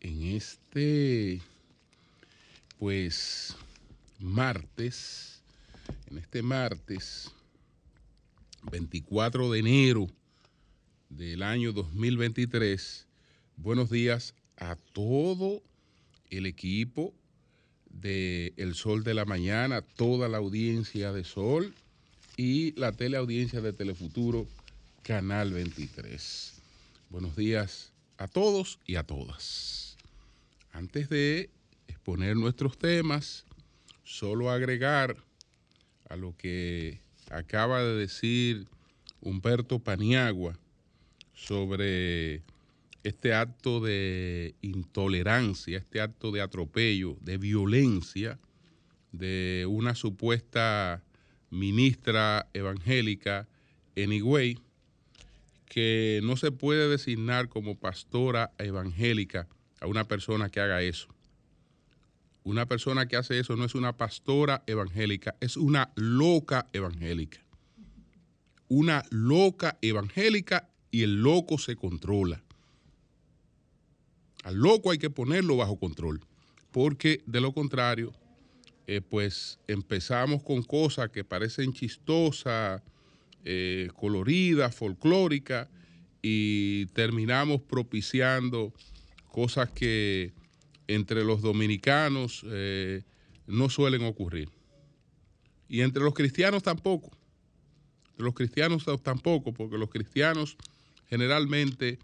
en este, pues, martes, en este martes 24 de enero del año 2023, buenos días a todo el equipo de El Sol de la Mañana, toda la audiencia de Sol y la teleaudiencia de Telefuturo, Canal 23. Buenos días a todos y a todas. Antes de exponer nuestros temas, solo agregar a lo que acaba de decir Humberto Paniagua sobre este acto de intolerancia, este acto de atropello, de violencia de una supuesta ministra evangélica en que no se puede designar como pastora evangélica a una persona que haga eso. Una persona que hace eso no es una pastora evangélica, es una loca evangélica. Una loca evangélica y el loco se controla. Al loco hay que ponerlo bajo control, porque de lo contrario, eh, pues empezamos con cosas que parecen chistosas, eh, coloridas, folclóricas, y terminamos propiciando cosas que entre los dominicanos eh, no suelen ocurrir. Y entre los cristianos tampoco. Entre los cristianos tampoco, porque los cristianos generalmente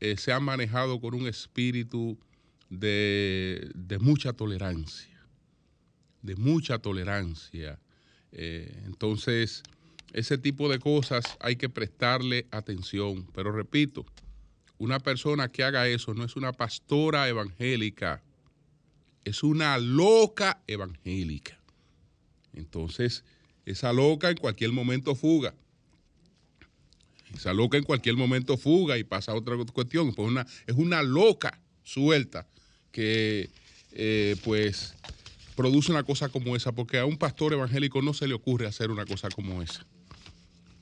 eh, se han manejado con un espíritu de, mucha tolerancia, de mucha tolerancia. Eh, entonces, ese tipo de cosas hay que prestarle atención. Pero repito, una persona que haga eso no es una pastora evangélica, es una loca evangélica. Entonces, esa loca en cualquier momento fuga. Esa loca en cualquier momento fuga y pasa a otra cuestión. Pues es una loca suelta que eh, pues produce una cosa como esa, porque a un pastor evangélico no se le ocurre hacer una cosa como esa.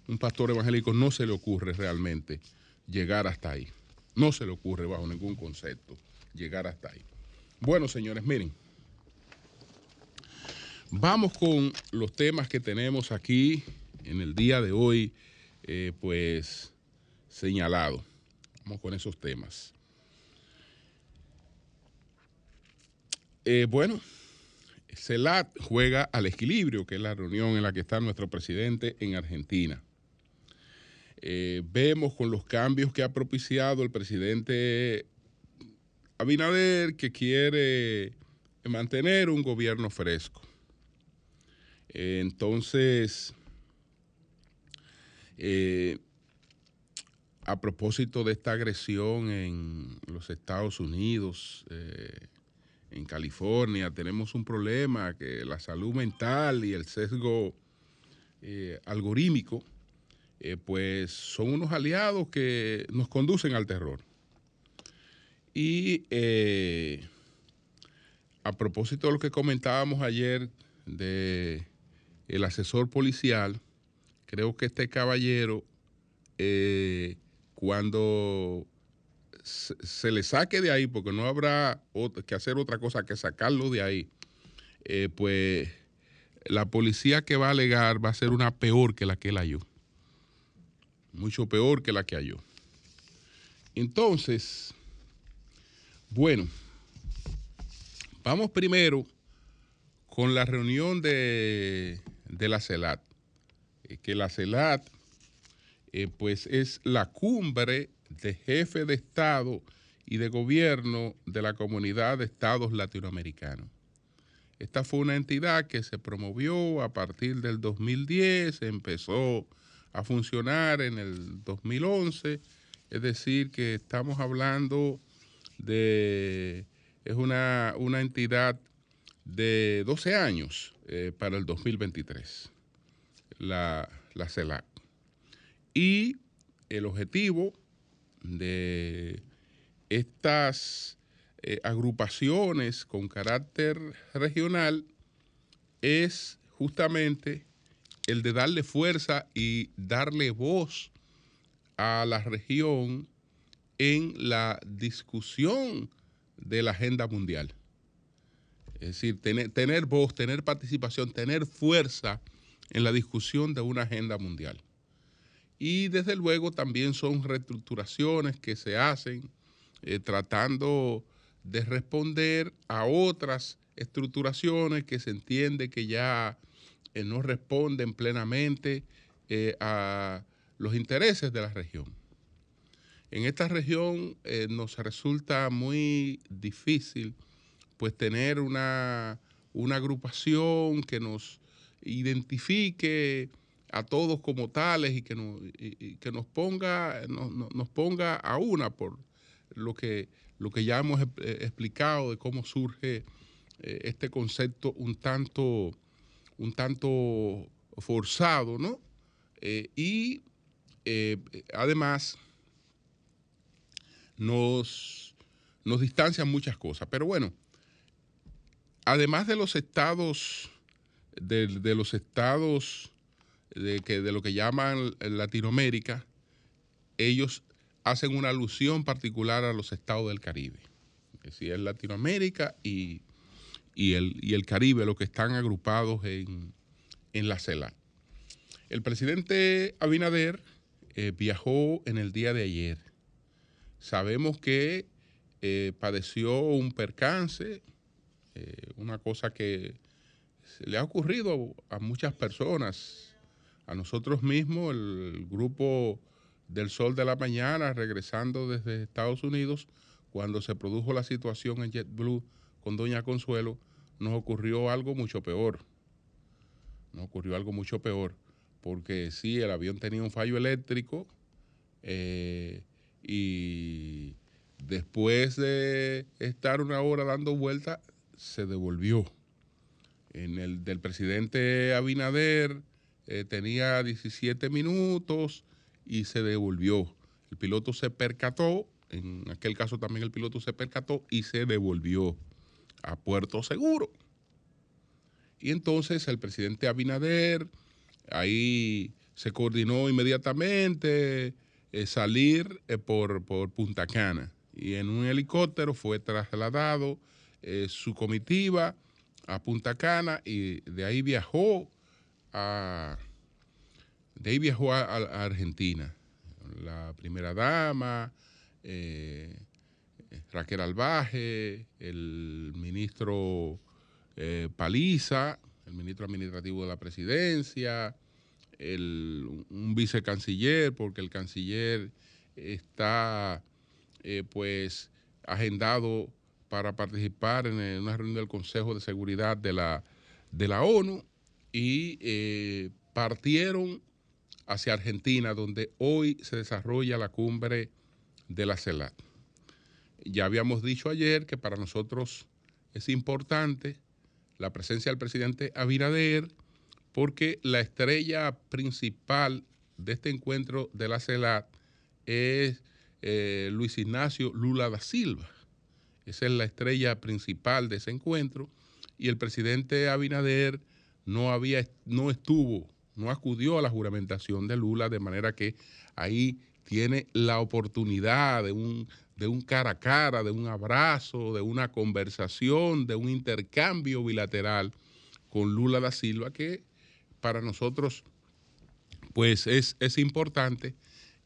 Un pastor evangélico no se le ocurre realmente llegar hasta ahí. No se le ocurre bajo ningún concepto llegar hasta ahí. Bueno, señores, miren. Vamos con los temas que tenemos aquí en el día de hoy, eh, pues señalado. Vamos con esos temas. Eh, bueno, CELAT juega al equilibrio, que es la reunión en la que está nuestro presidente en Argentina. Eh, vemos con los cambios que ha propiciado el presidente Abinader que quiere mantener un gobierno fresco. Eh, entonces, eh, a propósito de esta agresión en los Estados Unidos, en California, tenemos un problema que la salud mental y el sesgo algorítmico, pues son unos aliados que nos conducen al terror. Y a propósito de lo que comentábamos ayer de el asesor policial, creo que este caballero, eh, cuando se, le saque de ahí, porque no habrá que hacer otra cosa que sacarlo de ahí, eh, pues la policía que va a alegar va a ser una peor que la que él halló. Mucho peor que la que halló. Entonces, bueno, vamos primero con la reunión de, de la CELAT. Eh, que la CELAT, eh, pues, es la cumbre de jefe de Estado y de Gobierno de la Comunidad de Estados Latinoamericanos. Esta fue una entidad que se promovió a partir del 2010, empezó a funcionar en el 2011, es decir, que estamos hablando de, es una, una entidad de 12 años eh, para el 2023, la, la CELAC. Y el objetivo de estas eh, agrupaciones con carácter regional es justamente el de darle fuerza y darle voz a la región en la discusión de la agenda mundial. Es decir, tener, tener, voz, tener participación, tener fuerza en la discusión de una agenda mundial. Y desde luego también son reestructuraciones que se hacen eh, tratando de responder a otras estructuraciones que se entiende que ya eh, no responden plenamente eh, a los intereses de la región. En esta región eh, nos resulta muy difícil pues tener una, una agrupación que nos identifique a todos como tales y que nos, que nos ponga, nos ponga a una por lo que lo que ya hemos explicado de cómo surge este concepto un tanto, un tanto forzado, ¿no? Eh, y además nos, nos distancian muchas cosas. Pero bueno, además de los estados, de, de los estados de, que, de lo que llaman Latinoamérica, ellos hacen una alusión particular a los estados del Caribe. Es decir, es Latinoamérica y, el, el, Caribe los que están agrupados en, la CELAC. El presidente Abinader eh, viajó en el día de ayer. Sabemos que eh, padeció un percance, eh, una cosa que le ha ocurrido a muchas personas, a nosotros mismos, el grupo del sol de la mañana regresando desde Estados Unidos, cuando se produjo la situación en JetBlue con Doña Consuelo, nos ocurrió algo mucho peor. Nos ocurrió algo mucho peor, porque sí, el avión tenía un fallo eléctrico eh, y después de estar una hora dando vuelta, se devolvió. En el del presidente Abinader eh, tenía 17 minutos y se devolvió. El piloto se percató, en aquel caso también el piloto se percató y se devolvió a Puerto Seguro. Y entonces el presidente Abinader ahí se coordinó inmediatamente eh, salir eh, por, por, Punta Cana y en un helicóptero fue trasladado eh, su comitiva a Punta Cana y de ahí viajó a de ahí viajó a, Argentina. La primera dama, Raquel Albaje, el ministro eh, Paliza, el ministro administrativo de la presidencia, un vicecanciller, porque el canciller está eh, pues agendado para participar en una reunión del Consejo de Seguridad de la, de la ONU y partieron hacia Argentina, donde hoy se desarrolla la cumbre de la CELAC. Ya habíamos dicho ayer que para nosotros es importante la presencia del presidente Abinader, porque la estrella principal de este encuentro de la CELAC es eh, Luis Ignacio Lula da Silva. Esa es la estrella principal de ese encuentro y el presidente Abinader no, había, no estuvo no acudió a la juramentación de Lula, de manera que ahí tiene la oportunidad de un, de un cara a cara, de un abrazo, de una conversación, de un intercambio bilateral con Lula da Silva, que para nosotros pues es, es importante.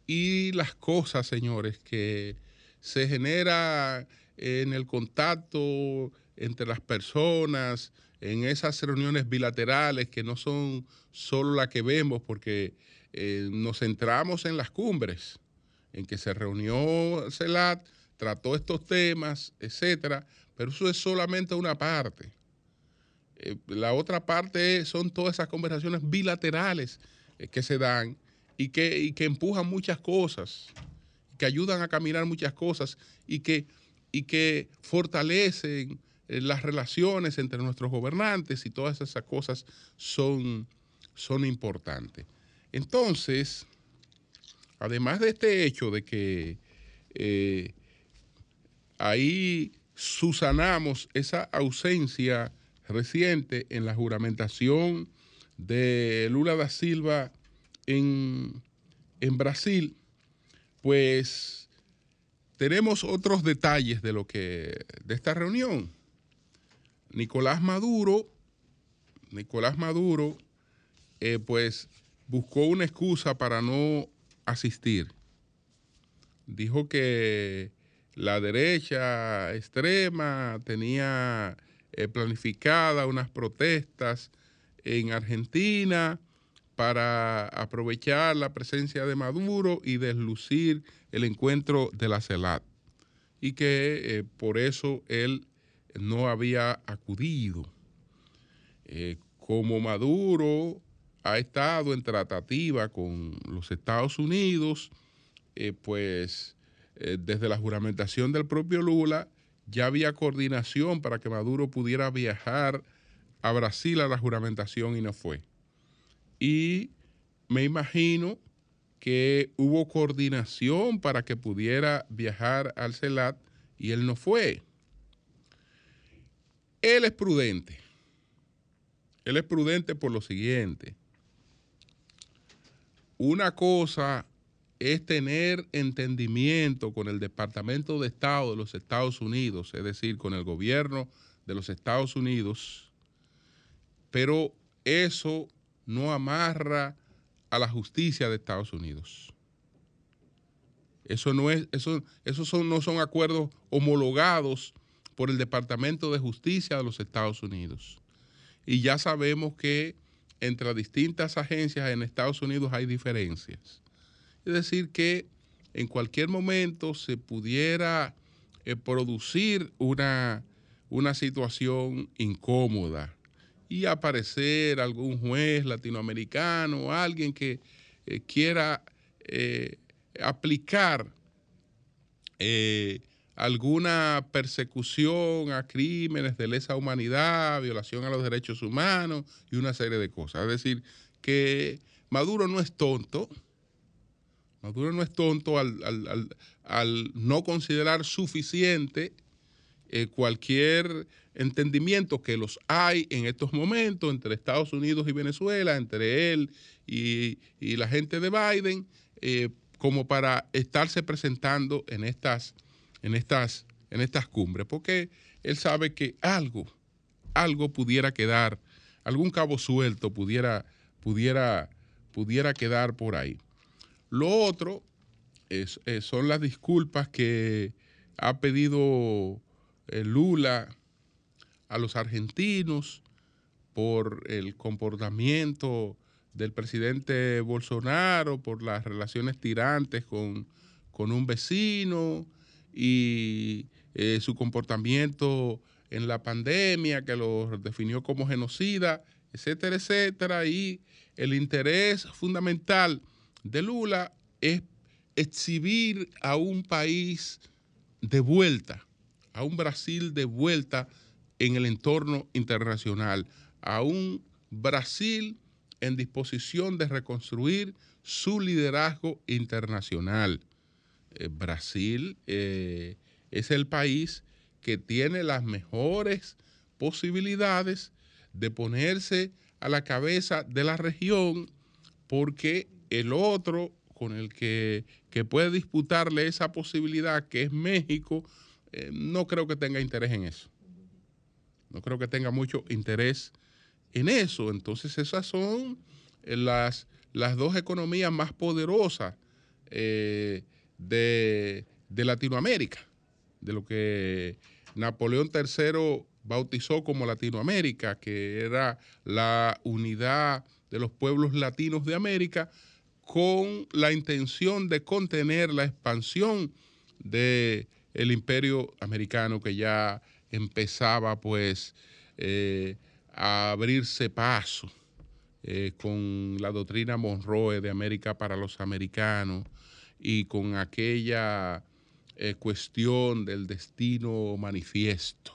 Y las cosas, señores, que se genera en el contacto entre las personas, en esas reuniones bilaterales que no son solo las que vemos, porque eh, nos centramos en las cumbres, en que se reunió CELAT, trató estos temas, etcétera, pero eso es solamente una parte. Eh, la otra parte son todas esas conversaciones bilaterales eh, que se dan y que, y que empujan muchas cosas, que ayudan a caminar muchas cosas y que, y que fortalecen eh, las relaciones entre nuestros gobernantes y todas esas cosas son, son importantes. Entonces, además de este hecho de que eh, ahí susanamos esa ausencia reciente en la juramentación de Lula da Silva en, en Brasil, pues tenemos otros detalles de lo que de esta reunión. Nicolás Maduro, Nicolás Maduro, eh, pues buscó una excusa para no asistir. Dijo que la derecha extrema tenía eh, planificada unas protestas en Argentina para aprovechar la presencia de Maduro y deslucir el encuentro de la CELAT. Y que eh, por eso él no había acudido. Eh, como Maduro ha estado en tratativa con los Estados Unidos, eh, pues eh, desde la juramentación del propio Lula ya había coordinación para que Maduro pudiera viajar a Brasil a la juramentación y no fue. Y me imagino que hubo coordinación para que pudiera viajar al CELAT y él no fue. Él es prudente. Él es prudente por lo siguiente. Una cosa es tener entendimiento con el Departamento de Estado de los Estados Unidos, es decir, con el gobierno de los Estados Unidos, pero eso no amarra a la justicia de Estados Unidos. Eso no es, eso, esos son, no son acuerdos homologados por el Departamento de Justicia de los Estados Unidos. Y ya sabemos que entre las distintas agencias en Estados Unidos hay diferencias. Es decir, que en cualquier momento se pudiera eh, producir una, una situación incómoda y aparecer algún juez latinoamericano o alguien que eh, quiera eh, aplicar alguna persecución a crímenes de lesa humanidad, violación a los derechos humanos y una serie de cosas. Es decir, que Maduro no es tonto. Maduro no es tonto al, no considerar suficiente eh, cualquier entendimiento que los hay en estos momentos entre Estados Unidos y Venezuela, entre él y, la gente de Biden, eh, como para estarse presentando en estas en estas, en estas cumbres, porque él sabe que algo, algo pudiera quedar, algún cabo suelto pudiera, pudiera, pudiera quedar por ahí. Lo otro es, eh, son las disculpas que ha pedido eh, Lula a los argentinos por el comportamiento del presidente Bolsonaro, por las relaciones tirantes con, con un vecino, y eh, su comportamiento en la pandemia, que lo definió como genocida, etcétera, etcétera. Y el interés fundamental de Lula es exhibir a un país de vuelta, a un Brasil de vuelta en el entorno internacional, a un Brasil en disposición de reconstruir su liderazgo internacional. Eh, Brasil eh, es el país que tiene las mejores posibilidades de ponerse a la cabeza de la región porque el otro con el que, puede disputarle esa posibilidad, que es México, eh, no creo que tenga interés en eso. No creo que tenga mucho interés en eso. Entonces esas son las, las dos economías más poderosas de, Latinoamérica, de lo que Napoleón III bautizó como Latinoamérica, que era la unidad de los pueblos latinos de América, con la intención de contener la expansión de el imperio americano que ya empezaba pues eh, a abrirse paso eh, con la doctrina Monroe de América para los americanos y con aquella eh, cuestión del destino manifiesto.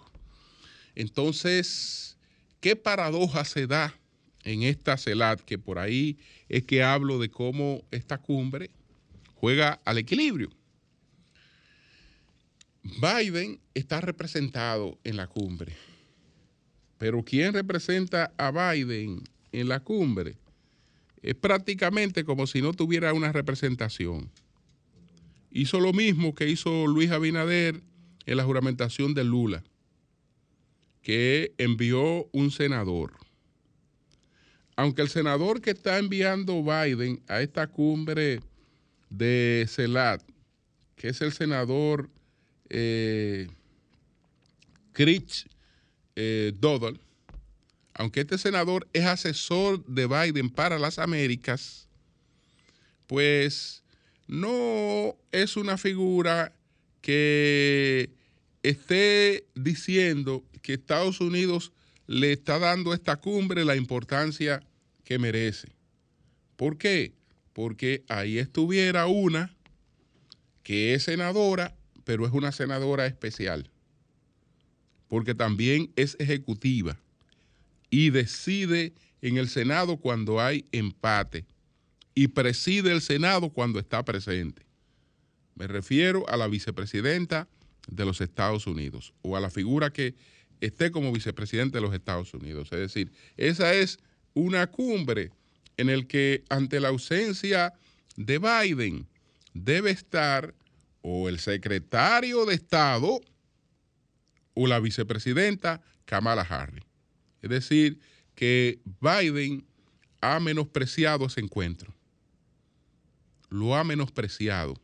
Entonces, ¿qué paradoja se da en esta CELAT? Que por ahí es que hablo de cómo esta cumbre juega al equilibrio. Biden está representado en la cumbre, pero ¿quién representa a Biden en la cumbre? Es prácticamente como si no tuviera una representación. Hizo lo mismo que hizo Luis Abinader en la juramentación de Lula, que envió un senador. Aunque el senador que está enviando Biden a esta cumbre de CELAT, que es el senador eh, Chris eh, Doddle, aunque este senador es asesor de Biden para las Américas, pues no es una figura que esté diciendo que Estados Unidos le está dando a esta cumbre la importancia que merece. ¿Por qué? Porque ahí estuviera una que es senadora, pero es una senadora especial, porque también es ejecutiva y decide en el Senado cuando hay empate y preside el Senado cuando está presente. Me refiero a la vicepresidenta de los Estados Unidos o a la figura que esté como vicepresidente de los Estados Unidos. Es decir, esa es una cumbre en el que ante la ausencia de Biden debe estar o el secretario de Estado o la vicepresidenta Kamala Harris. Es decir, que Biden ha menospreciado ese encuentro. Lo ha menospreciado.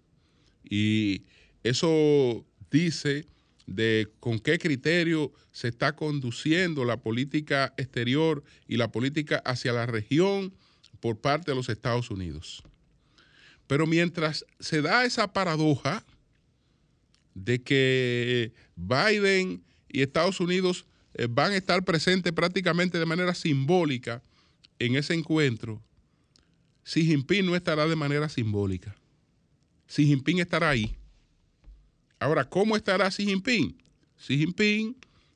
Y eso dice de con qué criterio se está conduciendo la política exterior y la política hacia la región por parte de los Estados Unidos. Pero mientras se da esa paradoja de que Biden y Estados Unidos eh, van a estar presentes prácticamente de manera simbólica en ese encuentro, Xi Jinping no estará de manera simbólica. Xi Jinping estará ahí. Ahora, ¿cómo estará Xi Jinping? Xi Jinping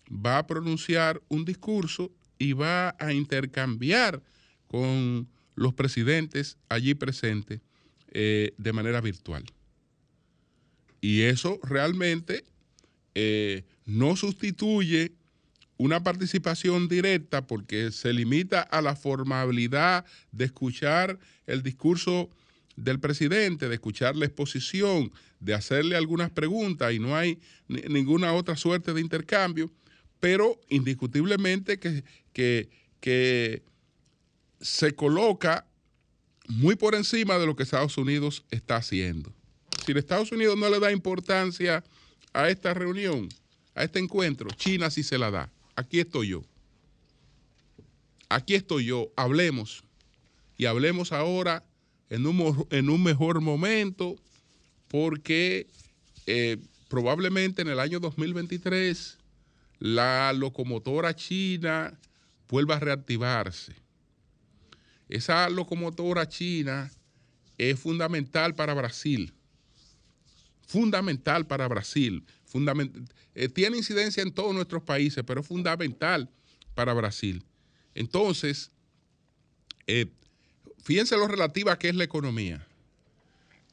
va a pronunciar un discurso y va a intercambiar con los presidentes allí presentes eh, de manera virtual. Y eso realmente eh, no sustituye una participación directa porque se limita a la formabilidad de escuchar el discurso del presidente, de escuchar la exposición, de hacerle algunas preguntas y no hay ninguna otra suerte de intercambio, pero indiscutiblemente que, que, que se coloca muy por encima de lo que Estados Unidos está haciendo. Si Estados Unidos no le da importancia a esta reunión, a este encuentro, China sí se la da. Aquí estoy yo. Aquí estoy yo. Hablemos. Y hablemos ahora en un, en un mejor momento porque eh, probablemente en el año 2023 la locomotora china vuelva a reactivarse. Esa locomotora china es fundamental para Brasil. Fundamental para Brasil. Eh, tiene incidencia en todos nuestros países, pero es fundamental para Brasil. Entonces, eh, fíjense lo relativa a qué es la economía.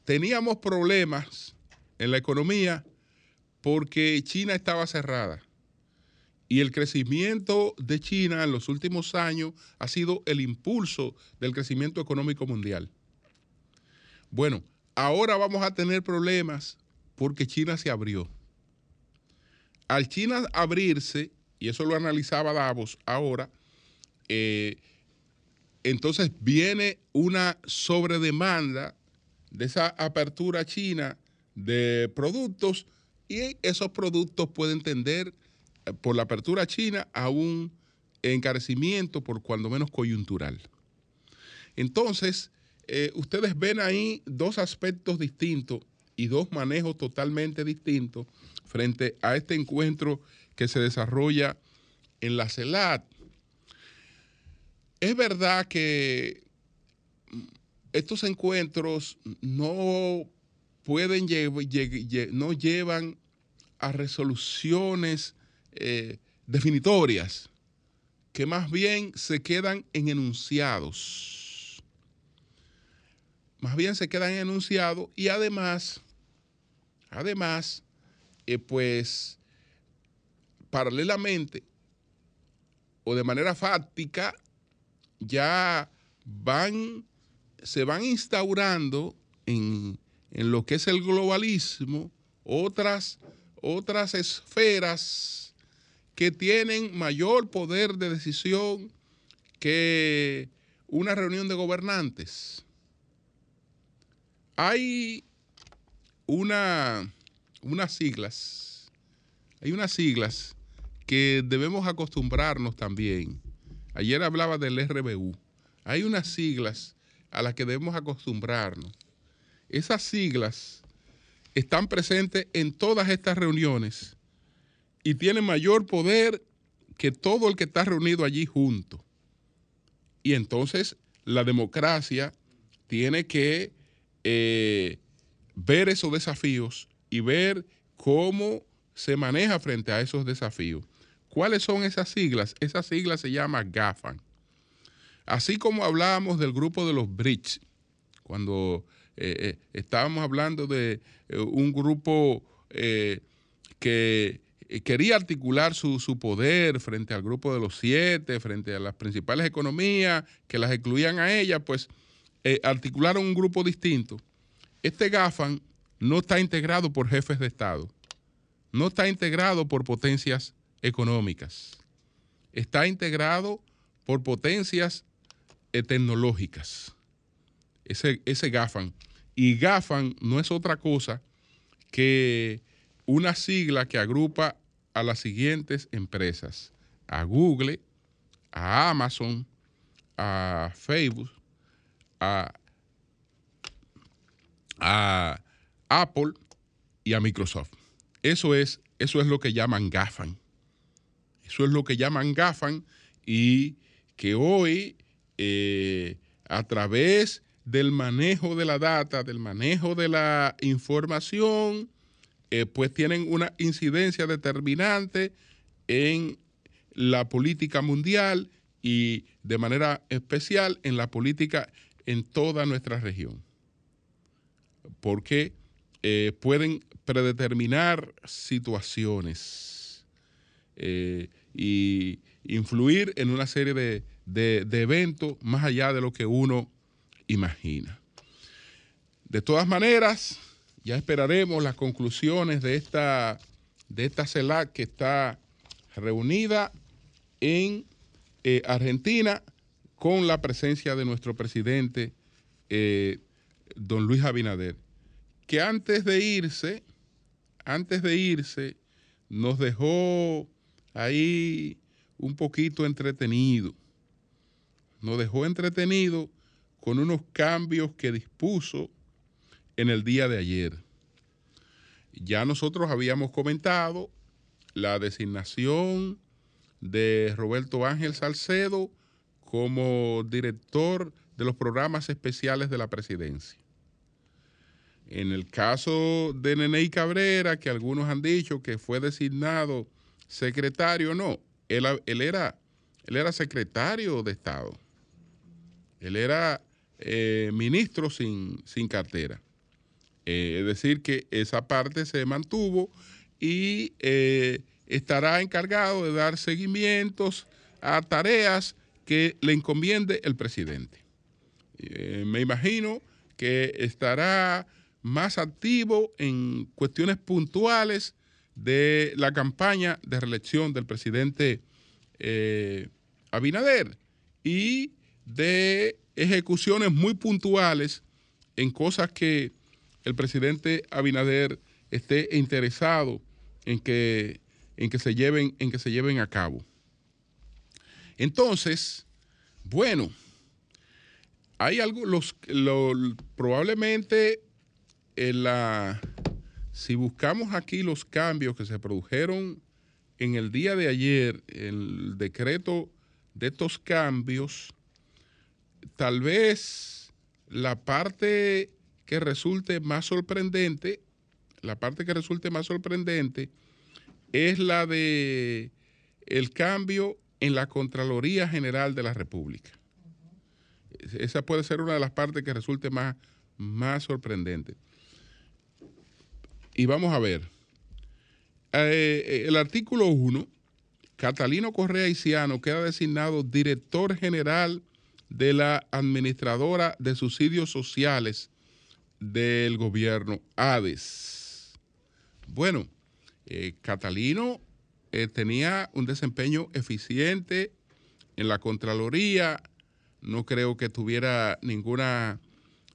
Teníamos problemas en la economía porque China estaba cerrada. Y el crecimiento de China en los últimos años ha sido el impulso del crecimiento económico mundial. Bueno, ahora vamos a tener problemas porque China se abrió. Al China abrirse, y eso lo analizaba Davos ahora, eh, entonces viene una sobredemanda de esa apertura china de productos y esos productos pueden tender eh, por la apertura china a un encarecimiento por cuando menos coyuntural. Entonces, eh, ustedes ven ahí dos aspectos distintos y dos manejos totalmente distintos frente a este encuentro que se desarrolla en la CELAT. Es verdad que estos encuentros no pueden no llevan a resoluciones eh, definitorias, que más bien se quedan en enunciados. Más bien se quedan en enunciados y además, además, eh, pues, paralelamente o de manera fáctica, ya van, se van instaurando en, en lo que es el globalismo otras, otras esferas que tienen mayor poder de decisión que una reunión de gobernantes. Hay una, unas siglas, hay unas siglas que debemos acostumbrarnos también. Ayer hablaba del RBU. Hay unas siglas a las que debemos acostumbrarnos. Esas siglas están presentes en todas estas reuniones y tienen mayor poder que todo el que está reunido allí junto. Y entonces la democracia tiene que eh, ver esos desafíos y ver cómo se maneja frente a esos desafíos. ¿Cuáles son esas siglas? Esas siglas se llaman GAFAN. Así como hablábamos del grupo de los BRICS, cuando eh, eh, estábamos hablando de eh, un grupo que quería articular su, poder frente al grupo de los siete, frente a las principales economías que las excluían a ellas, pues articularon un grupo distinto. Este GAFAN no está integrado por jefes de Estado, no está integrado por potencias económicas, está integrado por potencias tecnológicas. Ese, ese GAFAN. Y GAFAN no es otra cosa que una sigla que agrupa a las siguientes empresas. A Google, a Amazon, a Facebook, a, a Apple y a Microsoft. Eso es, eso es lo que llaman GAFAN. Eso es lo que llaman GAFAN y que hoy eh, a través del manejo de la data, del manejo de la información, eh, pues tienen una incidencia determinante en la política mundial y de manera especial en la política en toda nuestra región. Porque eh, pueden predeterminar situaciones y influir en una serie de, de, eventos más allá de lo que uno imagina. De todas maneras, ya esperaremos las conclusiones de esta, de esta CELAC que está reunida en eh, Argentina con la presencia de nuestro presidente, eh, don Luis Abinader, que antes de irse, antes de irse, nos dejó ahí un poquito entretenido. Nos dejó entretenido con unos cambios que dispuso en el día de ayer. Ya nosotros habíamos comentado la designación de Roberto Ángel Salcedo como director de los programas especiales de la presidencia. En el caso de Neney Cabrera, que algunos han dicho que fue designado secretario, no, él, era, él era secretario de Estado. Él era eh, ministro sin, cartera. Eh, es decir, que esa parte se mantuvo y eh, estará encargado de dar seguimientos a tareas que le encomiende el presidente. Me imagino que estará más activo en cuestiones puntuales de la campaña de reelección del presidente Abinader y de ejecuciones muy puntuales en cosas que el presidente Abinader esté interesado en que, en que, se, lleven, en que se lleven a cabo. Entonces, bueno, hay algo, los, probablemente en la, si buscamos aquí los cambios que se produjeron en el día de ayer, el decreto de estos cambios, tal vez la parte que resulte más sorprendente, la parte que resulte más sorprendente es la de el cambio en la Contraloría General de la República. Esa puede ser una de las partes que resulte más, más sorprendente. Y vamos a ver. Eh, el artículo 1, Catalino Correa Isiano queda designado director general de la administradora de subsidios sociales del gobierno ADES. Bueno, eh, Catalino eh, tenía un desempeño eficiente en la Contraloría, no creo que tuviera ninguna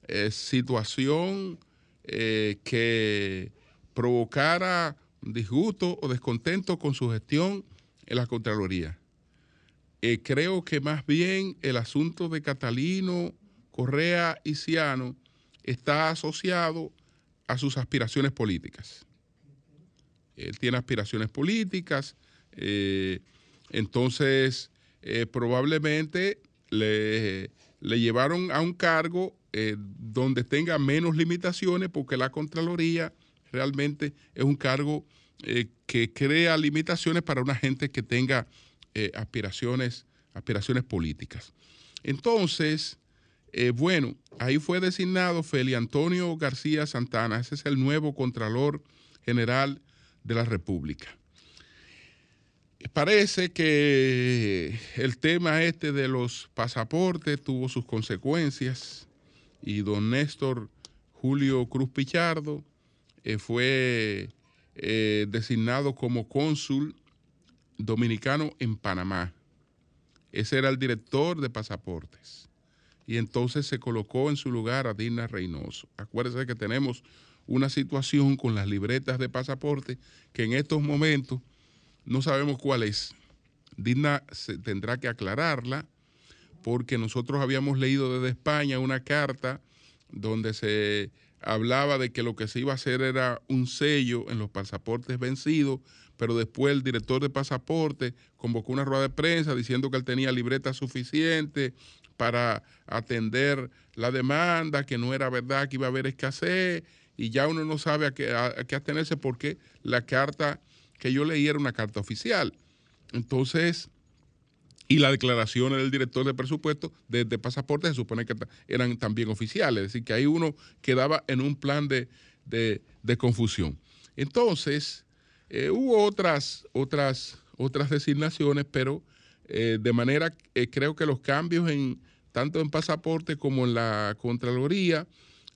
eh, situación que provocara disgusto o descontento con su gestión en la Contraloría. creo que más bien el asunto de Catalino Correa y Ciano está asociado a sus aspiraciones políticas. Él tiene aspiraciones políticas, eh, entonces eh, probablemente le, llevaron a un cargo eh, donde tenga menos limitaciones porque la Contraloría realmente es un cargo que crea limitaciones para una gente que tenga aspiraciones, aspiraciones políticas. Entonces, eh, bueno, ahí fue designado Feli Antonio García Santana, ese es el nuevo Contralor General de la República. Parece que el tema este de los pasaportes tuvo sus consecuencias y don Néstor Julio Cruz Pichardo eh, fue eh, designado como cónsul dominicano en Panamá. Ese era el director de pasaportes y entonces se colocó en su lugar a Dina Reynoso. Acuérdense que tenemos una situación con las libretas de pasaporte que en estos momentos no sabemos cuál es. Dina se tendrá que aclararla porque nosotros habíamos leído desde España una carta donde se hablaba de que lo que se iba a hacer era un sello en los pasaportes vencidos, pero después el director de pasaporte convocó una rueda de prensa diciendo que él tenía libreta suficiente para atender la demanda, que no era verdad que iba a haber escasez, y ya uno no sabe a qué, atenerse porque la carta que yo leí era una carta oficial. Entonces, y las declaraciones del director de presupuesto de, pasaporte se supone que eran también oficiales, es decir, que ahí uno quedaba en un plan de, confusión. Entonces, eh, hubo otras, otras, otras designaciones, pero eh, de manera, eh, creo que los cambios en tanto en pasaporte como en la Contraloría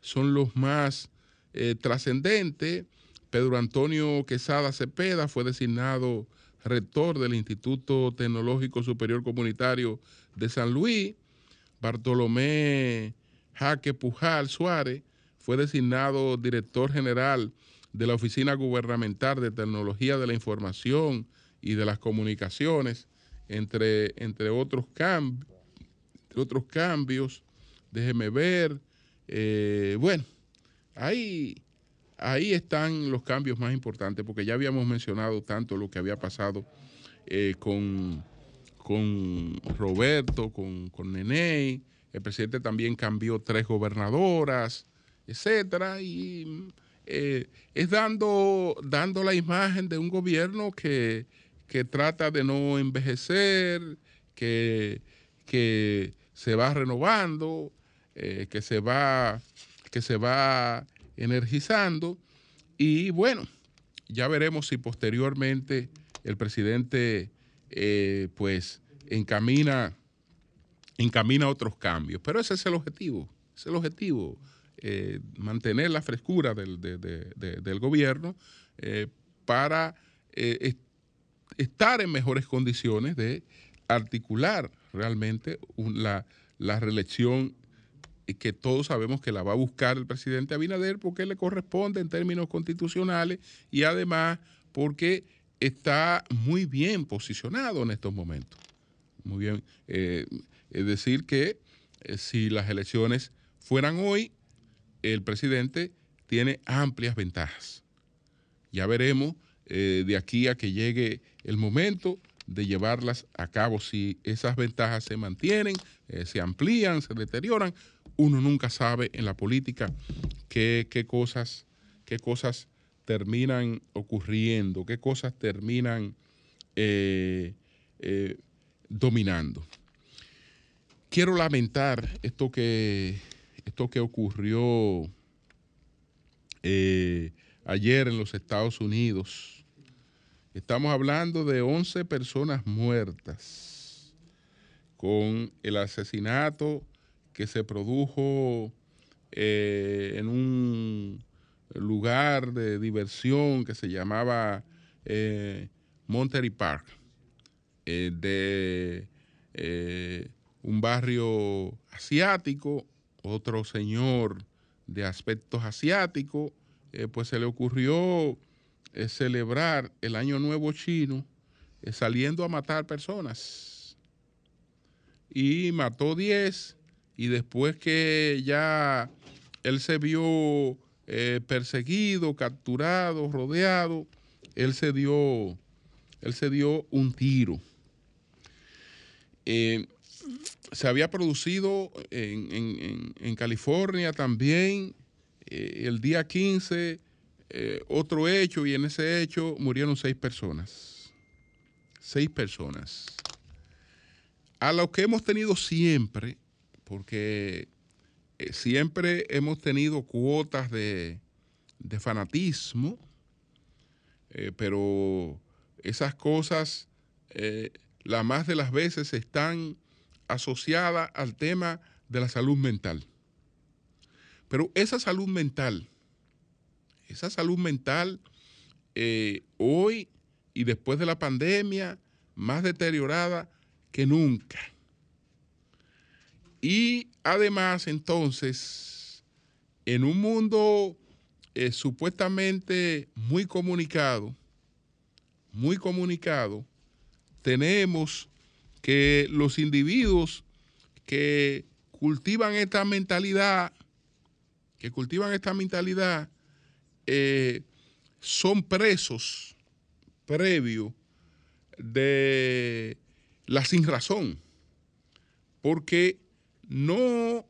son los más eh, trascendentes. Pedro Antonio Quesada Cepeda fue designado rector del Instituto Tecnológico Superior Comunitario de San Luis. Bartolomé Jaque Pujal Suárez fue designado director general de la Oficina Gubernamental de Tecnología de la Información y de las Comunicaciones entre, entre otros, cambios, otros cambios. Déjeme ver. Eh, bueno, ahí, ahí están los cambios más importantes, porque ya habíamos mencionado tanto lo que había pasado eh, con, con Roberto, con, con Nene. El presidente también cambió tres gobernadoras, etcétera, y eh, es dando, dando la imagen de un gobierno que, que trata de no envejecer, que, que se va renovando, eh, que, se va, que se va energizando. Y bueno, ya veremos si posteriormente el presidente eh, pues encamina, encamina otros cambios. Pero ese es el objetivo, es el objetivo, eh, mantener la frescura del, del gobierno para estar en mejores condiciones de articular realmente la, la reelección que todos sabemos que la va a buscar el presidente Abinader porque le corresponde en términos constitucionales y además porque está muy bien posicionado en estos momentos. Muy bien. Eh, es decir, que eh, si las elecciones fueran hoy, el presidente tiene amplias ventajas. Ya veremos eh, de aquí a que llegue el momento de llevarlas a cabo. Si esas ventajas se mantienen, se amplían, se deterioran, uno nunca sabe en la política qué, cosas, qué cosas terminan ocurriendo, qué cosas terminan eh, eh, dominando. Quiero lamentar esto que, esto que ocurrió eh, ayer en los Estados Unidos. Estamos hablando de 11 personas muertas con el asesinato que se produjo eh, en un lugar de diversión que se llamaba eh, Monterey Park, eh, de un barrio asiático, otro señor de aspectos asiáticos, pues se le ocurrió celebrar el Año Nuevo Chino saliendo a matar personas. Y mató 10 y después que ya él se vio eh, perseguido, capturado, rodeado, él se dio, él se dio un tiro. Eh, se había producido en, en- en- California también eh, el día 15 eh, otro hecho y en ese hecho murieron seis personas. Seis personas. A lo que hemos tenido siempre, porque eh, siempre hemos tenido cuotas de, de fanatismo, eh, pero esas cosas, eh, la más de las veces están asociadas al tema de la salud mental. Pero esa salud mental, esa salud mental, hoy y después de la pandemia, más deteriorada que nunca. Y además, entonces, en un mundo eh, supuestamente muy comunicado, muy comunicado, tenemos que los individuos que cultivan esta mentalidad, que cultivan esta mentalidad, eh, son presos previo de la sin razón, porque no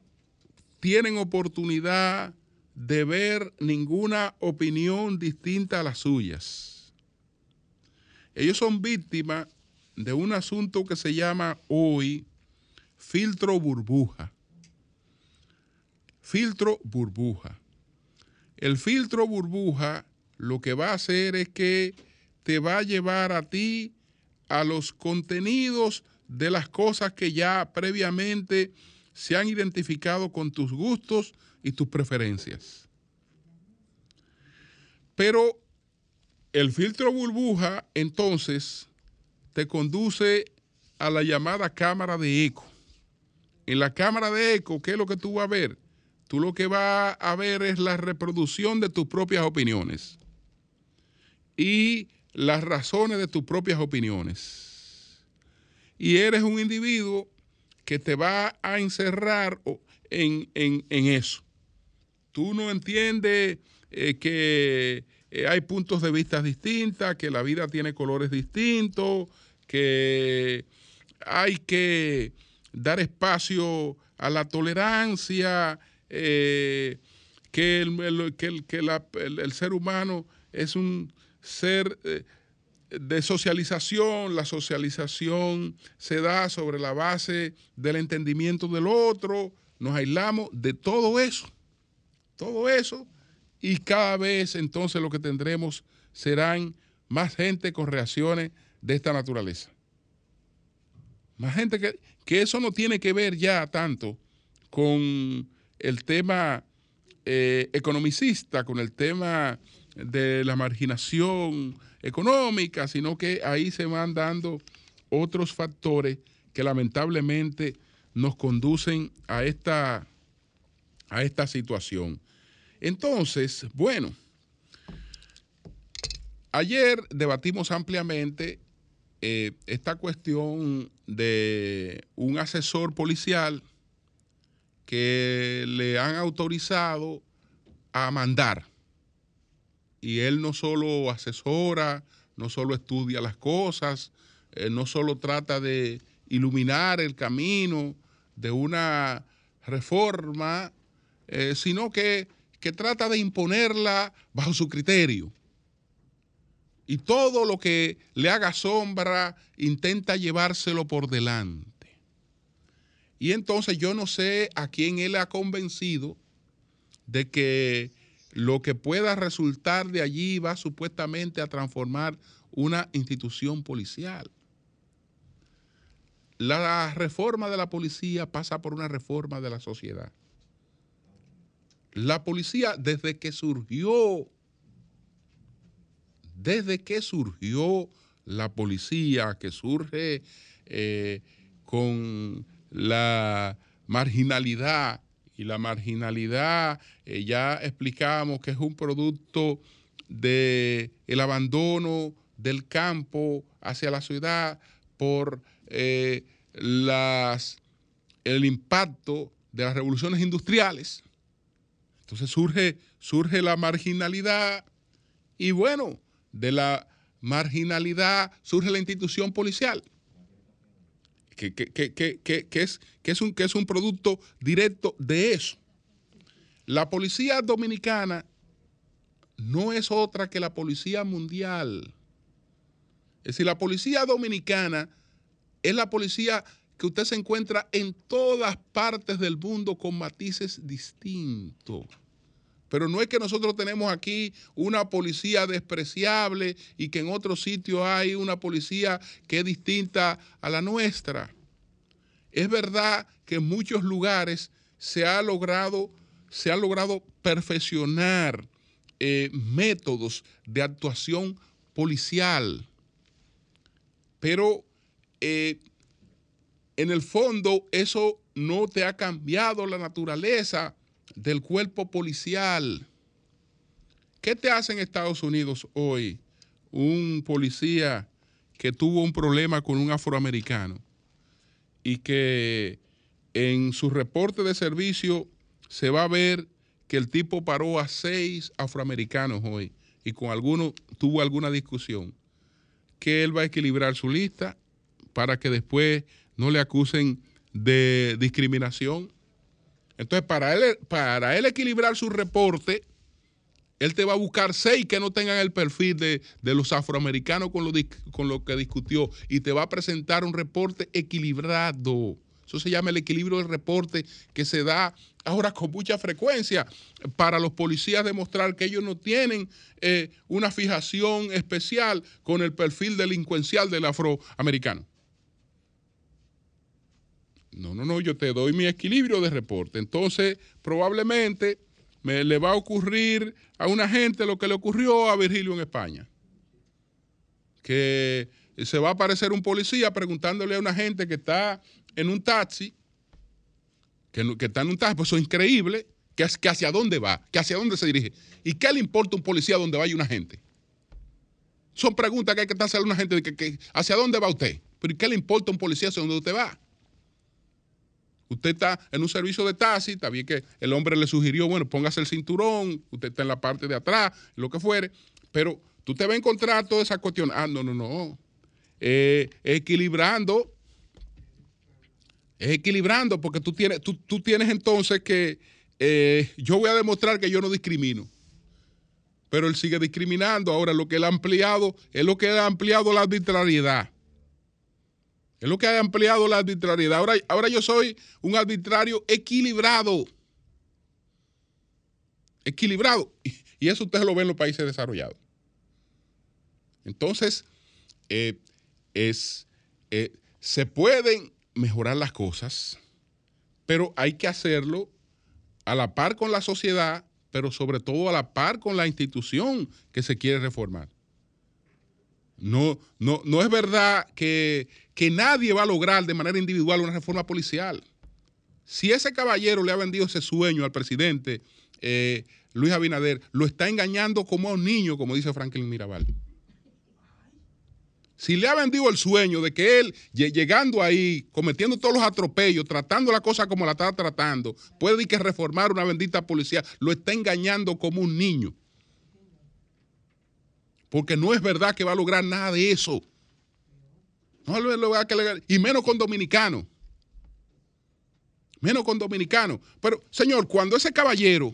tienen oportunidad de ver ninguna opinión distinta a las suyas. Ellos son víctimas de un asunto que se llama hoy filtro burbuja. Filtro burbuja. El filtro burbuja lo que va a hacer es que te va a llevar a ti a los contenidos de las cosas que ya previamente se han identificado con tus gustos y tus preferencias. Pero el filtro burbuja entonces te conduce a la llamada cámara de eco. En la cámara de eco, ¿qué es lo que tú vas a ver? Tú lo que vas a ver es la reproducción de tus propias opiniones y las razones de tus propias opiniones. Y eres un individuo que te va a encerrar en, en- en eso. Tú no entiendes eh, que eh, hay puntos de vista distintos, que la vida tiene colores distintos, que hay que dar espacio a la tolerancia, eh, que, el, que el- que el- ser humano es un ser de socialización, la socialización se da sobre la base del entendimiento del otro, nos aislamos de todo eso, todo eso, y cada vez entonces lo que tendremos serán más gente con reacciones de esta naturaleza. Más gente que, que eso no tiene que ver ya tanto con el tema eh, economicista, con el tema de la marginación económica, sino que ahí se van dando otros factores que lamentablemente nos conducen a esta, a esta situación. Entonces, bueno, ayer debatimos ampliamente eh, esta cuestión de un asesor policial que le han autorizado a mandar. Y él no solo asesora, no solo estudia las cosas, eh, no solo trata de iluminar el camino de una reforma, eh, sino que, que trata de imponerla bajo su criterio. Y todo lo que le haga sombra intenta llevárselo por delante. Y entonces yo no sé a quién él ha convencido de que lo que pueda resultar de allí va supuestamente a transformar una institución policial. La reforma de la policía pasa por una reforma de la sociedad. La policía desde que surgió, desde que surgió la policía, que surge eh, con la marginalidad, y la marginalidad eh, ya explicamos que es un producto del el abandono del campo hacia la ciudad por eh, el impacto de las revoluciones industriales. Entonces surge, surge la marginalidad y bueno, de la marginalidad surge la institución policial, que, es, que, es un, que es un producto directo de eso. La policía dominicana no es otra que la policía mundial. Es decir, la policía dominicana es la policía que usted se encuentra en todas partes del mundo con matices distintos. Pero no es que nosotros tenemos aquí una policía despreciable y que en otros sitios hay una policía que es distinta a la nuestra. Es verdad que en muchos lugares se ha logrado, se ha logrado perfeccionar eh, métodos de actuación policial pero eh, en el fondo eso no te ha cambiado la naturaleza del cuerpo policial. ¿Qué te hace en Estados Unidos hoy un policía que tuvo un problema con un afroamericano y que en su reporte de servicio se va a ver que el tipo paró a seis afroamericanos hoy y con algunos tuvo alguna discusión? que él va a equilibrar su lista para que después no le acusen de discriminación. Entonces, para él, para él equilibrar su reporte, él te va a buscar seis que no tengan el perfil de, los afroamericanos con lo, con lo que discutió y te va a presentar un reporte equilibrado. Eso se llama el equilibrio del reporte que se da ahora con mucha frecuencia para los policías demostrar que ellos no tienen eh, una fijación especial con el perfil delincuencial del afroamericano. No, no, no, yo te doy mi equilibrio de reporte. Entonces, probablemente me, le va a ocurrir a una gente lo que le ocurrió a Virgilio en España. Que se va a aparecer un policía preguntándole a una gente que está en un taxi, que, está en un taxi, pues eso es increíble, que, que hacia dónde va, que hacia dónde se dirige. ¿Y qué le importa a un policía donde vaya una gente? Son preguntas que hay que hacerle a una gente, de que, ¿hacia dónde va usted? ¿Pero qué le importa a un policía hacia dónde usted va? Usted está en un servicio de taxi, está bien que el hombre le sugirió, bueno, póngase el cinturón, usted está en la parte de atrás, lo que fuere, pero tú te vas a encontrar toda esa cuestión. Ah, no, no, no. Eh, equilibrando es equilibrando, porque tú tienes, tú, tienes entonces que eh, yo voy a demostrar que yo no discrimino. Pero él sigue discriminando. Ahora lo que él ha ampliado es lo que ha ampliado la arbitrariedad. Es lo que ha ampliado la arbitrariedad. Ahora, yo soy un arbitrario equilibrado. Equilibrado. Y, eso ustedes lo ven en los países desarrollados. Entonces, eh, eh, se pueden mejorar las cosas, pero hay que hacerlo a la par con la sociedad, pero sobre todo a la par con la institución que se quiere reformar. No, no, no es verdad que, nadie va a lograr de manera individual una reforma policial. Si ese caballero le ha vendido ese sueño al presidente eh, Luis Abinader, lo está engañando como a un niño, como dice Franklin Mirabal. Si le ha vendido el sueño de que él, lle- llegando ahí, cometiendo todos los atropellos, tratando la cosa como la está tratando, puede que reformar una bendita policía, lo está engañando como un niño. Porque no es verdad que va a lograr nada de eso. No que y menos con dominicanos. Menos con dominicanos. Pero, señor, cuando ese caballero,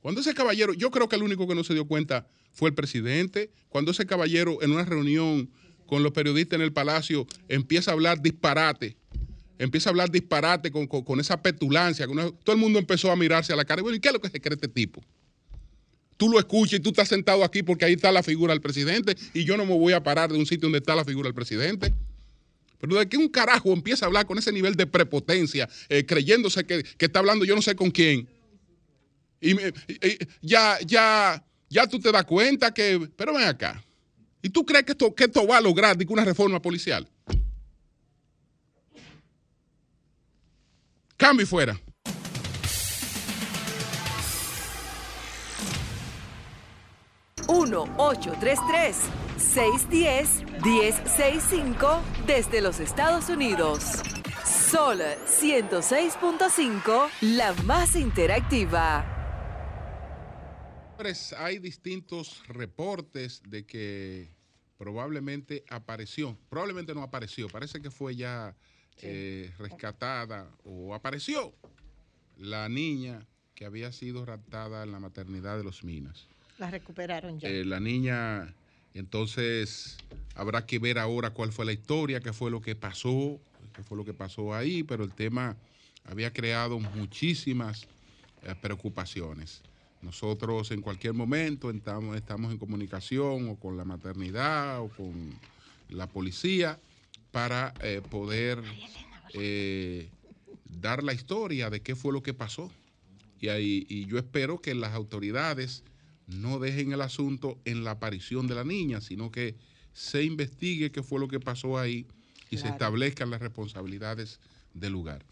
cuando ese caballero, yo creo que el único que no se dio cuenta fue el presidente. Cuando ese caballero en una reunión con los periodistas en el palacio empieza a hablar disparate, empieza a hablar disparate con, con- esa petulancia, todo el mundo empezó a mirarse a la cara. Y bueno, ¿y qué es lo que se cree este tipo? Tú lo escuchas y tú estás sentado aquí porque ahí está la figura del presidente y yo no me voy a parar de un sitio donde está la figura del presidente. Pero de que un carajo empieza a hablar con ese nivel de prepotencia, eh, creyéndose que, que está hablando yo no sé con quién. Y, ya, ya, ya tú te das cuenta que, pero ven acá. ¿Y tú crees que esto, que esto va a lograr una reforma policial? Cambio y fuera. Uno 610-1065 desde los Estados Unidos. Sol 106.5, la más interactiva. Señores, Hay distintos reportes de que probablemente apareció, probablemente no apareció, parece que fue ya eh, rescatada o apareció la niña que había sido raptada en la maternidad de los Minas. La recuperaron ya. Eh, la niña, entonces habrá que ver ahora cuál fue la historia, qué fue lo que pasó, qué fue lo que pasó ahí, pero el tema había creado muchísimas eh, preocupaciones. Nosotros en cualquier momento estamos, estamos en comunicación o con la maternidad o con la policía para eh, poder eh, dar la historia de qué fue lo que pasó. Y, ahí, y yo espero que las autoridades no dejen el asunto en la aparición de la niña, sino que se investigue qué fue lo que pasó ahí y se establezcan las responsabilidades del lugar.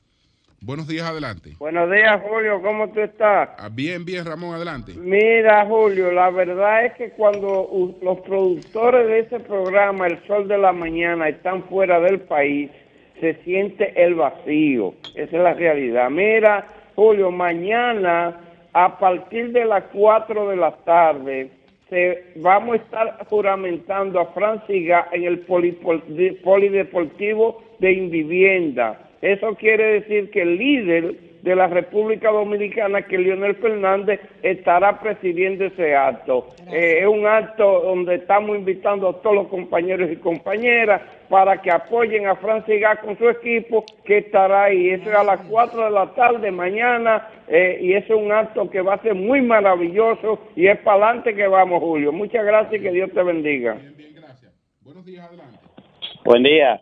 Buenos días, adelante. Buenos días, Julio, ¿cómo tú estás? Ah, Bien, bien, Ramón, adelante. Mira, Julio, la verdad es que cuando u- los productores de ese programa, El Sol de la Mañana, están fuera del país, se siente el vacío. Esa es la realidad. Mira, Julio, mañana, a partir de las 4 de la tarde, se, vamos a estar juramentando a Franciga en el Polideportivo de Invivienda. Eso quiere decir que el líder de la República Dominicana, que Leonel Fernández, estará presidiendo ese acto. Eh, es un acto donde estamos invitando a todos los compañeros y compañeras para que apoyen a Franciga con su equipo, que estará ahí. Eso es a las 4 de la tarde mañana, eh, y es un acto que va a ser muy maravilloso, y es para adelante que vamos, Julio. Muchas gracias y que Dios te bendiga. Bien, bien, gracias. Buenos días, adelante. Buen día,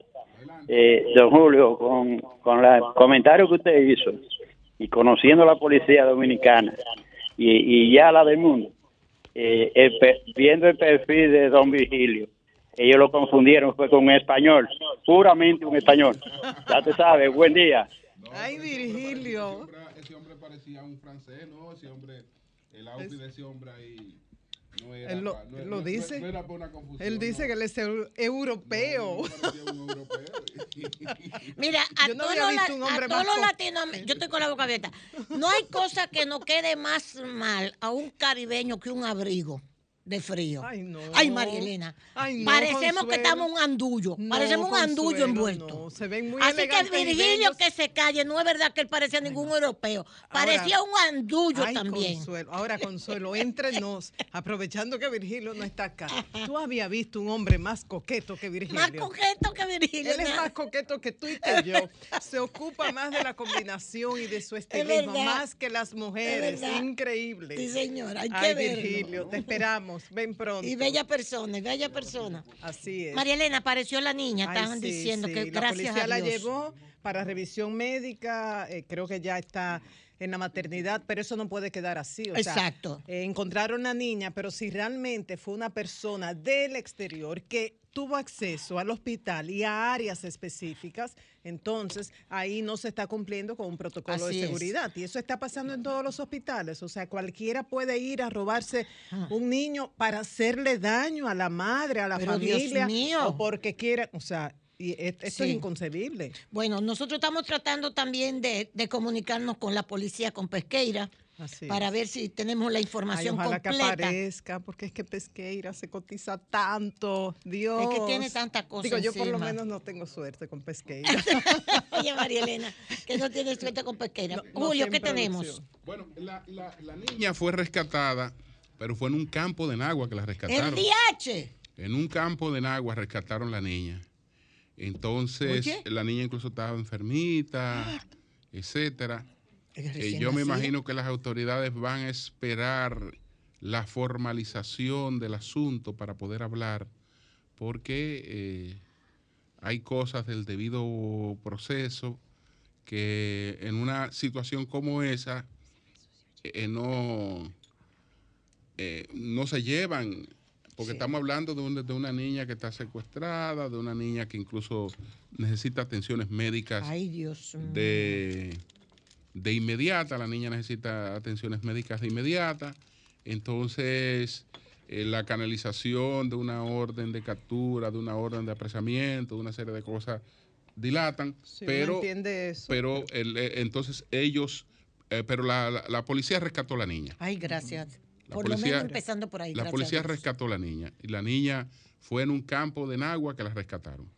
eh, don Julio, con, con el comentario que usted hizo y conociendo la policía dominicana y, y ya la del mundo, eh, el viendo el perfil de don Virgilio, ellos lo confundieron fue con un español, puramente un español. Ya te sabes, buen día. Ay, Virgilio. Ese hombre, ese hombre parecía un francés, ¿no? Ese hombre, el outfit de ese hombre ahí no era. Él lo- pa- no- él lo no- dice. no era por una confusión. Él dice no. que él es eu- europeo. No, no. Mira, a Yo no todos había los, latinoamericanos, yo estoy con la boca abierta, no hay cosa que nos quede más mal a un caribeño que un abrigo de frío. Ay, no. Ay, María Elena. Ay, no, Parecemos que estamos un andullo. No, Parecemos un andullo Consuelo, envuelto. no, se ven muy Así que Virgilio que se calle, no es verdad que él parecía ningún europeo. Ahora- Parecía un andullo también. Consuelo. Ahora, Consuelo, entre nos, aprovechando que Virgilio no está acá. ¿Tú habías visto un hombre más coqueto que Virgilio? Más coqueto que Virgilio. Él es más coqueto que tú y que yo. Se ocupa más de la combinación y de su estilismo, más que las mujeres. Es. Increíble. Sí, señora, hay que Ay, verlo. Virgilio, te esperamos. Ven pronto. Y bella persona, y bella persona. Así es. María Elena, apareció la niña, Ay, estaban sí, diciendo sí. que la gracias policía a la Dios. llevó para revisión médica, eh, creo que ya está en la maternidad, pero eso no puede quedar así. o sea, Exacto. eh, encontraron una niña, pero si realmente fue una persona del exterior que tuvo acceso al hospital y a áreas específicas, entonces ahí no se está cumpliendo con un protocolo Así de es. seguridad. Y eso está pasando en todos los hospitales. O sea, cualquiera puede ir a robarse un niño para hacerle daño a la madre, a la Ah. Pero, Dios familia, mío. o porque quiera. O sea, y e- esto Sí. es inconcebible. Bueno, nosotros estamos tratando también de, de comunicarnos con la policía, con Pesqueira, Así para es. ver si tenemos la Ay, información ojalá que completa. aparezca, porque es que Pesqueira se cotiza tanto. Dios. Es que tiene tanta cosa Digo, yo por lo menos no tengo suerte con Pesqueira. Oye, María Elena, que no tiene suerte con Pesqueira. No- Julio, ¿qué en tenemos? Bueno, la, la- la niña fue rescatada, pero fue en un campo de Nagua que la El rescataron. DH. En un campo de Nagua rescataron la niña. Entonces, Oye. la niña incluso estaba enfermita, etcétera. Eh, yo me imagino que las autoridades van a esperar la formalización del asunto para poder hablar, porque eh, hay cosas del debido proceso que en una situación como esa eh, no, no se llevan, porque Sí. estamos hablando de, un- de una niña que está secuestrada, de una niña que incluso necesita atenciones médicas Ay, Dios mío. de, de inmediata, la niña necesita atenciones médicas de inmediata, entonces eh, la canalización de una orden de captura, de una orden de apresamiento, de una serie de cosas dilatan, pero, entiende eso. pero el- eh, entonces ellos, eh, pero la, la- la policía rescató a la niña. Ay, gracias. La Por lo policía- menos empezando por ahí. La policía rescató a la niña y la niña fue en un campo de Nagua que la rescataron.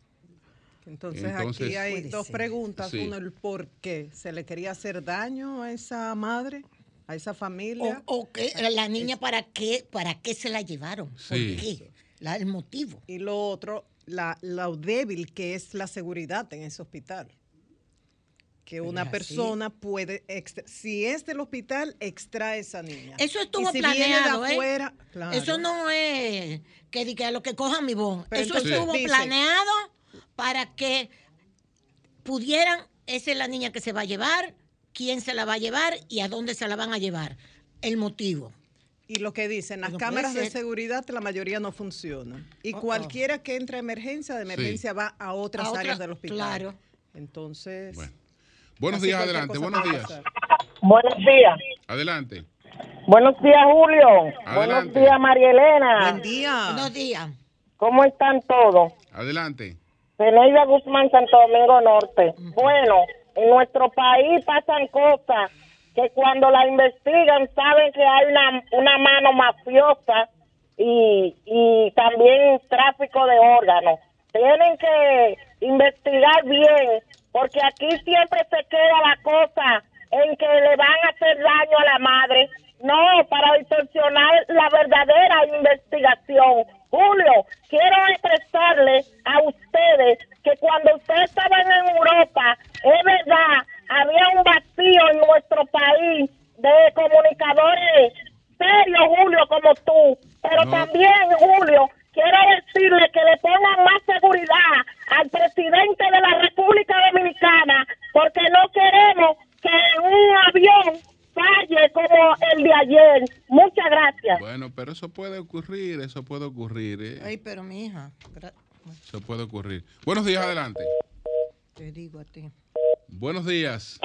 Entonces, Entonces- aquí hay dos ser. preguntas. Sí. Uno, el por qué. ¿Se le quería hacer daño a esa madre, a esa O, familia? o que la niña, ¿para qué, ¿para qué se la llevaron? ¿Por Sí. qué? La- el motivo. Y lo otro, la, lo débil que es la seguridad en ese hospital. Que una persona puede, extra- si es del hospital, extrae esa niña. Eso estuvo Y si viene de planeado, ¿eh? afuera, claro. Eso no es que diga lo que cojan mi. Pero Eso entonces estuvo dice- planeado para que pudieran, esa es la niña que se va a llevar, quién se la va a llevar y a dónde se la van a llevar. El motivo. Y lo que dicen, las No cámaras de seguridad, la mayoría no funcionan. Y Oh, oh. cualquiera que entre a emergencia, de emergencia va a otras A otra- áreas del hospital. claro. Entonces. Bueno. Buenos días, adelante, buenos días. Buenos días. Adelante. Buenos días, Julio. Adelante. Buenos días, María Elena. Buen día. Buenos días. ¿Cómo están todos? Adelante. Zeneida Guzmán, Santo Domingo Norte. Bueno, en nuestro país pasan cosas que cuando la investigan saben que hay una, una mano mafiosa y, y también tráfico de órganos. Tienen que investigar bien, porque aquí siempre se queda la cosa en que le van a hacer daño a la madre. No, para distorsionar la verdadera investigación. Julio, quiero expresarle a ustedes que cuando ustedes estaban en Europa, es verdad, había un vacío en nuestro país de comunicadores serios, Julio, como tú. Pero No. también, Julio, quiero decirle que le pongan más seguridad al presidente de la República Dominicana, porque no queremos que un avión falle como el de ayer. Muchas gracias. Bueno, pero eso puede ocurrir, eso puede ocurrir, ¿eh? Ay, pero mi hija, eso puede ocurrir. Buenos días, adelante. te digo a ti. Buenos días.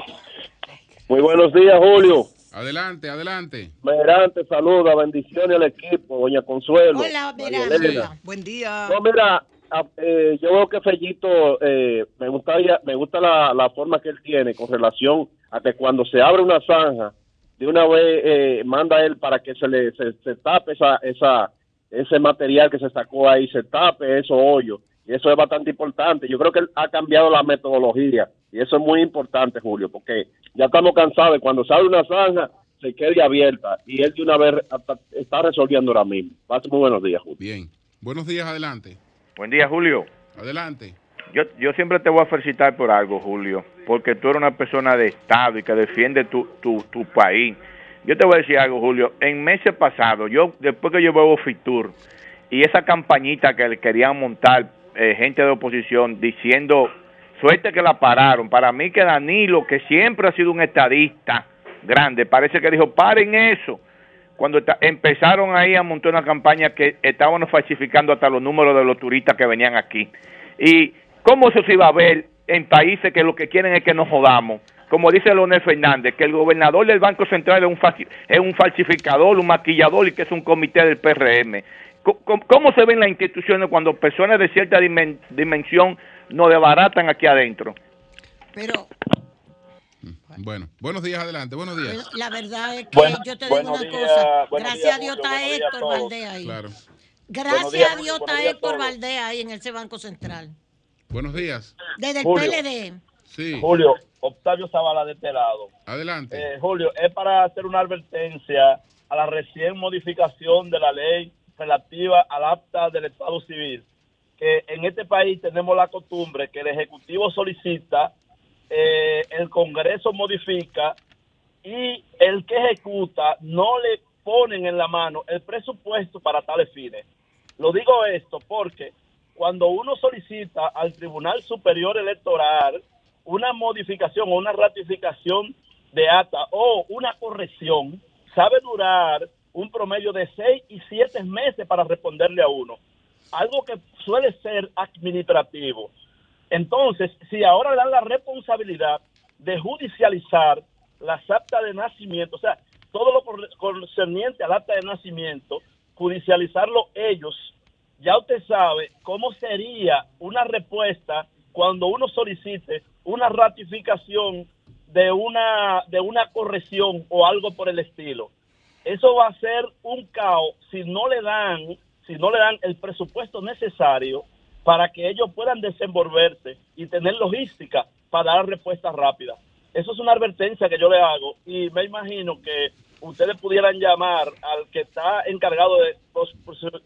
Muy buenos días, Julio. Adelante, adelante. Merante, saluda, bendiciones al equipo, doña Consuelo. Hola. Elena. Buen día. No, mira, a- eh, yo veo que Fellito, eh, me gusta, me gusta la, la forma que él tiene con relación a que cuando se abre una zanja, de una vez eh, manda él para que se le se, se tape esa, esa, ese material que se sacó ahí, se tape esos hoyos. Y eso es bastante importante. Yo creo que él ha cambiado la metodología. Y eso es muy importante, Julio, porque ya estamos cansados de cuando se abre una zanja, se quede abierta. Y él de una vez hasta- está resolviendo ahora mismo. Pase muy buenos días, Julio. Bien. Buenos días, adelante. Buen día, Julio. Adelante. Yo, yo siempre te voy a felicitar por algo, Julio, porque tú eres una persona de Estado y que defiende tu, tu, tu país. Yo te voy a decir algo, Julio. En meses pasados, yo después que yo veo Fitur y esa campañita que le querían montar eh, gente de oposición diciendo, suerte que la pararon. Para mí que Danilo, que siempre ha sido un estadista grande, parece que dijo, paren eso. cuando empezaron ahí a montar una campaña que estaban falsificando hasta los números de los turistas que venían aquí. ¿Y cómo eso se iba a ver en países que lo que quieren es que nos jodamos? Como dice Leonel Fernández, que el gobernador del Banco Central es un, es un falsificador, un maquillador y que es un comité del PRM. Co- ¿Cómo se ven las instituciones cuando personas de cierta dimen- dimensión nos desbaratan aquí adentro? Pero Bueno, buenos días, adelante, buenos días. la verdad es que Bueno, yo te digo una días, cosa. Gracias días, a Dios está Héctor. Valdés ahí. Claro. Gracias días, a Dios está Héctor. Valdés ahí en ese Banco Central. Buenos días. Desde el Julio. PLD. Sí. Julio, Octavio Zavala de este lado. Adelante. Eh, Julio, es para hacer una advertencia a la recién modificación de la ley relativa al acta del Estado Civil, que en este país tenemos la costumbre que el Ejecutivo solicita, eh, el Congreso modifica y el que ejecuta no le ponen en la mano el presupuesto para tales fines. Lo digo esto porque cuando uno solicita al Tribunal Superior Electoral una modificación o una ratificación de acta o una corrección, sabe durar un promedio de seis y siete meses para responderle a uno. Algo que suele ser administrativo. Entonces, si ahora dan la responsabilidad de judicializar las actas de nacimiento, o sea, todo lo concerniente al acta de nacimiento, judicializarlo ellos, ya usted sabe cómo sería una respuesta cuando uno solicite una ratificación de una de una corrección o algo por el estilo. Eso va a ser un caos si no le dan si no le dan el presupuesto necesario para que ellos puedan desenvolverse y tener logística para dar respuestas rápidas. Eso es una advertencia que yo le hago y me imagino que ustedes pudieran llamar al que está encargado de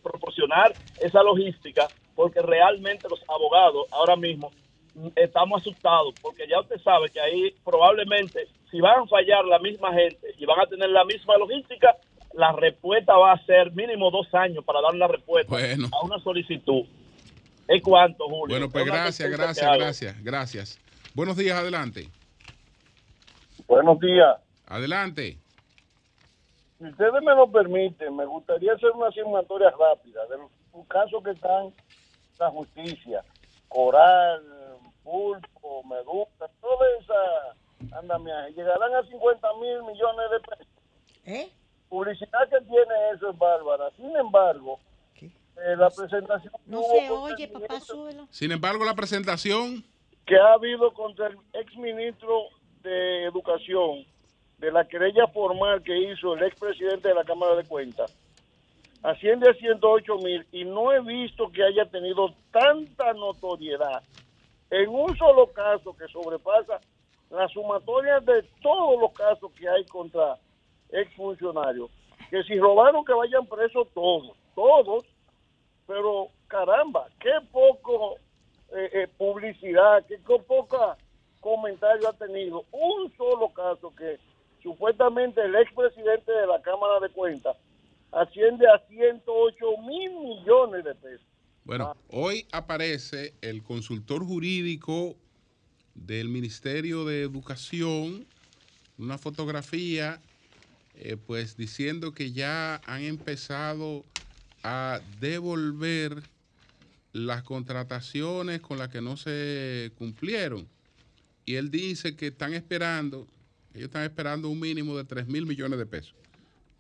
proporcionar esa logística, porque realmente los abogados ahora mismo mm, estamos asustados, porque ya usted sabe que ahí probablemente si van a fallar la misma gente y van a tener la misma logística, la respuesta va a ser mínimo dos años para dar una respuesta a una solicitud. ¿Es cuánto, Julio? Bueno, pues gracias, gracias, gracias, gracias. Buenos días, adelante. Buenos días. Adelante. Si ustedes me lo permiten, me gustaría hacer una sumatoria rápida de los un caso que están en la justicia. Coral, Pulpo, Medusa, toda esa andamiaje. Llegarán a 50 mil millones de pesos. ¿Eh? Publicidad que tiene eso es bárbara. Sin embargo, eh, la presentación No se oye, papá, súbelo. Sin embargo, la presentación. que ha habido contra el exministro de Educación de la querella formal que hizo el expresidente de la Cámara de Cuentas asciende a 108 mil y no he visto que haya tenido tanta notoriedad en un solo caso que sobrepasa la sumatoria de todos los casos que hay contra exfuncionarios. Que si robaron, que vayan presos todos, todos, pero caramba, qué poco eh, eh, publicidad, qué co- poca comentario ha tenido. Un solo caso que supuestamente el expresidente de la Cámara de Cuentas asciende a 108 mil millones de pesos. Bueno, hoy aparece el consultor jurídico del Ministerio de Educación, una fotografía, eh, pues diciendo que ya han empezado a devolver las contrataciones con las que no se cumplieron. Y él dice que están esperando, ellos están esperando un mínimo de 3 mil millones de pesos.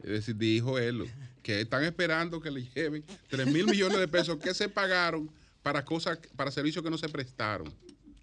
Es decir, dijo él que están esperando que le lleven 3 mil millones de pesos que se pagaron para cosas, para servicios que no se prestaron.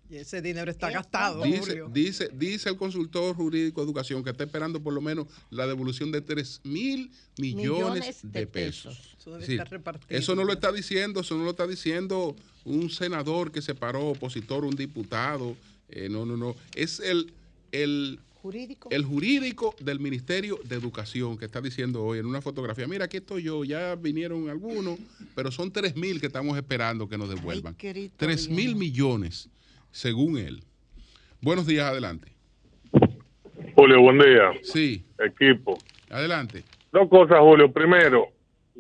Y ese dinero está gastado, Dice, Julio. dice, dice el consultor jurídico de educación que está esperando por lo menos la devolución de 3 mil millones, Millones de, de pesos. pesos. Eso debe Es decir, estar repartido. eso no lo está diciendo, eso no lo está diciendo un senador que se paró, opositor, un diputado. eh, no, no, no. Es el, el, Jurídico. el jurídico del Ministerio de Educación que está diciendo hoy en una fotografía, mira, aquí estoy yo, ya vinieron algunos, pero son 3 mil que estamos esperando que nos devuelvan. querido 3 mil millones, según él. Buenos días, adelante. Julio, buen día. Sí. Equipo. Adelante. Dos cosas, Julio. Primero,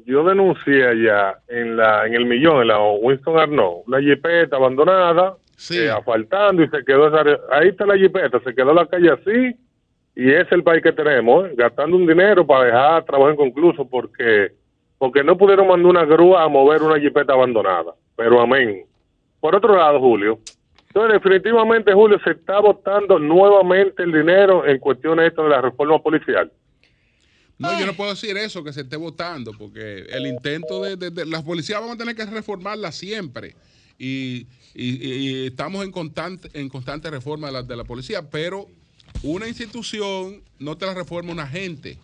yo denuncié allá en la en el millón, en la Winston Arnaud, una jipeta abandonada, eh, asfaltando y se quedó esa, ahí está la jipeta, se quedó la calle así y es el país que tenemos, ¿eh? gastando un dinero para dejar trabajo inconcluso porque porque no pudieron mandar una grúa a mover una jipeta abandonada. Pero amén. Por otro lado, Julio, entonces definitivamente, Julio, se está votando nuevamente el dinero en cuestiones esto de la reforma policial. No, yo no puedo decir eso, que se esté votando, porque el intento de, de- de- las policías vamos a tener que reformarla siempre. Y, y- y estamos en constante, en constante reforma de la, de la policía, pero una institución no te la reforma una gente.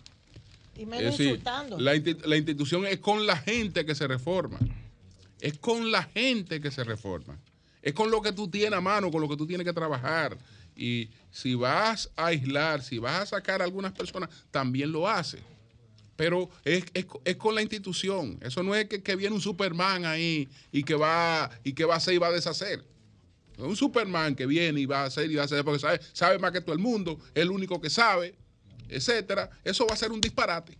Y Es menos decir, insultando. la, la institución es con la gente que se reforma. Es con la gente que se reforma. Es con lo que tú tienes a mano, con lo que tú tienes que trabajar. Y si vas a aislar, si vas a sacar a algunas personas, también lo hace. Pero es, es, es con la institución. Eso no es que, que viene un Superman ahí y que va y que va a hacer y va a deshacer. Es un Superman que viene y va a hacer y va a hacer porque sabe, sabe más que todo el mundo, es el único que sabe, etcétera. Eso va a ser un disparate.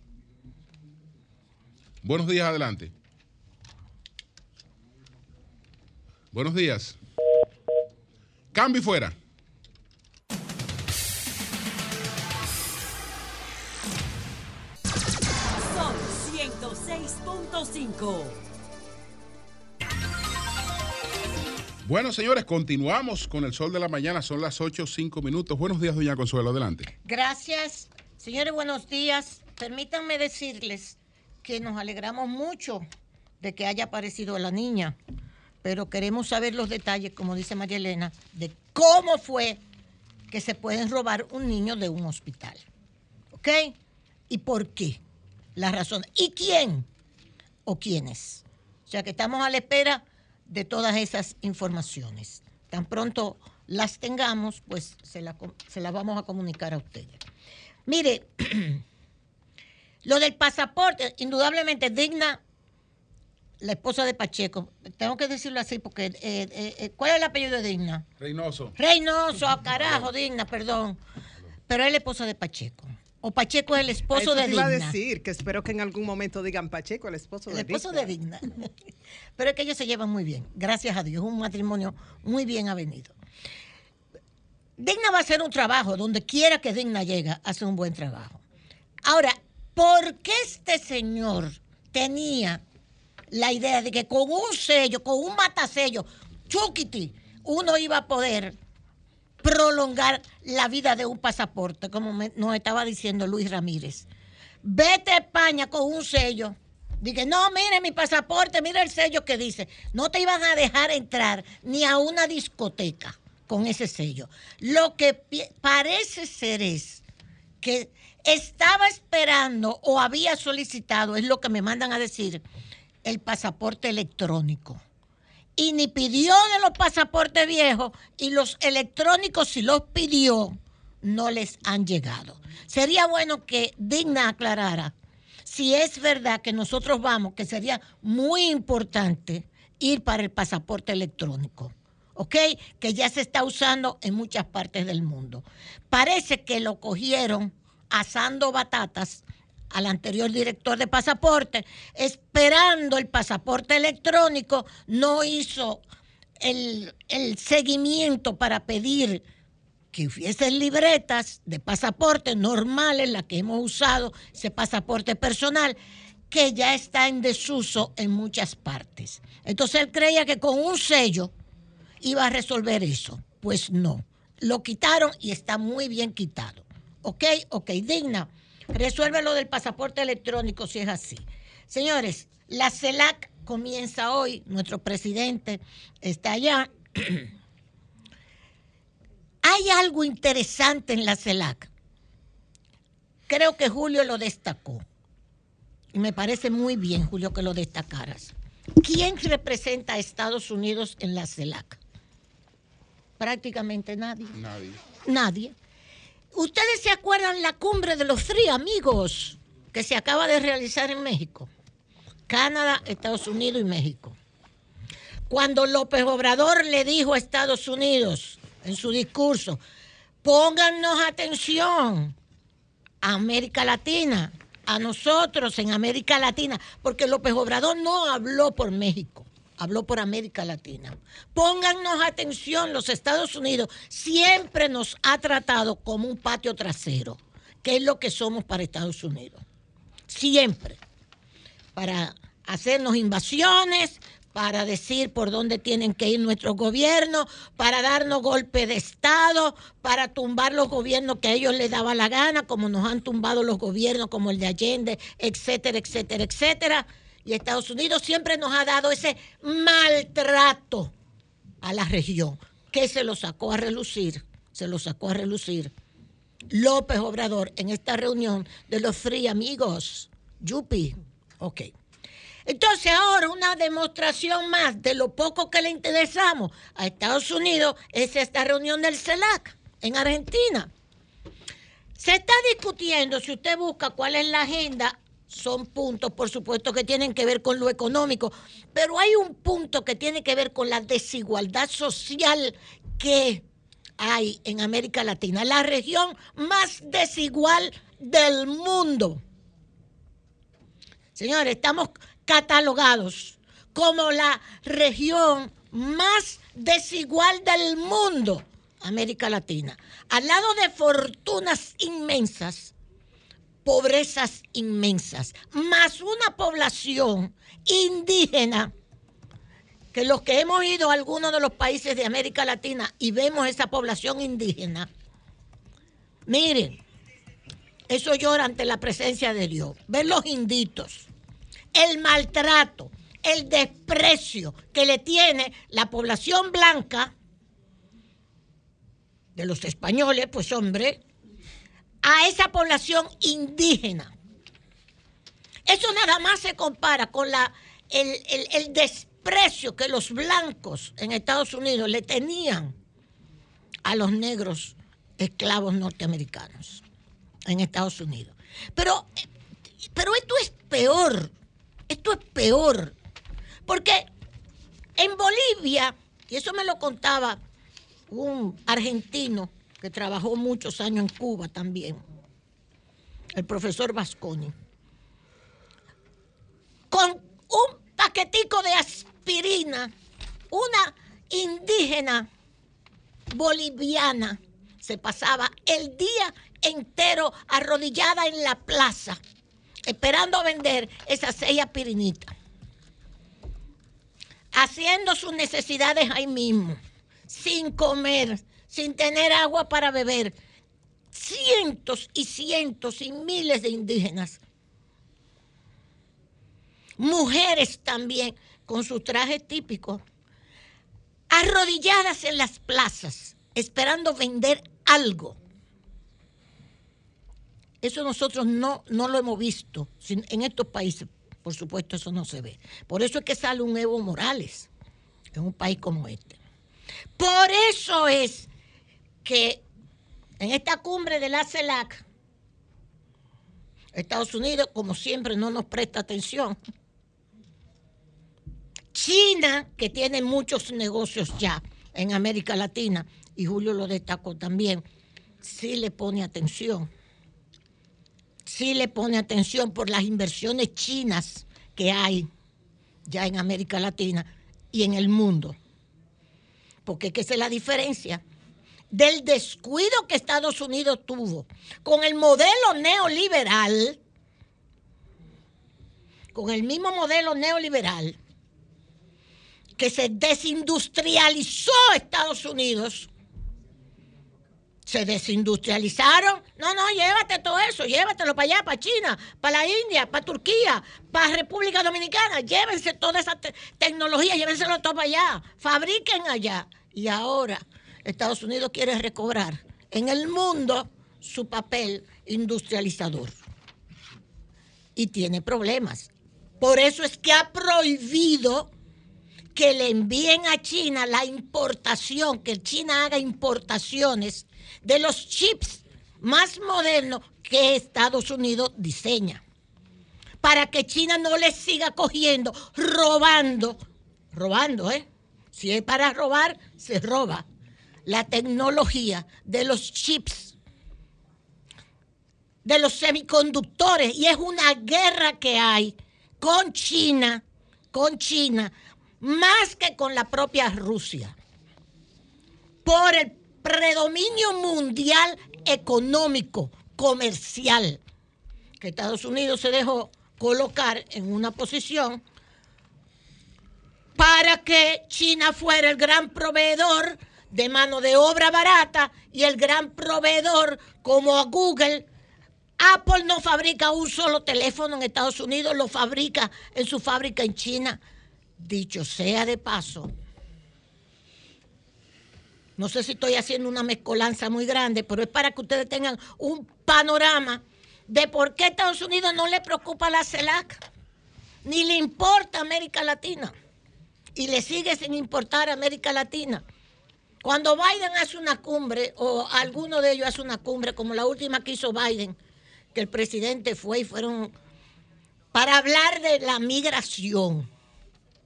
Buenos días, adelante. Buenos días. Cambio y fuera. 106.5. Bueno, señores, continuamos con el sol de la mañana. Son las 8 5 minutos. Buenos días, doña Consuelo. Adelante. Gracias. Señores, buenos días. Permítanme decirles que nos alegramos mucho de que haya aparecido la niña, pero queremos saber los detalles, como dice María Elena, de cómo fue que se pueden robar un niño de un hospital. ¿Ok? ¿Y por qué? La razón. ¿Y quién? ¿O quiénes? O sea que estamos a la espera de todas esas informaciones. Tan pronto las tengamos, pues se las se las vamos a comunicar a ustedes. Mire, lo del pasaporte, indudablemente digna la esposa de Pacheco. Tengo que decirlo así porque, eh, eh, eh, ¿cuál es el apellido de Digna? Reynoso. Reynoso, ah, carajo, Digna, perdón. Pero es la esposa de Pacheco. O Pacheco es el esposo de te iba a Digna. decir, que espero que en algún momento digan Pacheco, el esposo El de esposo Digna. de Digna. Pero es que ellos se llevan muy bien, gracias a Dios. Un matrimonio muy bien avenido. Digna va a hacer un trabajo, donde quiera que Digna llega, hace un buen trabajo. Ahora, ¿por qué este señor tenía la idea de que con un sello, con un matasello, chuquiti, uno iba a poder prolongar la vida de un pasaporte, como me- nos estaba diciendo Luis Ramírez. Vete a España con un sello. Dije, no, mire mi pasaporte, mire el sello que dice. No te iban a dejar entrar ni a una discoteca con ese sello. Lo que parece ser es que estaba esperando o había solicitado, es lo que me mandan a decir, el pasaporte electrónico y ni pidió de los pasaportes viejos y los electrónicos si los pidió no les han llegado. Sería bueno que Digna aclarara si es verdad que nosotros vamos, que sería muy importante ir para el pasaporte electrónico. ¿Ok? Que ya se está usando en muchas partes del mundo. Parece que lo cogieron asando batatas al anterior director de pasaporte, esperando el pasaporte electrónico, no hizo el, seguimiento para pedir que hubiesen libretas de pasaporte normales, las que hemos usado, ese pasaporte personal, que ya está en desuso en muchas partes. Entonces él creía que con un sello iba a resolver eso. Pues no, lo quitaron y está muy bien quitado. ¿Ok? Ok, digna. Resuelve lo del pasaporte electrónico si es así. Señores, la CELAC comienza hoy, nuestro presidente está allá. Hay algo interesante en la CELAC. Creo que Julio lo destacó. Y me parece muy bien, Julio, que lo destacaras. ¿Quién representa a Estados Unidos en la CELAC? Prácticamente nadie. Nadie. Nadie. ¿Ustedes se acuerdan la cumbre de los Free Amigos que se acaba de realizar en México? Canadá, Estados Unidos y México. Cuando López Obrador le dijo a Estados Unidos en su discurso, póngannos atención a América Latina, a nosotros en América Latina, porque López Obrador no habló por México, habló por América Latina. Póngannos atención, los Estados Unidos siempre nos ha tratado como un patio trasero, que es lo que somos para Estados Unidos. Siempre. Para hacernos invasiones, para decir por dónde tienen que ir nuestros gobiernos, para darnos golpe de Estado, para tumbar los gobiernos que a ellos les daba la gana, como nos han tumbado los gobiernos como el de Allende, etcétera, etcétera, etcétera. Y Estados Unidos siempre nos ha dado ese maltrato a la región, que se lo sacó a relucir, se lo sacó a relucir López Obrador en esta reunión de los Free Amigos. Yupi. Ok. Entonces ahora una demostración más de lo poco que le interesamos a Estados Unidos es esta reunión del CELAC en Argentina. Se está discutiendo, si usted busca cuál es la agenda, son puntos, por supuesto, que tienen que ver con lo económico, pero hay un punto que tiene que ver con la desigualdad social que hay en América Latina, la región más desigual del mundo. Señores, estamos catalogados como la región más desigual del mundo, América Latina. Al lado de fortunas inmensas, pobrezas inmensas, más una población indígena que los que hemos ido a algunos de los países de América Latina y vemos esa población indígena, miren, eso llora ante la presencia de Dios. Ver los inditos, el maltrato, el desprecio que le tiene la población blanca de los españoles, pues hombre, a esa población indígena. Eso nada más se compara con el- el desprecio que los blancos en Estados Unidos le tenían a los negros esclavos norteamericanos en Estados Unidos. Pero, pero esto es peor, esto es peor, porque en Bolivia, y eso me lo contaba un argentino que trabajó muchos años en Cuba también, el profesor Vasconi, con un paquetico de aspirina, una indígena boliviana se pasaba el día entero arrodillada en la plaza, esperando vender esas seis aspirinitas, haciendo sus necesidades ahí mismo, sin comer, sin tener agua para beber. Cientos y cientos y miles de indígenas. Mujeres también con sus trajes típicos, arrodilladas en las plazas, esperando vender algo. Eso nosotros no, no lo hemos visto. En estos países, por supuesto, eso no se ve. Por eso es que sale un Evo Morales en un país como este. Por eso es que en esta cumbre de la CELAC, Estados Unidos, como siempre, no nos presta atención. China, que tiene muchos negocios ya en América Latina, y Julio lo destacó también, sí le pone atención. Sí le pone atención por las inversiones chinas que hay ya en América Latina y en el mundo. Porque es que esa es la diferencia del descuido que Estados Unidos tuvo con el modelo neoliberal, con el mismo modelo neoliberal que se desindustrializó Estados Unidos. Se desindustrializaron. No, no, llévate todo eso, llévatelo para allá, para China, para la India, para Turquía, para República Dominicana. Llévense toda esa te- tecnología, llévenselo todo para allá. Fabriquen allá. Y ahora Estados Unidos quiere recobrar en el mundo su papel industrializador. Y tiene problemas. Por eso es que ha prohibido que le envíen a China la importación, que China haga importaciones de los chips más modernos que Estados Unidos diseña. Para que China no les siga cogiendo, robando, robando, ¿eh? Si es para robar, se roba la tecnología de los chips, de los semiconductores. Y es una guerra que hay con China, con China, más que con la propia Rusia, por el predominio mundial económico, comercial, que Estados Unidos se dejó colocar en una posición para que China fuera el gran proveedor de mano de obra barata y el gran proveedor como Google. Apple no fabrica un solo teléfono en Estados Unidos, lo fabrica en su fábrica en China. Dicho sea de paso, no sé si estoy haciendo una mezcolanza muy grande, pero es para que ustedes tengan un panorama de por qué Estados Unidos no le preocupa la CELAC, ni le importa América Latina, y le sigue sin importar América Latina. Cuando Biden hace una cumbre, o alguno de ellos hace una cumbre, como la última que hizo Biden, que el presidente fue y fueron para hablar de la migración,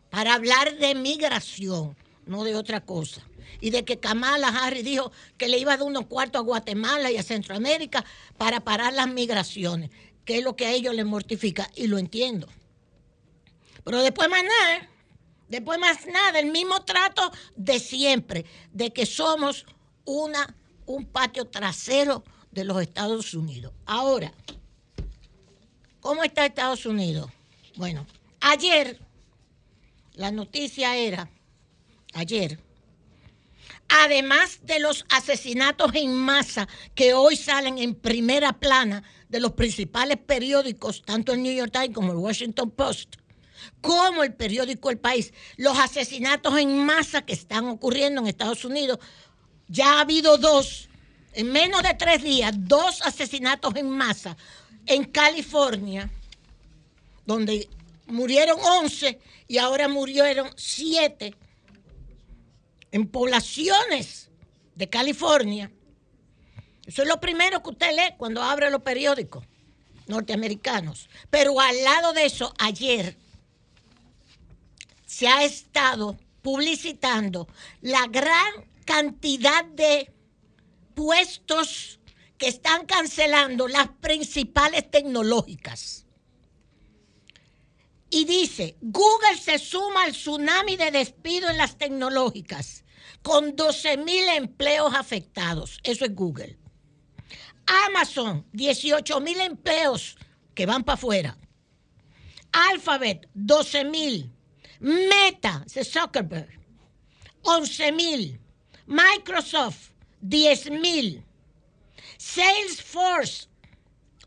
para hablar de migración, no de otra cosa. Y de que Kamala Harris dijo que le iba a dar unos cuartos a Guatemala y a Centroamérica para parar las migraciones, que es lo que a ellos les mortifica, y lo entiendo. Pero después más nada. Después más nada, el mismo trato de siempre, de que somos una, un patio trasero de los Estados Unidos. Ahora, ¿cómo está Estados Unidos? Bueno, ayer la noticia era, ayer, además de los asesinatos en masa que hoy salen en primera plana de los principales periódicos, tanto el New York Times como el Washington Post, como el periódico El País, los asesinatos en masa que están ocurriendo en Estados Unidos, ya ha habido dos, en menos de tres días, dos asesinatos en masa en California, donde murieron 11 y ahora murieron 7 en poblaciones de California. Eso es lo primero que usted lee cuando abre los periódicos norteamericanos. Pero al lado de eso, ayer se ha estado publicitando la gran cantidad de puestos que están cancelando las principales tecnológicas. Y dice, Google se suma al tsunami de despido en las tecnológicas, con 12 mil empleos afectados. Eso es Google. Amazon, 18 mil empleos que van para afuera. Alphabet, 12 mil. Meta, de Zuckerberg, 11 mil. Microsoft, 10 mil. Salesforce,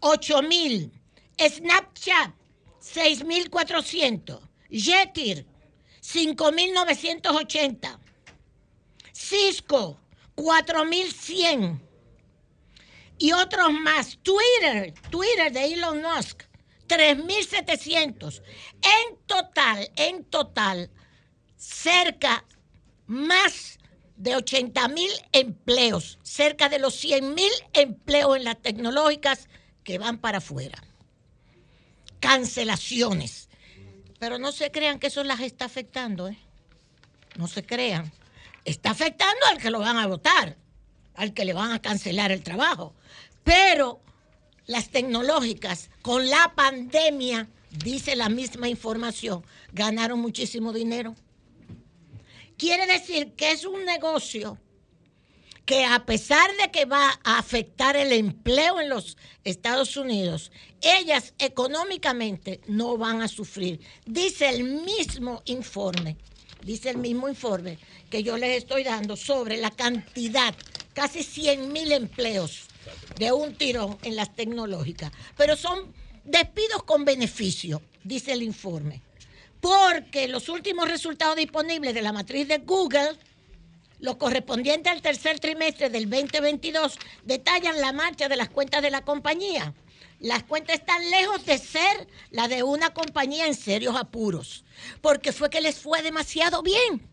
8 mil. Snapchat, 6.400. Jetir, 5.980. Cisco, 4.100. Y otros más. Twitter, Twitter de Elon Musk, 3.700. En total, en total, cerca más de 80 mil empleos, cerca de los 100 mil empleos en las tecnológicas que van para afuera. Cancelaciones. Pero no se crean que eso las está afectando, ¿eh? No se crean. Está afectando al que lo van a votar, al que le van a cancelar el trabajo. Pero las tecnológicas, con la pandemia, dice la misma información, ganaron muchísimo dinero. Quiere decir que es un negocio que a pesar de que va a afectar el empleo en los Estados Unidos, ellas económicamente no van a sufrir. Dice el mismo informe, dice el mismo informe que yo les estoy dando sobre la cantidad, casi 100 mil empleos de un tirón en las tecnológicas. Pero son despidos con beneficio, dice el informe. Porque los últimos resultados disponibles de la matriz de Google, los correspondientes al tercer trimestre del 2022, detallan la marcha de las cuentas de la compañía. Las cuentas están lejos de ser la de una compañía en serios apuros, porque fue que les fue demasiado bien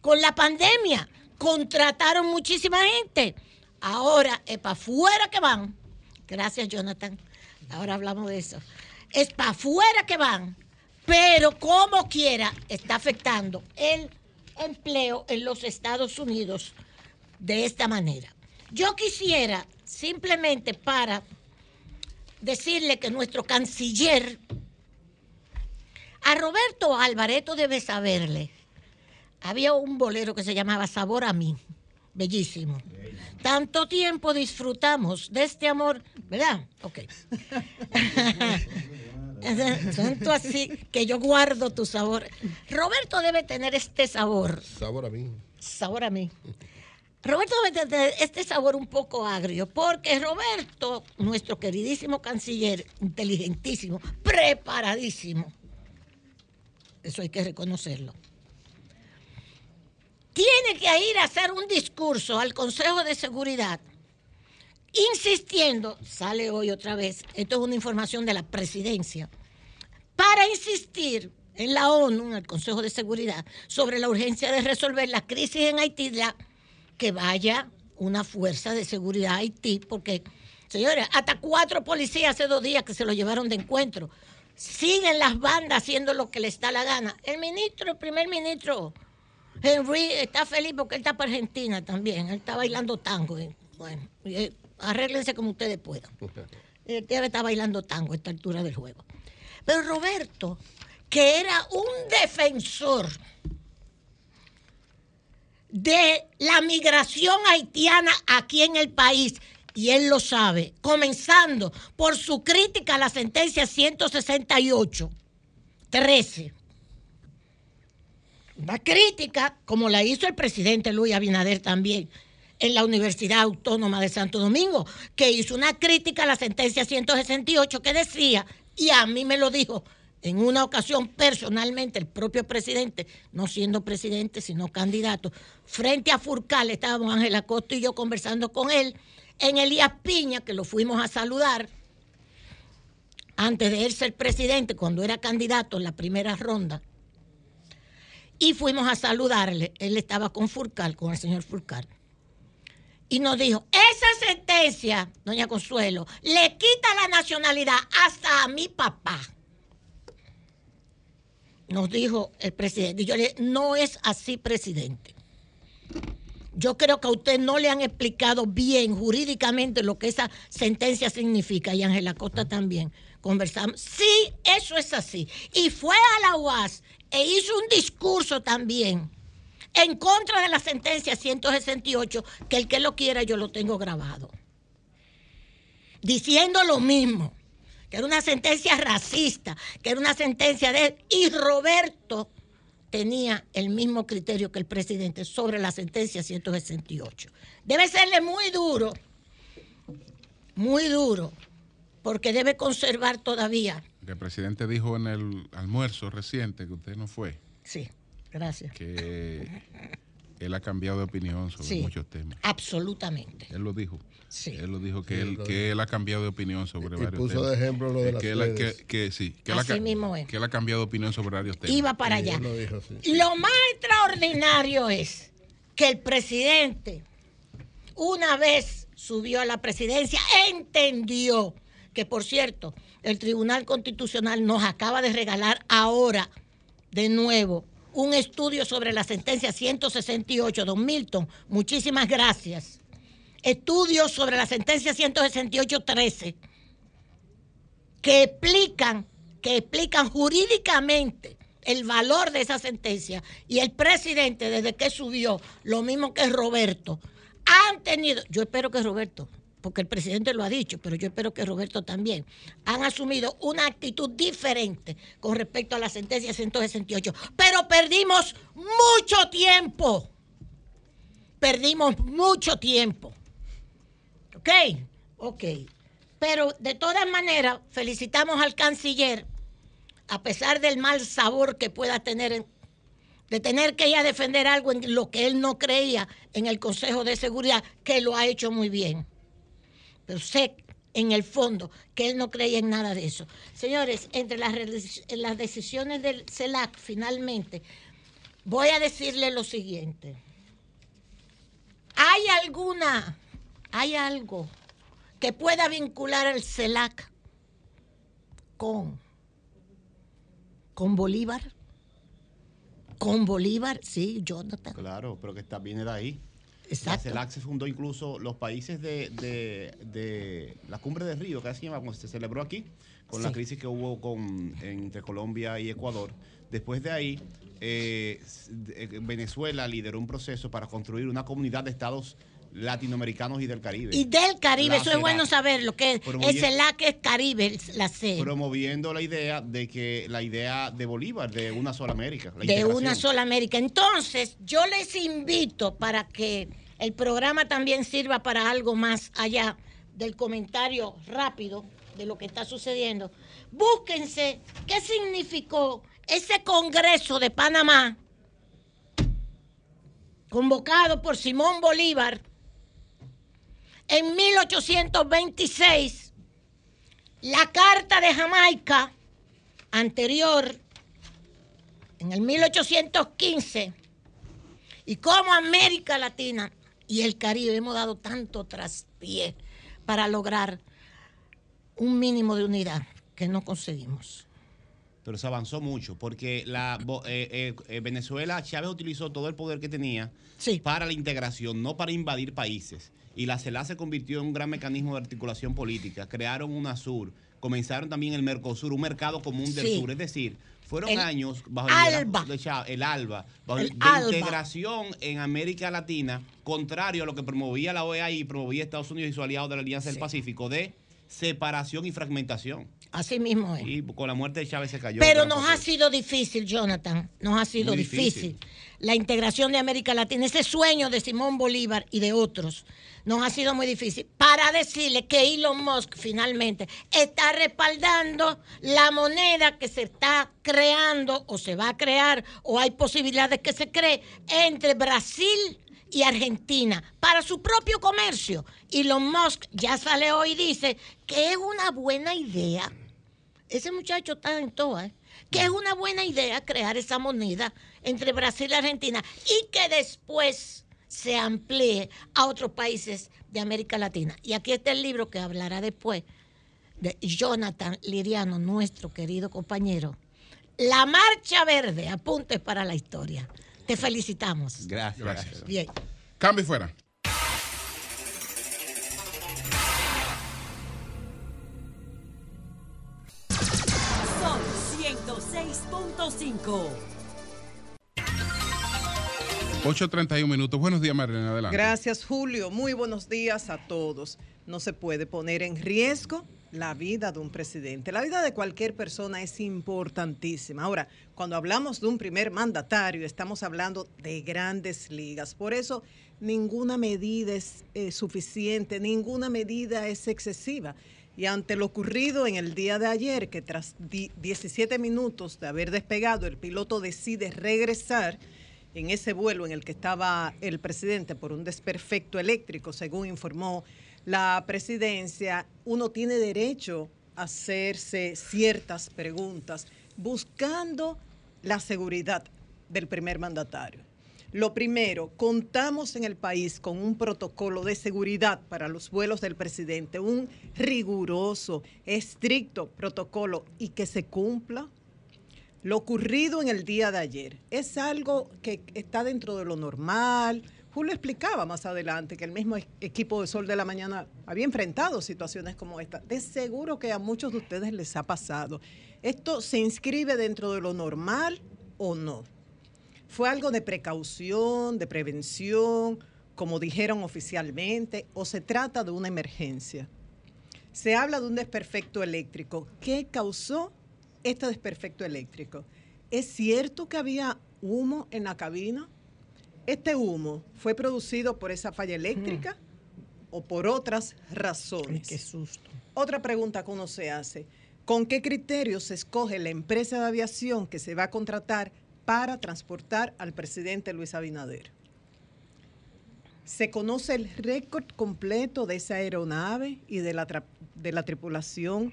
con la pandemia. Contrataron muchísima gente. Ahora es para afuera que van. Gracias, Jonathan. Ahora hablamos de eso. Es para afuera que van, pero como quiera está afectando el empleo en los Estados Unidos de esta manera. Yo quisiera simplemente para decirle que nuestro canciller, a Roberto Alvareto debe saberle había un bolero que se llamaba Sabor a mí. Bellísimo. Tanto tiempo disfrutamos de este amor, ¿verdad? Ok. Tanto así que yo guardo tu sabor. Roberto debe tener este sabor. Sabor a mí. Sabor a mí. Roberto debe tener este sabor un poco agrio, porque Roberto, nuestro queridísimo canciller, inteligentísimo, preparadísimo, eso hay que reconocerlo, tiene que ir a hacer un discurso al Consejo de Seguridad, insistiendo, sale hoy otra vez, esto es una información de la presidencia, para insistir en la ONU, en el Consejo de Seguridad, sobre la urgencia de resolver la crisis en Haití, que vaya una fuerza de seguridad a Haití, porque, señores, hasta cuatro policías hace dos días que se lo llevaron de encuentro. Siguen las bandas haciendo lo que les da la gana. El ministro, el primer ministro, Henry, está feliz porque él está para Argentina también. Él está bailando tango. y, Bueno, y, eh, arréglense como ustedes puedan. Él debe estar bailando tango a esta altura del juego. Pero Roberto, que era un defensor de la migración haitiana aquí en el país, y él lo sabe, comenzando por su crítica a la sentencia 168, 13. Una crítica, como la hizo el presidente Luis Abinader también, en la Universidad Autónoma de Santo Domingo, que hizo una crítica a la sentencia 168 que decía, y a mí me lo dijo en una ocasión personalmente el propio presidente, no siendo presidente, sino candidato, frente a Furcal, estábamos Ángela Costa y yo conversando con él, en Elías Piña, que lo fuimos a saludar, antes de él ser presidente, cuando era candidato en la primera ronda, y fuimos a saludarle. Él estaba con Furcal, con el señor Furcal. Y nos dijo, esa sentencia, doña Consuelo, le quita la nacionalidad hasta a mi papá. Nos dijo el presidente. Y yo le dije, no es así, presidente. Yo creo que a usted no le han explicado bien jurídicamente lo que esa sentencia significa. Y Ángela Costa también. Conversamos. Sí, eso es así. Y fue a la UAS e hizo un discurso también en contra de la sentencia 168, que el que lo quiera yo lo tengo grabado. Diciendo lo mismo, que era una sentencia racista, que era una sentencia de... Y Roberto tenía el mismo criterio que el presidente sobre la sentencia 168. Debe serle muy duro, muy duro, porque debe conservar todavía. El presidente dijo en el almuerzo reciente que usted no fue, Sí, gracias. que él ha cambiado de opinión sobre Sí. muchos temas. Absolutamente. Él lo dijo. Sí. Él lo dijo que, Sí, él, lo que él ha cambiado de opinión sobre Y varios puso temas. de ejemplo lo de las que él, ha- redes. que, que sí, que él, ha, Así mismo es. que él ha cambiado de opinión sobre varios temas. Iba para allá. Él lo dijo, sí. Lo más extraordinario es que el presidente, una vez subió a la presidencia, entendió que, por cierto, el Tribunal Constitucional nos acaba de regalar ahora, de nuevo, un estudio sobre la sentencia 168, don Milton. Muchísimas gracias. Estudios sobre la sentencia 168-13 que explican, que explican jurídicamente el valor de esa sentencia y el presidente desde que subió, lo mismo que Roberto, han tenido, yo espero que Roberto, porque el presidente lo ha dicho, pero yo espero que Roberto también, han asumido una actitud diferente con respecto a la sentencia 168, pero perdimos mucho tiempo, perdimos mucho tiempo. ¿Ok? Ok. Pero de todas maneras, felicitamos al canciller, a pesar del mal sabor que pueda tener, en- de tener que ir a defender algo en lo que él no creía en el Consejo de Seguridad, que lo ha hecho muy bien. Pero sé en el fondo que él no creía en nada de eso. Señores, entre las, las decisiones del CELAC, finalmente, voy a decirle lo siguiente. ¿Hay alguna, hay algo que pueda vincular al CELAC con, con Bolívar? ¿Con Bolívar? Sí, Jonathan. Claro, pero que está, viene de ahí. Exacto. La CELAC se fundó incluso los países de, de- de la cumbre de Río, que así se llama, cuando se celebró aquí, con la crisis que hubo con, entre Colombia y Ecuador. Después de ahí, eh, eh, Venezuela lideró un proceso para construir una comunidad de estados latinoamericanos y del Caribe. Y del Caribe, La eso es CELAC. bueno saber lo que es. La que es Caribe, la C. promoviendo la idea de que la idea de Bolívar de una sola América, la de una sola América. Entonces, yo les invito para que el programa también sirva para algo más allá del comentario rápido de lo que está sucediendo. Búsquense qué significó ese Congreso de Panamá convocado por Simón Bolívar en 1826, la Carta de Jamaica anterior en el 1815 y cómo América Latina y el Caribe hemos dado tanto traspié para lograr un mínimo de unidad que no conseguimos. Pero se avanzó mucho porque la eh, eh, eh, Venezuela, Chávez utilizó todo el poder que tenía para la integración, no para invadir países. Y la CELAC se convirtió en un gran mecanismo de articulación política. Crearon UNASUR, comenzaron también el Mercosur, un mercado común del Sí. sur. Es decir, fueron El años bajo el ALBA. de Chávez, el ALBA, bajo El el- de ALBA. integración en América Latina, contrario a lo que promovía la OEA y promovía Estados Unidos y su aliado de la Alianza del Pacífico, de separación y fragmentación. Así mismo es. Y con la muerte de Chávez se cayó. Pero nos ha sido difícil, Jonathan, nos ha sido difícil. La integración de América Latina, ese sueño de Simón Bolívar y de otros, nos ha sido muy difícil. Para decirle que Elon Musk finalmente está respaldando la moneda que se está creando o se va a crear o hay posibilidades que se cree entre Brasil y Argentina para su propio comercio. Elon Musk ya sale hoy y dice que es una buena idea. Ese muchacho está en toa, ¿eh? que es una buena idea crear esa moneda entre Brasil y Argentina y que después se amplíe a otros países de América Latina. Y aquí está el libro que hablará después de Jonathan Liriano, nuestro querido compañero. La Marcha Verde, apuntes para la historia. Te felicitamos. Gracias. Gracias. Bien. Cambio y fuera. Sol 106.5. 8.31 minutos. Buenos días, Marilena. Adelante. Gracias, Julio. Muy buenos días a todos. No se puede poner en riesgo la vida de un presidente. La vida de cualquier persona es importantísima. Ahora, cuando hablamos de un primer mandatario, estamos hablando de grandes ligas. Por eso, ninguna medida es eh, suficiente, ninguna medida es excesiva. Y ante lo ocurrido en el día de ayer, que tras di- 17 minutos de haber despegado, el piloto decide regresar en ese vuelo en el que estaba el presidente por un desperfecto eléctrico, según informó la presidencia, uno tiene derecho a hacerse ciertas preguntas buscando la seguridad del primer mandatario. Lo primero, contamos en el país con un protocolo de seguridad para los vuelos del presidente, un riguroso, estricto protocolo y que se cumpla. Lo ocurrido en el día de ayer es algo que está dentro de lo normal. Julio explicaba más adelante que el mismo equipo de Sol de la Mañana había enfrentado situaciones como esta. De seguro que a muchos de ustedes les ha pasado. ¿Esto se inscribe dentro de lo normal o no? ¿Fue algo de precaución, de prevención, como dijeron oficialmente, o se trata de una emergencia? Se habla de un desperfecto eléctrico. ¿Qué causó este desperfecto eléctrico? ¿Es cierto que había humo en la cabina? ¿Este humo fue producido por esa falla eléctrica o por otras razones? qué susto. Otra pregunta que uno se hace. ¿Con qué criterios se escoge la empresa de aviación que se va a contratar para transportar al presidente Luis Abinader? ¿Se conoce el récord completo de esa aeronave y de la, tra- de la tripulación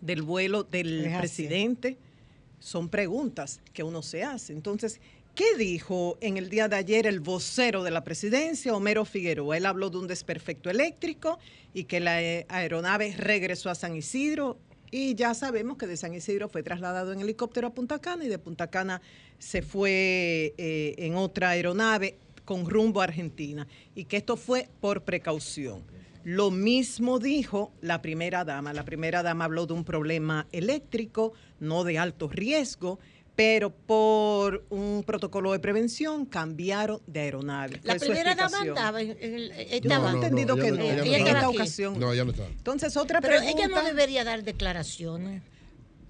del vuelo del presidente? Son preguntas que uno se hace. Entonces, ¿qué dijo en el día de ayer el vocero de la presidencia, Homero Figueroa? Él habló de un desperfecto eléctrico y que la eh, aeronave regresó a San Isidro. Y ya sabemos que de San Isidro fue trasladado en helicóptero a Punta Cana y de Punta Cana se fue eh, en otra aeronave con rumbo a Argentina y que esto fue por precaución. Lo mismo dijo la primera dama. La primera dama habló de un problema eléctrico, no de alto riesgo, pero por un protocolo de prevención cambiaron de aeronave. La Fue primera dama andaba. en- el- Yo estaba. tengo entendido ella que no- no, ella no en estaba. esta aquí. ocasión. No, ya no está. Entonces, otra Pero pregunta. ella no debería dar declaraciones.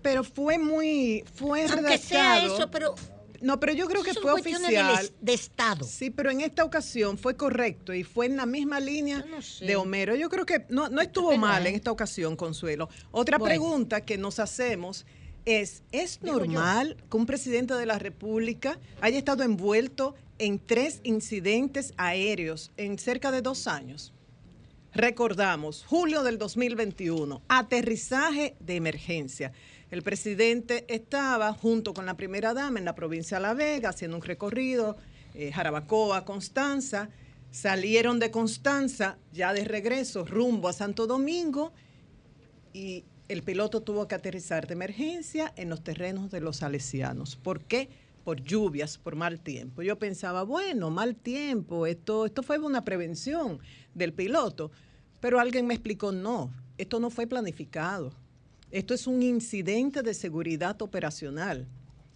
Pero fue muy, fue Aunque sea eso, pero No, pero yo creo que son fue oficial. de Estado. Sí, pero en esta ocasión fue correcto y fue en la misma línea de Homero. Yo creo que no, no estuvo mal ¿eh? en esta ocasión, Consuelo. Otra Bueno. pregunta que nos hacemos es, ¿es normal que un presidente de la República haya estado envuelto en tres incidentes aéreos en cerca de dos años? Recordamos, julio del 2021, aterrizaje de emergencia. El presidente estaba junto con la primera dama en la provincia de La Vega haciendo un recorrido, eh, Jarabacoa, Constanza. Salieron de Constanza ya de regreso rumbo a Santo Domingo y el piloto tuvo que aterrizar de emergencia en los terrenos de los salesianos. ¿Por qué? Por lluvias, por mal tiempo. Yo pensaba, bueno, mal tiempo, esto, esto fue una prevención del piloto. Pero alguien me explicó, no, esto no fue planificado. Esto es un incidente de seguridad operacional.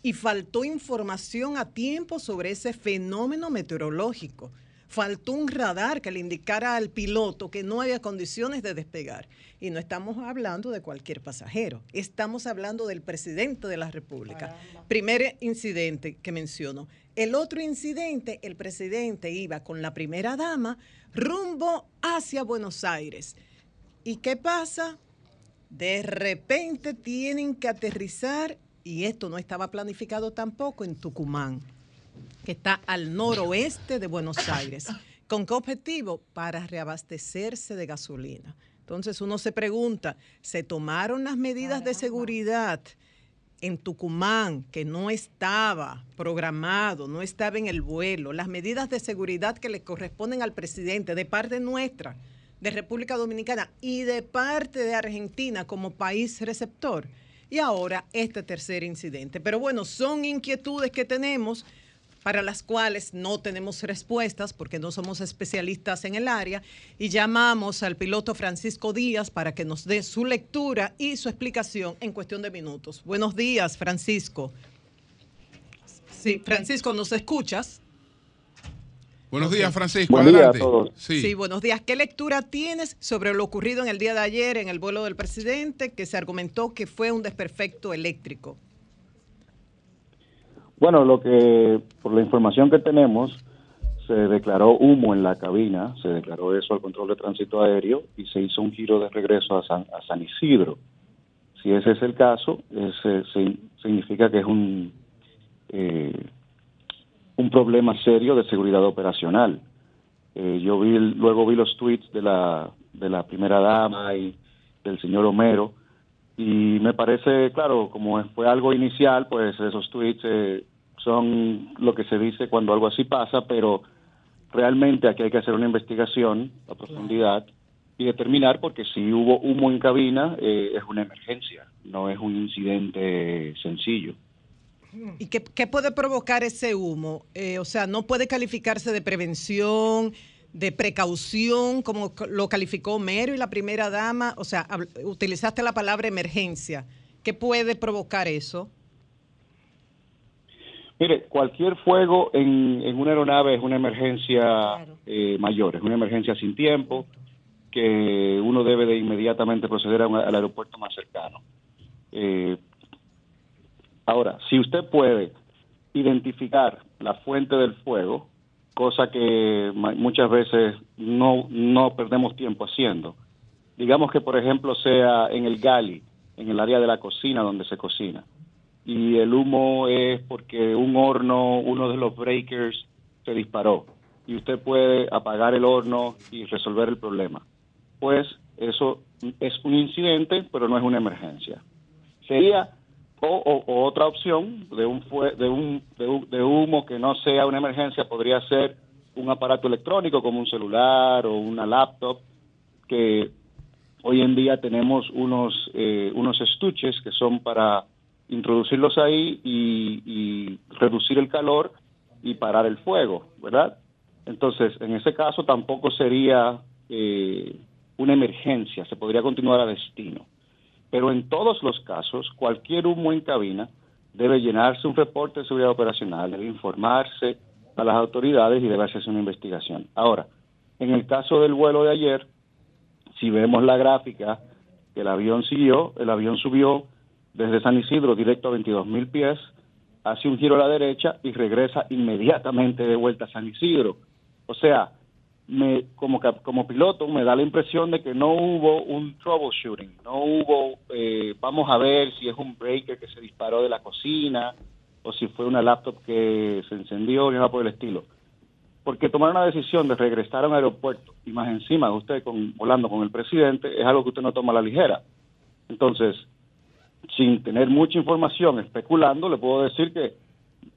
Y faltó información a tiempo sobre ese fenómeno meteorológico. Faltó un radar que le indicara al piloto que no había condiciones de despegar. Y no estamos hablando de cualquier pasajero, estamos hablando del presidente de la República. Primer incidente que menciono. El otro incidente, el presidente iba con la primera dama rumbo hacia Buenos Aires. ¿Y qué pasa? De repente tienen que aterrizar, y esto no estaba planificado tampoco, en Tucumán, que está al noroeste de Buenos Aires. ¿Con qué objetivo? Para reabastecerse de gasolina. Entonces uno se pregunta, ¿se tomaron las medidas de seguridad en Tucumán que no estaba programado, no estaba en el vuelo? Las medidas de seguridad que le corresponden al presidente de parte nuestra, de República Dominicana y de parte de Argentina como país receptor. Y ahora este tercer incidente. Pero bueno, son inquietudes que tenemos para las cuales no tenemos respuestas porque no somos especialistas en el área y llamamos al piloto Francisco Díaz para que nos dé su lectura y su explicación en cuestión de minutos. Buenos días, Francisco. Sí, Francisco, ¿nos escuchas? Buenos días, Francisco. Buen día a adelante. todos. Sí. buenos días. ¿Qué lectura tienes sobre lo ocurrido en el día de ayer en el vuelo del presidente que se argumentó que fue un desperfecto eléctrico? Bueno, lo que, por la información que tenemos, se declaró humo en la cabina, se declaró eso al control de tránsito aéreo y se hizo un giro de regreso a San, a San Isidro. Si ese es el caso, ese si- significa que es un, eh, un problema serio de seguridad operacional. Eh, yo vi, luego vi los tweets de la, de la primera dama y del señor Homero, y me parece, claro, como fue algo inicial, pues esos tweets eh, son lo que se dice cuando algo así pasa, pero realmente aquí hay que hacer una investigación a profundidad y determinar, porque si hubo humo en cabina, eh, es una emergencia, no es un incidente sencillo. ¿Y qué, qué puede provocar ese humo? Eh, o sea, no puede calificarse de prevención, de precaución, como lo calificó Homero y la primera dama. O sea, utilizaste la palabra emergencia. ¿Qué puede provocar eso? Mire, cualquier fuego en, en una aeronave es una emergencia eh, mayor, es una emergencia sin tiempo que uno debe de inmediatamente proceder a un- al aeropuerto más cercano. Eh, ahora, si usted puede identificar la fuente del fuego, cosa que muchas veces no, no perdemos tiempo haciendo, digamos que por ejemplo sea en el gali, en el área de la cocina donde se cocina, y el humo es porque un horno, uno de los breakers se disparó y usted puede apagar el horno y resolver el problema. Pues eso es un incidente, pero no es una emergencia. Sería o, otra opción de un, fue- de, un- de humo que no sea una emergencia, podría ser un aparato electrónico como un celular o una laptop que hoy en día tenemos unos eh, unos estuches que son para introducirlos ahí y, y reducir el calor y parar el fuego, ¿verdad? Entonces, en ese caso tampoco sería eh, una emergencia, se podría continuar a destino. Pero en todos los casos, cualquier humo en cabina debe llenarse un reporte de seguridad operacional, debe informarse a las autoridades y debe hacerse una investigación. Ahora, en el caso del vuelo de ayer, si vemos la gráfica, que el avión siguió, el avión subió desde San Isidro directo a 22 mil pies, hace un giro a la derecha y regresa inmediatamente de vuelta a San Isidro. O sea, me, como, como piloto me da la impresión de que no hubo un troubleshooting, no hubo, eh, vamos a ver si es un breaker que se disparó de la cocina o si fue una laptop que se encendió, ni nada por el estilo. Porque tomar una decisión de regresar a un aeropuerto y más encima usted con, volando con el presidente es algo que usted no toma a la ligera. Entonces, sin tener mucha información, especulando, le puedo decir que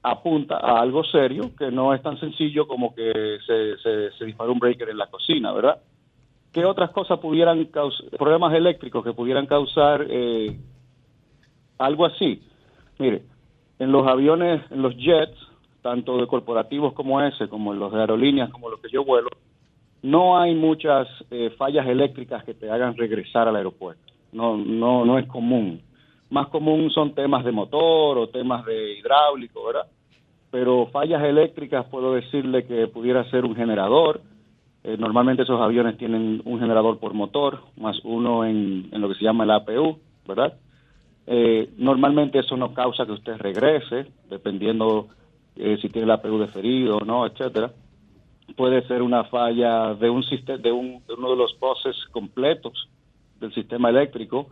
apunta a algo serio, que no es tan sencillo como que se, se, se un breaker en la cocina, ¿verdad? ¿Qué otras cosas pudieran causar, problemas eléctricos que pudieran causar eh, algo así? Mire, en los aviones, en los jets, tanto de corporativos como ese, como en los de aerolíneas, como los que yo vuelo, no hay muchas eh, fallas eléctricas que te hagan regresar al aeropuerto. No, no, no es común. Más común son temas de motor o temas de hidráulico, ¿verdad? Pero fallas eléctricas puedo decirle que pudiera ser un generador. Eh, normalmente esos aviones tienen un generador por motor, más uno en, lo que se llama el APU, ¿verdad? Eh, normalmente eso no causa que usted regrese, dependiendo eh, si tiene el APU deferido o no, etcétera. Puede ser una falla de un sistema, de, un, de uno de los buses completos del sistema eléctrico.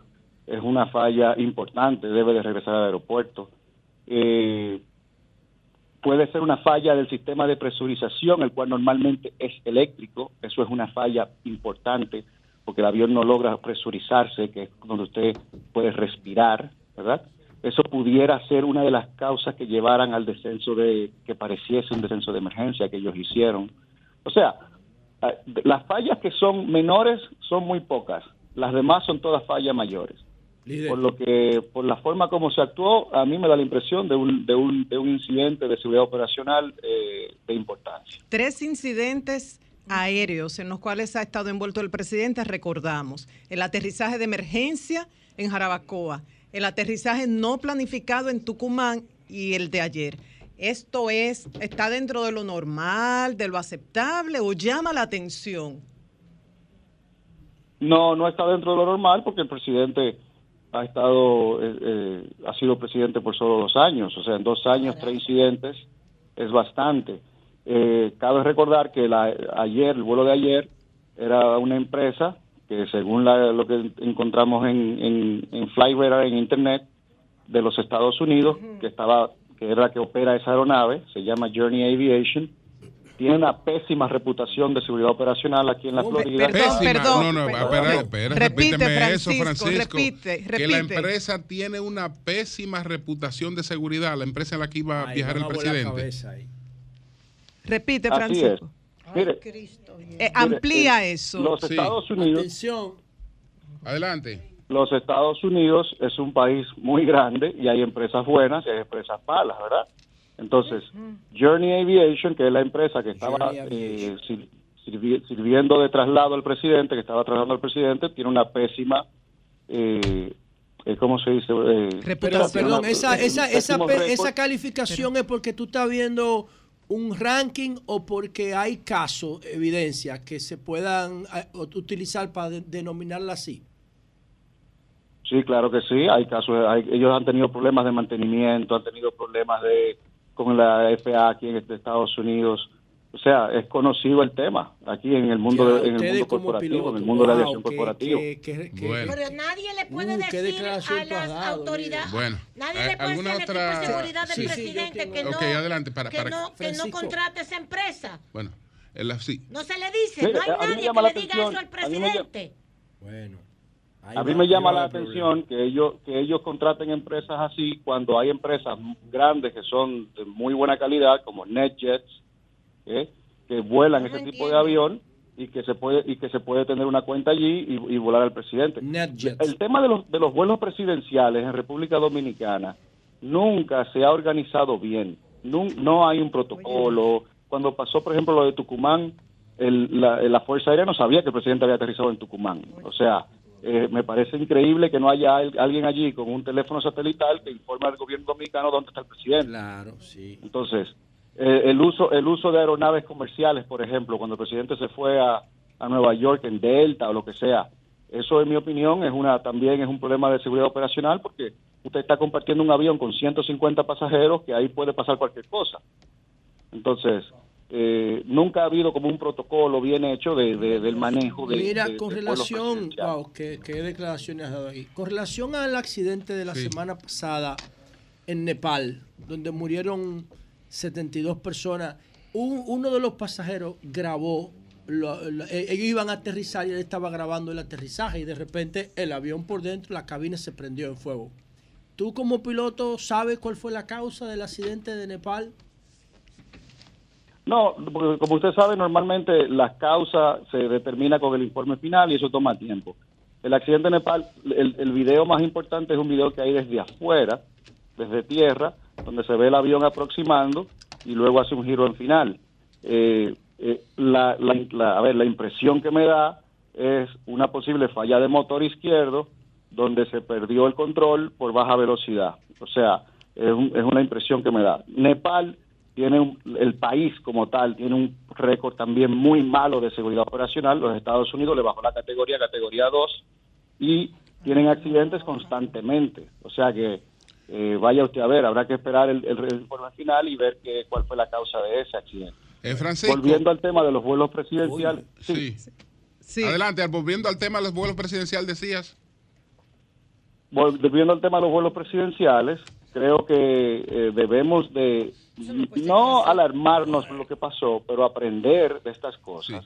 Es una falla importante, debe de regresar al aeropuerto. Eh, puede ser una falla del sistema de presurización, el cual normalmente es eléctrico. Eso es una falla importante porque el avión no logra presurizarse, que es donde usted puede respirar, ¿verdad? Eso pudiera ser una de las causas que llevaran al descenso de, que pareciese un descenso de emergencia que ellos hicieron. O sea, ah, las fallas que son menores son muy pocas, las demás son todas fallas mayores. Por lo que, por la forma como se actuó, a mí me da la impresión de un, de un, de un incidente de seguridad operacional eh, de importancia. Tres incidentes aéreos en los cuales ha estado envuelto el presidente, recordamos. El aterrizaje de emergencia en Jarabacoa, el aterrizaje no planificado en Tucumán y el de ayer. ¿Esto es, está dentro de lo normal, de lo aceptable o llama la atención? No, no está dentro de lo normal porque el presidente ha estado, eh, eh, ha sido presidente por solo dos años, o sea, en dos años tres incidentes es bastante. Eh, cabe recordar que la, ayer, el vuelo de ayer, era una empresa que según la- lo que encontramos en, en, en Flightradar en internet de los Estados Unidos, que estaba, que era la que opera esa aeronave, se llama Journey Aviation, tiene una pésima reputación de seguridad operacional aquí en la Florida. Pésima. no, no, espera, espera, Repite, repíteme eso, Francisco, repite, Que la empresa tiene una pésima reputación de seguridad, la empresa en la que iba a viajar el presidente. Repite, Así Francisco. es. Mire, Eh, amplía Mire, eso. Los Estados Unidos. Adelante. Los Estados Unidos es un país muy grande y hay empresas buenas y hay empresas malas, ¿verdad? Entonces, Journey Aviation, que es la empresa que estaba eh, sir- sirvi- sirviendo de traslado al presidente, que estaba trasladando al presidente, tiene una pésima, eh, eh, ¿cómo se dice? Eh, perdón, una- esa, esa, esa, esa calificación es porque tú estás viendo un ranking o porque hay casos, evidencia, que se puedan eh, utilizar para de- denominarla así. Sí, claro que sí. Hay casos, hay- ellos han tenido problemas de mantenimiento, han tenido problemas de con la FAA aquí en este- Estados Unidos. O sea, es conocido el tema aquí en el mundo, de- en el mundo corporativo, en el mundo de la aviación corporativa. que- que- que- Bueno. Pero nadie le puede Uh, qué decir declaración a las dado, autoridades. Bueno, Nadie eh, le puede ¿alguna decir al equipo otra- de seguridad del Sí. presidente que no, Ok, adelante, para- que para- no, que no Francisco. contrate esa empresa. Bueno, en la- sí. No se le dice, Mire, no hay nadie que le diga atención, eso al a mí A mí me llama la atención que ellos que ellos contraten empresas así cuando hay empresas grandes que son de muy buena calidad como NetJets ¿eh? que vuelan ese tipo de avión y que se puede y que se puede tener una cuenta allí y, y volar al presidente. El tema de los de los vuelos presidenciales en República Dominicana nunca se ha organizado bien. Nun- No, hay un protocolo. Cuando pasó, por ejemplo, lo de Tucumán, el- la, la Fuerza Aérea no sabía que el presidente había aterrizado en Tucumán. O sea, Eh, me parece increíble que no haya al- alguien allí con un teléfono satelital que informe al gobierno dominicano dónde está el presidente. Claro, sí. Entonces, eh, el uso el uso de aeronaves comerciales, por ejemplo, cuando el presidente se fue a, a Nueva York en Delta o lo que sea, eso en mi opinión es una también es un problema de seguridad operacional porque usted está compartiendo un avión con 150 pasajeros que ahí puede pasar cualquier cosa. Entonces, eh, nunca ha habido como un protocolo bien hecho de, de- del manejo de Mira, de- con relación, wow, qué, qué declaraciones has dado ahí. Con relación al accidente de la semana pasada en Nepal, donde murieron 72 personas, un- uno de los pasajeros grabó, lo- lo- eh, ellos iban a aterrizar y él estaba grabando el aterrizaje y de repente el avión por dentro, la cabina se prendió en fuego. ¿Tú como piloto sabes cuál fue la causa del accidente de Nepal? No, porque como usted sabe, normalmente la causa se determina con el informe final y eso toma tiempo. El accidente en Nepal, el, video más importante es un video que hay desde afuera, desde tierra, donde se ve el avión aproximando y luego hace un giro en final. Eh, eh, la- la- a ver, la impresión que me da es una posible falla de motor izquierdo donde se perdió el control por baja velocidad. O sea, es, un- es una impresión que me da. Nepal tiene un- el país como tal tiene un récord también muy malo de seguridad operacional. Los Estados Unidos le bajó la categoría, categoría 2, y tienen accidentes constantemente. O sea que eh, vaya usted a ver, habrá que esperar el, el informe final y ver qué, cuál fue la causa de ese accidente. Eh, Francisco. Volviendo al tema de los vuelos presidenciales. Sí. Adelante, volviendo al tema de los vuelos presidenciales, decías. Volviendo al tema de los vuelos presidenciales, creo que eh, debemos de no alarmarnos por lo que pasó, pero aprender de estas cosas.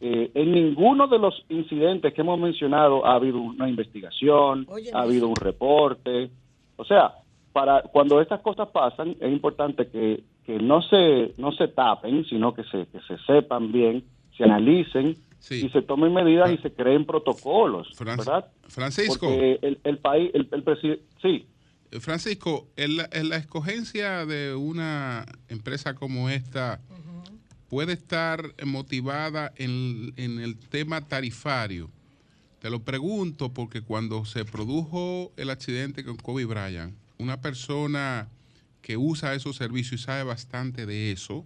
Eh, en ninguno de los incidentes que hemos mencionado ha habido una investigación, ha habido un reporte. O sea, para cuando estas cosas pasan es importante que, que no se no se tapen, sino que se que se sepan bien, se analicen y se tomen medidas y se creen protocolos, ¿verdad? Francisco. Porque el, el país, el, el presidente, sí. Francisco, en la, en la escogencia de una empresa como esta puede estar motivada en, en el tema tarifario. Te lo pregunto porque cuando se produjo el accidente con Kobe Bryant, una persona que usa esos servicios y sabe bastante de eso,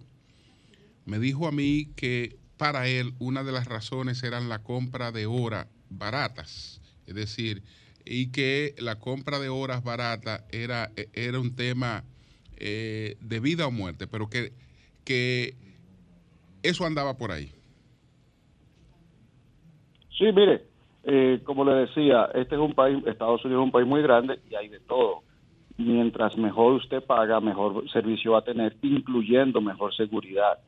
me dijo a mí que para él una de las razones eran la compra de horas baratas. Es decir, y que la compra de horas baratas era, era un tema eh, de vida o muerte, pero que, que eso andaba por ahí. Sí, mire, eh, como le decía, este es un país, Estados Unidos es un país muy grande y hay de todo. Mientras mejor usted paga, mejor servicio va a tener, incluyendo mejor seguridad.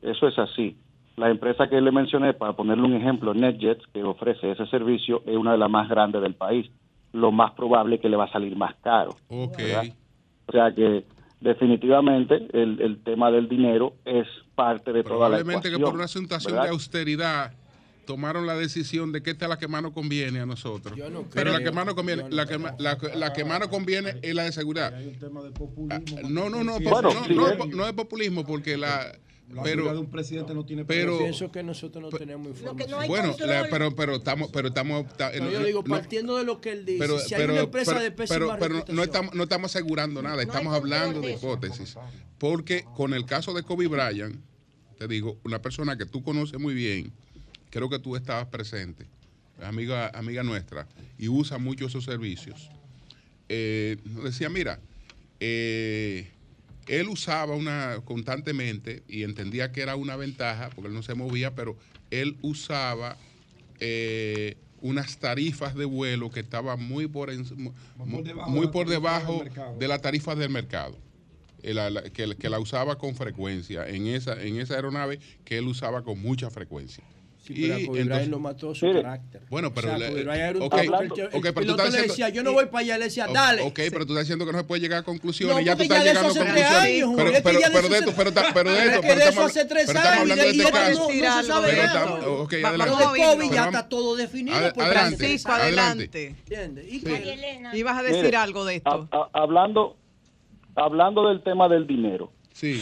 Eso es así. La empresa que le mencioné, para ponerle un ejemplo, NetJets, que ofrece ese servicio, es una de las más grandes del país. Lo más probable es que le va a salir más caro. Ok. ¿verdad? O sea que definitivamente el, el tema del dinero es parte de toda la Probablemente que por una situación ¿verdad? de austeridad tomaron la decisión de que esta es la que más nos conviene a nosotros. no Pero la que más nos conviene, la que, ma- la, la que más nos conviene es la de seguridad. Ah, No, no, no, Bueno, no, sí, no, eh. no es populismo porque la La pero de un presidente no tiene pero Yo pienso que nosotros no tenemos información. bueno, la- pero pero estamos pero estamos ta- No, no, yo digo, no, partiendo de lo que él dice, pero, si hay pero, una empresa pero- de pésima pero- pero no estamos, no estamos asegurando nada, estamos hablando de hipótesis. Porque con el caso de Kobe Bryant, te digo, una persona que tú conoces muy bien, creo que tú estabas presente, amiga, amiga nuestra, y usa mucho esos servicios, eh, decía, mira, eh, él usaba una constantemente y entendía que era una ventaja, porque él no se movía, pero él usaba eh, unas tarifas de vuelo que estaban muy por, en- muy, debajo muy por debajo de las tarifas del mercado. Eh, la- la- que, que la usaba con frecuencia en esa, en esa aeronave que él usaba con mucha frecuencia. Sí, pero Bryant entonces- lo mató su Mire, carácter. Bueno, pero O sea, le- Kobe Bryant era un ok, tipo que el- ok, el pero tú estás decía, yo no voy para allá, le decía, dale. Ok, pero tú estás diciendo que no se puede llegar a conclusiones. No, ya tú estás llegando a conclusiones. años, pero, pero, de esto, pero, pero de esto, pero de eso hace tres años, hablando y de este y esto no- se sabe nada. ok, adelante. Ya está todo definido. Francisco, adelante. ¿Entiendes? Y Sí. que- Ibas a decir algo de esto. hablando, hablando del tema del dinero. Sí.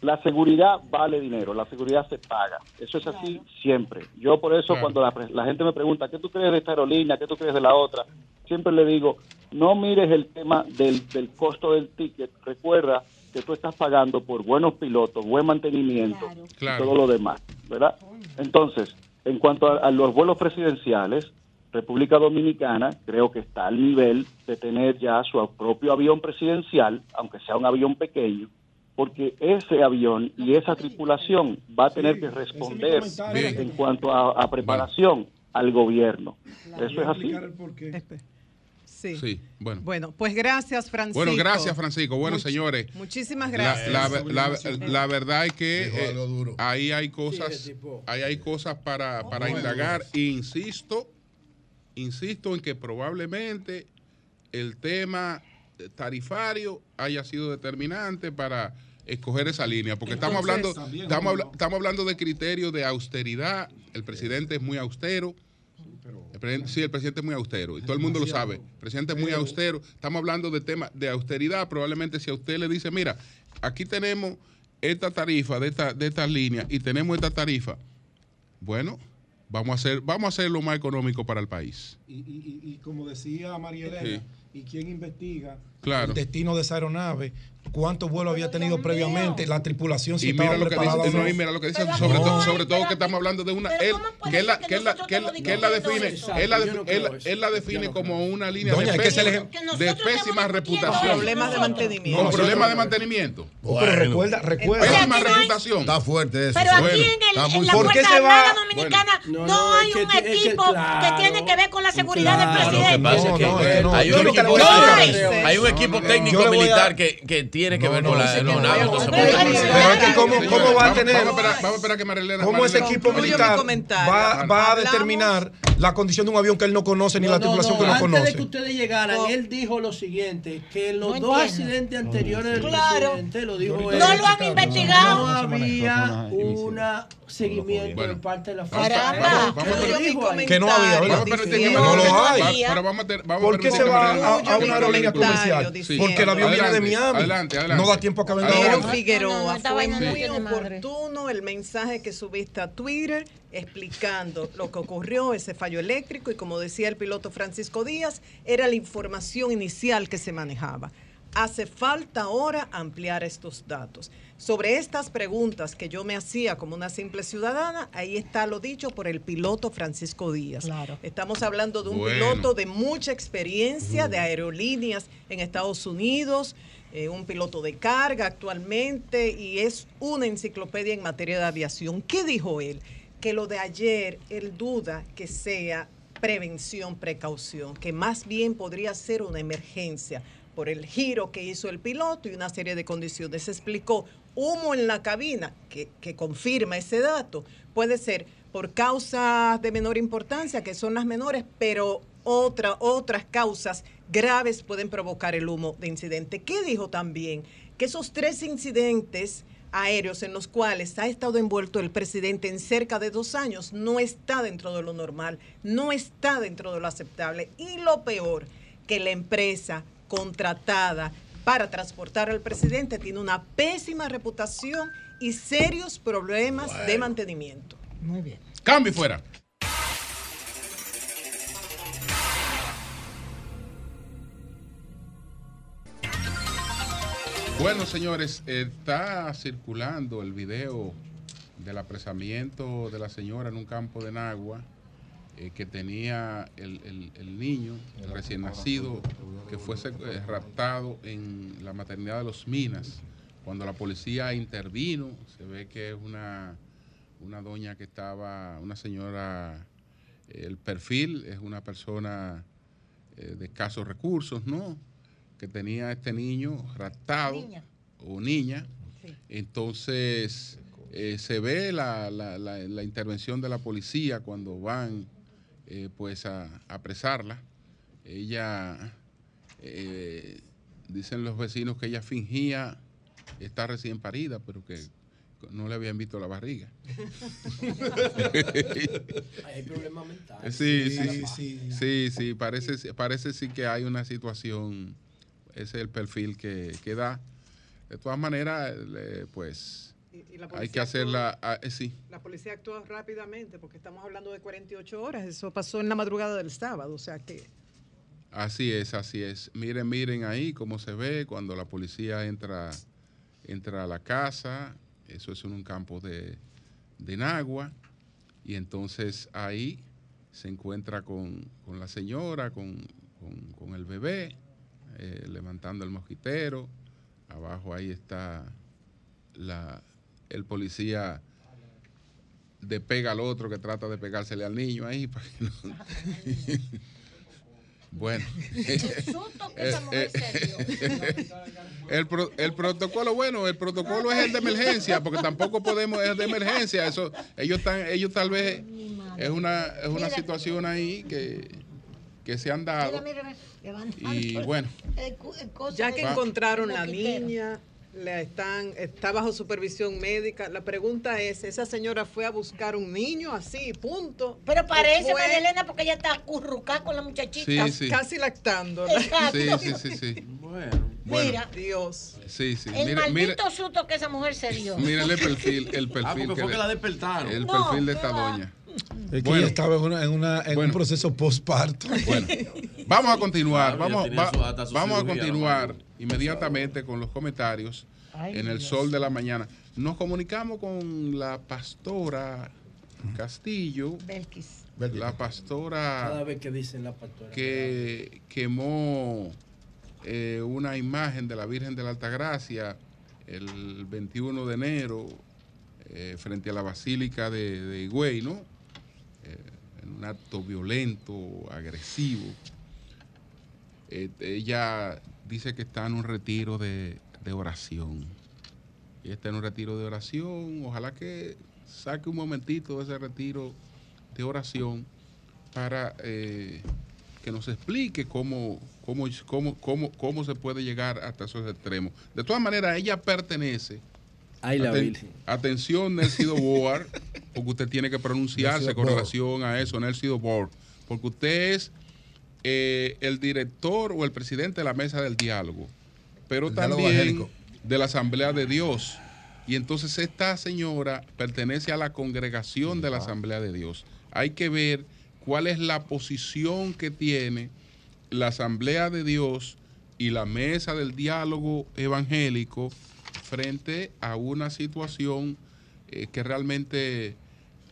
La seguridad vale dinero, la seguridad se paga. Eso es así siempre. Yo por eso Claro. cuando la, pre- la gente me pregunta, ¿qué tú crees de esta aerolínea? ¿Qué tú crees de la otra? Siempre le digo, no mires el tema del, del costo del ticket. Recuerda que tú estás pagando por buenos pilotos, buen mantenimiento Claro. y todo lo demás, ¿verdad? Entonces, en cuanto a, a los vuelos presidenciales, República Dominicana creo que está al nivel de tener ya su propio avión presidencial, aunque sea un avión pequeño, porque ese avión y esa tripulación va a tener que responder en cuanto a, a preparación al gobierno. Eso es así. Sí. Sí, bueno. Bueno, pues gracias, Francisco. Bueno, gracias, Francisco. Bueno, Much- señores. Muchísimas gracias. la- la- la verdad es que eh, ahí hay cosas, ahí hay cosas para, para indagar. Insisto, insisto en que probablemente el tema tarifario haya sido determinante para escoger esa línea, porque estamos hablando, también, estamos, habla- estamos hablando de criterios de austeridad. El presidente es muy austero. El sí, el presidente es muy austero y todo el mundo lo sabe. El presidente es muy austero. Estamos hablando de temas de austeridad. Probablemente si a usted le dice, mira, aquí tenemos esta tarifa de esta, de estas líneas y tenemos esta tarifa, bueno, vamos a hacer, vamos a hacer lo más económico para el país. Y, y- y- y como decía María Elena, Sí. ¿y quién investiga Claro. el destino de esa aeronave? ¿Cuántos vuelos había tenido previamente? La tripulación si Y estaba mira lo que dice, no, y mira lo que dice, sobre todo, sobre todo que estamos hablando de una, él, que él la, que él la, que él, que él la define, él la, defi- él, él la define como una línea Doña, de, es que pésima, de pésima reputación. Con problemas de mantenimiento. Con problemas de mantenimiento. Pero recuerda, recuerda. Pésima reputación. Está fuerte eso. Pero aquí Bueno, en, el, en la. Fuerza Armada Dominicana Bueno. no, No, no, hay es que un es que equipo claro, que tiene que ver con la seguridad claro, del que presidente. es que No, es que no. hay un equipo, un Yo técnico militar que, que tiene que No, ver no, con la no, entonces, pero pues, es que- pero es que cómo- cómo va a tener- Vamos a esperar, que Marilena. ¿Cómo ese equipo militar va, a determinar la condición de un avión que él no conoce ni No, la no, tripulación no, que no Antes conoce? de que ustedes llegaran, No. él dijo lo siguiente, que los No dos entiendo. accidentes anteriores del Claro. presidente, lo dijo él, No lo han investigado. no había un seguimiento Bueno. de parte de la fuerza. Que no había, ¿verdad? No lo hay. Pero vamos a ter- vamos a ¿Por qué se va a, Marilena- a una aerolínea comercial? diciendo- Porque el avión viene de Miami. adelante, adelante. No da tiempo a que venga. Figueroa, No, no, esta fue muy oportuno el mensaje que subiste a Twitter explicando lo que ocurrió, ese fallo eléctrico, y como decía el piloto Francisco Díaz, era la información inicial que se manejaba. Hace falta ahora ampliar estos datos. Sobre estas preguntas que yo me hacía como una simple ciudadana, ahí está lo dicho por el piloto Francisco Díaz. Claro. Estamos hablando de un Bueno. piloto de mucha experiencia de aerolíneas en Estados Unidos, eh, un piloto de carga actualmente y es una enciclopedia en materia de aviación. ¿Qué dijo él? Que lo de ayer, él duda que sea prevención, precaución, que más bien podría ser una emergencia por el giro que hizo el piloto y una serie de condiciones. Se explicó humo en la cabina, que, que confirma ese dato. Puede ser por causas de menor importancia, que son las menores, pero otra, otras causas graves pueden provocar el humo de incidente. ¿Qué dijo también? Que esos tres incidentes aéreos en los cuales ha estado envuelto el presidente en cerca de dos años no está dentro de lo normal, no está dentro de lo aceptable. Y lo peor, que la empresa contratada para transportar al presidente tiene una pésima reputación y serios problemas de mantenimiento. Muy bien. Cambio fuera. Bueno, señores, está circulando el video del apresamiento de la señora en un campo de Nagua eh, que tenía el, el- el niño, el recién nacido, que fue eh, raptado en la maternidad de los Minas. Cuando la policía intervino, se ve que es una, una doña que estaba, una señora, el perfil es una persona eh, de escasos recursos, ¿no? Que tenía este niño raptado Niña. o niña. Entonces, eh, se ve la, la- la- la intervención de la policía cuando van eh, pues a, apresarla. Ella, eh, dicen los vecinos que ella fingía estar recién parida, pero que no le habían visto la barriga. Hay problemas mentales. Sí, sí, Sí, sí, sí. sí, sí, parece, parece sí que hay una situación, ese es el perfil que, que da. De todas maneras, pues y la hay que hacerla, ah, eh, sí. La policía actúa rápidamente porque estamos hablando de 48 horas. Eso pasó en la madrugada del sábado, o sea que Así es, así es. Miren, miren ahí cómo se ve cuando la policía entra, entra a la casa. Eso es en un campo de, de Nagua. Y entonces ahí se encuentra con, con la señora, con, con- con el bebé, eh, levantando el mosquitero. Abajo ahí está la, el policía despega al otro que trata de pegársele al niño ahí. para que no- bueno. mujer se el, pro- el protocolo, bueno, el protocolo es el de emergencia, porque tampoco podemos, es de emergencia. Eso, ellos están, ellos tal vez es una, es una situación ahí que, que se han dado. Mira, mira, levantando Y bueno. ya que encontraron la niña, la están, está bajo supervisión médica. La pregunta es, ¿esa señora fue a buscar un niño así, punto? Pero parece, ¿O fue María Elena, porque ella está acurrucada con la muchachita. Sí, sí. Casi lactando. Sí, sí, sí, sí. Bueno. Bueno. Mira, Dios. Sí, sí. el Mire, mire, maldito susto que esa mujer se dio. mire el perfil, el perfil. Ah, porque que fue le- que la despertaron. El No, perfil de ¿qué esta va? doña. Es que Bueno. ella estaba en, una- en una- en un proceso postparto. Bueno, vamos a continuar. Claro, vamos ya tenía va- su- hasta su vamos a continuar inmediatamente con los comentarios Ay, en el Dios. sol de la mañana. Nos comunicamos con la pastora Castillo, Belkis. la Cada pastora vez que dicen la pastora. que quemó eh, una imagen de la Virgen de la Altagracia el 21 de enero eh, frente a la Basílica de, de Higüey, ¿no? Eh, en un acto violento, agresivo. Eh, ella dice que está en un retiro de, de oración. Está en un retiro de oración. Ojalá que saque un momentito de ese retiro de oración para eh, que nos explique cómo, cómo, cómo, cómo, cómo se puede llegar hasta esos extremos. De todas maneras, ella pertenece. Ay, la aten- Virgen. atención, Nelsido Board, porque usted tiene que pronunciarse Nelsido con Board. relación a eso, Nelsido Board, porque usted es eh, el director o el presidente de la mesa del diálogo, pero El también de la Asamblea de Dios. Y entonces esta señora pertenece a la congregación de la Asamblea de Dios. Hay que ver cuál es la posición que tiene la Asamblea de Dios y la mesa del diálogo evangélico frente a una situación eh, que realmente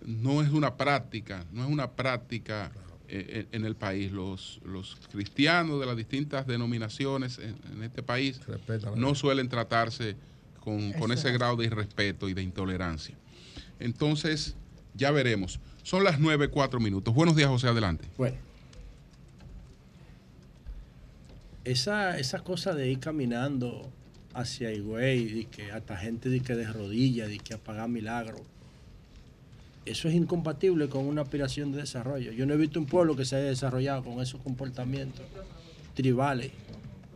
no es una práctica, no es una práctica eh, en el país. Los, los cristianos de las distintas denominaciones en, en este país no suelen tratarse con, con ese grado de irrespeto y de intolerancia. Entonces, ya veremos. Son las 9, 4 minutos. Buenos días, José, adelante. Bueno. Esa, esa cosa de ir caminando hacia Higüey, y que hasta gente de que de rodillas, de que apagar milagros, eso es incompatible con una aspiración de desarrollo. Yo no he visto un pueblo que se haya desarrollado con esos comportamientos tribales.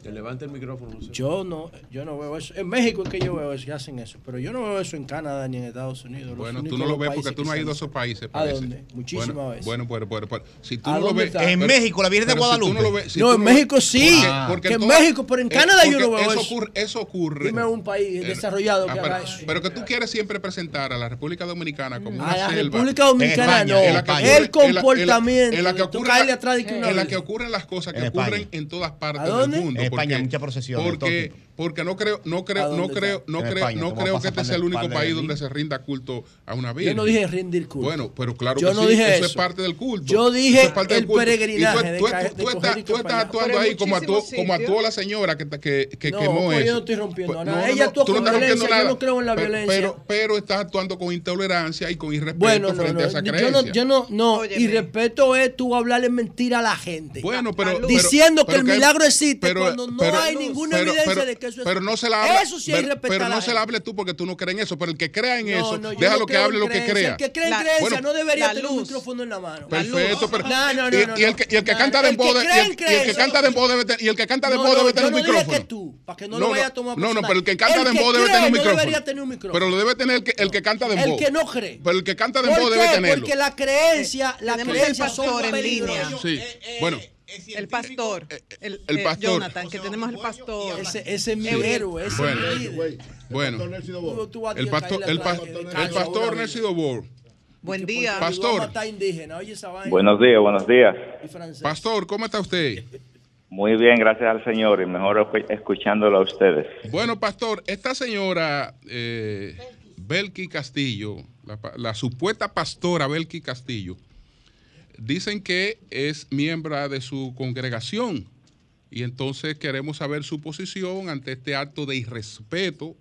Que levante el micrófono. Yo no, yo no veo eso. En México es que yo veo eso, que hacen eso, pero yo no veo eso en Canadá ni en Estados Unidos. Los Bueno, tú no lo ves porque tú que no has ido a esos países. ¿A dónde? Muchísimas bueno, veces. Bueno, pero, pero, pero, si tú ¿A no lo ves. está? En pero- México, la Virgen de si Guadalupe. no lo ves- si No, tú en México sí. Porque- porque que en toda- México, pero en eh, Canadá yo no veo eso. eso. Ocurre, eso ocurre. Dime un país Eh, desarrollado que ah, haga pero, eso. pero que tú quieres siempre presentar a la República Dominicana como una A la selva. República Dominicana no. que El comportamiento En la que que que ocurren las cosas que ocurren en todas partes ¿A del mundo. España, porque- muchas procesiones, Porque. Porque no creo, no ¿A creo, no creo, no creo, España, no creo que este sea el único país donde se rinda culto a una Yo virgen. no dije rendir culto. Bueno, pero claro Yo que no sí, dije eso, es parte del culto. Yo dije es parte del el culto. Y tú- peregrinaje tú, de tú- estás, tú actuando ahí como actuó, como actuó la señora que, que, que No, quemó pues eso. yo no estoy rompiendo Pues, nada. Ella actuó con violencia, yo no creo en la violencia. Pero, pero estás actuando con intolerancia y con irrespeto frente a esa yo creencia. no, yo no, no, Óyeme. y respeto es tú hablarle mentira a la gente. Bueno, pero, diciendo que el milagro existe cuando no hay ninguna evidencia de que eso es Pero no se la habla. Eso sí es pero, pero no se la hable tú porque tú no crees en eso. Pero el que crea en No, eso, no, déjalo no que hable en lo que crea. El que cree en creencia bueno, no debería tener un micrófono en la mano. Perfecto, pero No, no, no, y, no, y el que, y el que no. canta de- en y el que canta dembow debe tener y el que canta No, dembow no, debe tener no un micrófono. que tú, para que no lo vaya a tomar No, no, pero el que canta que dembow debe tener un no micrófono. debería tener un micrófono. Pero lo debe tener el que, canta dembow. El que no cree. Pero el que canta ¿Por dembow debe tenerlo. Porque la creencia, la creencia son en línea. Sí. Bueno, El pastor. El, el eh, pastor. Jonathan, que tenemos el pastor. Ese, ese es mi héroe. Ese Bueno, el caerle pastor, el, eh, el pastor Nelson Obor. Buen día. Pastor. Buenos días, buenos días. Pastor, ¿cómo está usted? Muy bien, gracias al Señor y mejor escu- escuchándolo a ustedes. Bueno, pastor, esta señora eh, Belki Castillo, la, la supuesta pastora Belki Castillo, dicen que es miembro de su congregación y entonces queremos saber su posición ante este acto de irrespeto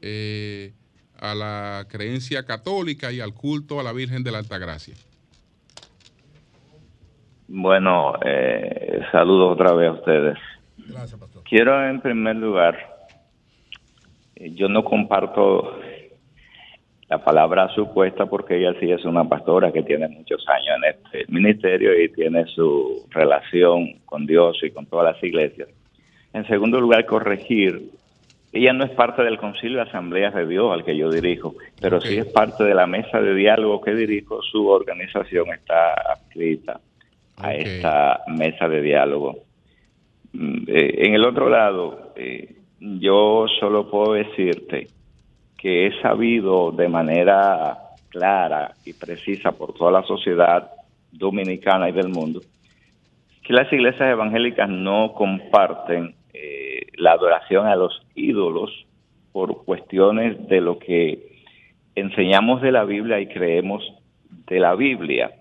eh, a la creencia católica y al culto a la Virgen de la Altagracia. Bueno, eh, saludos otra vez a ustedes. Quiero en primer lugar, eh, yo no comparto la palabra supuesta porque ella sí es una pastora que tiene muchos años en este ministerio y tiene su relación con Dios y con todas las iglesias. En segundo lugar, corregir, ella no es parte del Concilio de Asambleas de Dios al que yo dirijo, pero sí es parte de la mesa de diálogo que dirijo. Su organización está adscrita a esta mesa de diálogo. Mm, eh, en el otro lado, eh, yo solo puedo decirte que he sabido de manera clara y precisa por toda la sociedad dominicana y del mundo que las iglesias evangélicas no comparten eh, la adoración a los ídolos por cuestiones de lo que enseñamos de la Biblia y creemos de la Biblia.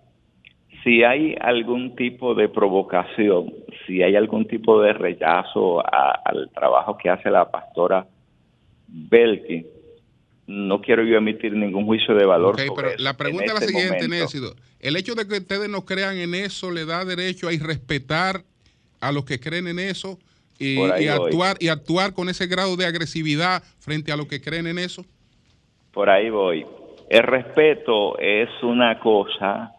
Si hay algún tipo de provocación, si hay algún tipo de rechazo a- al trabajo que hace la pastora Belki, no quiero yo emitir ningún juicio de valor. Sobre pero la pregunta es la este siguiente. Nécido. El hecho de que ustedes no crean en eso le da derecho a irrespetar a los que creen en eso y, voy. actuar y actuar con ese grado de agresividad frente a los que creen en eso. Por ahí voy. El respeto es una cosa,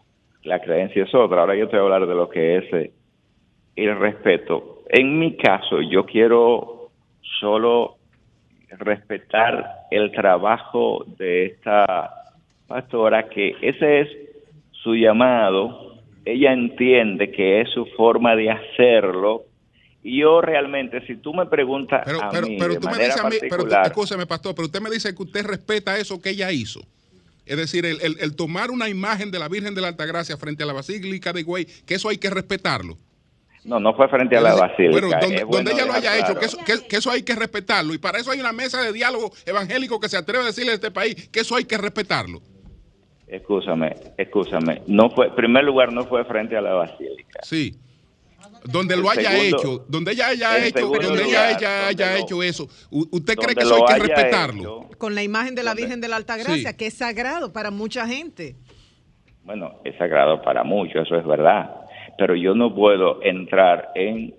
la creencia es otra. Ahora yo te voy a hablar de lo que es eh, el respeto. En mi caso, yo quiero solo respetar el trabajo de esta pastora, que ese es su llamado. Ella entiende que es su forma de hacerlo. Y yo realmente, si tú me preguntas Pero, a pero, mí pero de tú me manera dices a mí, pero tú- particular, escúchame, pastor, pero usted me dice que usted respeta eso que ella hizo. Es decir, el, el- el tomar una imagen de la Virgen de la Altagracia frente a la Basílica de Güey, que eso hay que respetarlo. No, no fue frente a la basílica. Bueno, donde, es bueno donde ella lo haya hecho, que eso, que- que eso hay que respetarlo. Y para eso hay una mesa de diálogo evangélico que se atreve a decirle a este país que eso hay que respetarlo. Escúchame, escúchame. No fue, en primer lugar, no fue frente a la basílica. Sí. Donde El lo haya segundo- hecho, donde ella haya hecho, donde ella haya, donde haya lo- hecho eso, ¿usted cree que eso hay que respetarlo? Con la imagen de la Virgen de la Altagracia, Sí. que es sagrado para mucha gente. Bueno, es sagrado para muchos, eso es verdad. Pero yo no puedo entrar en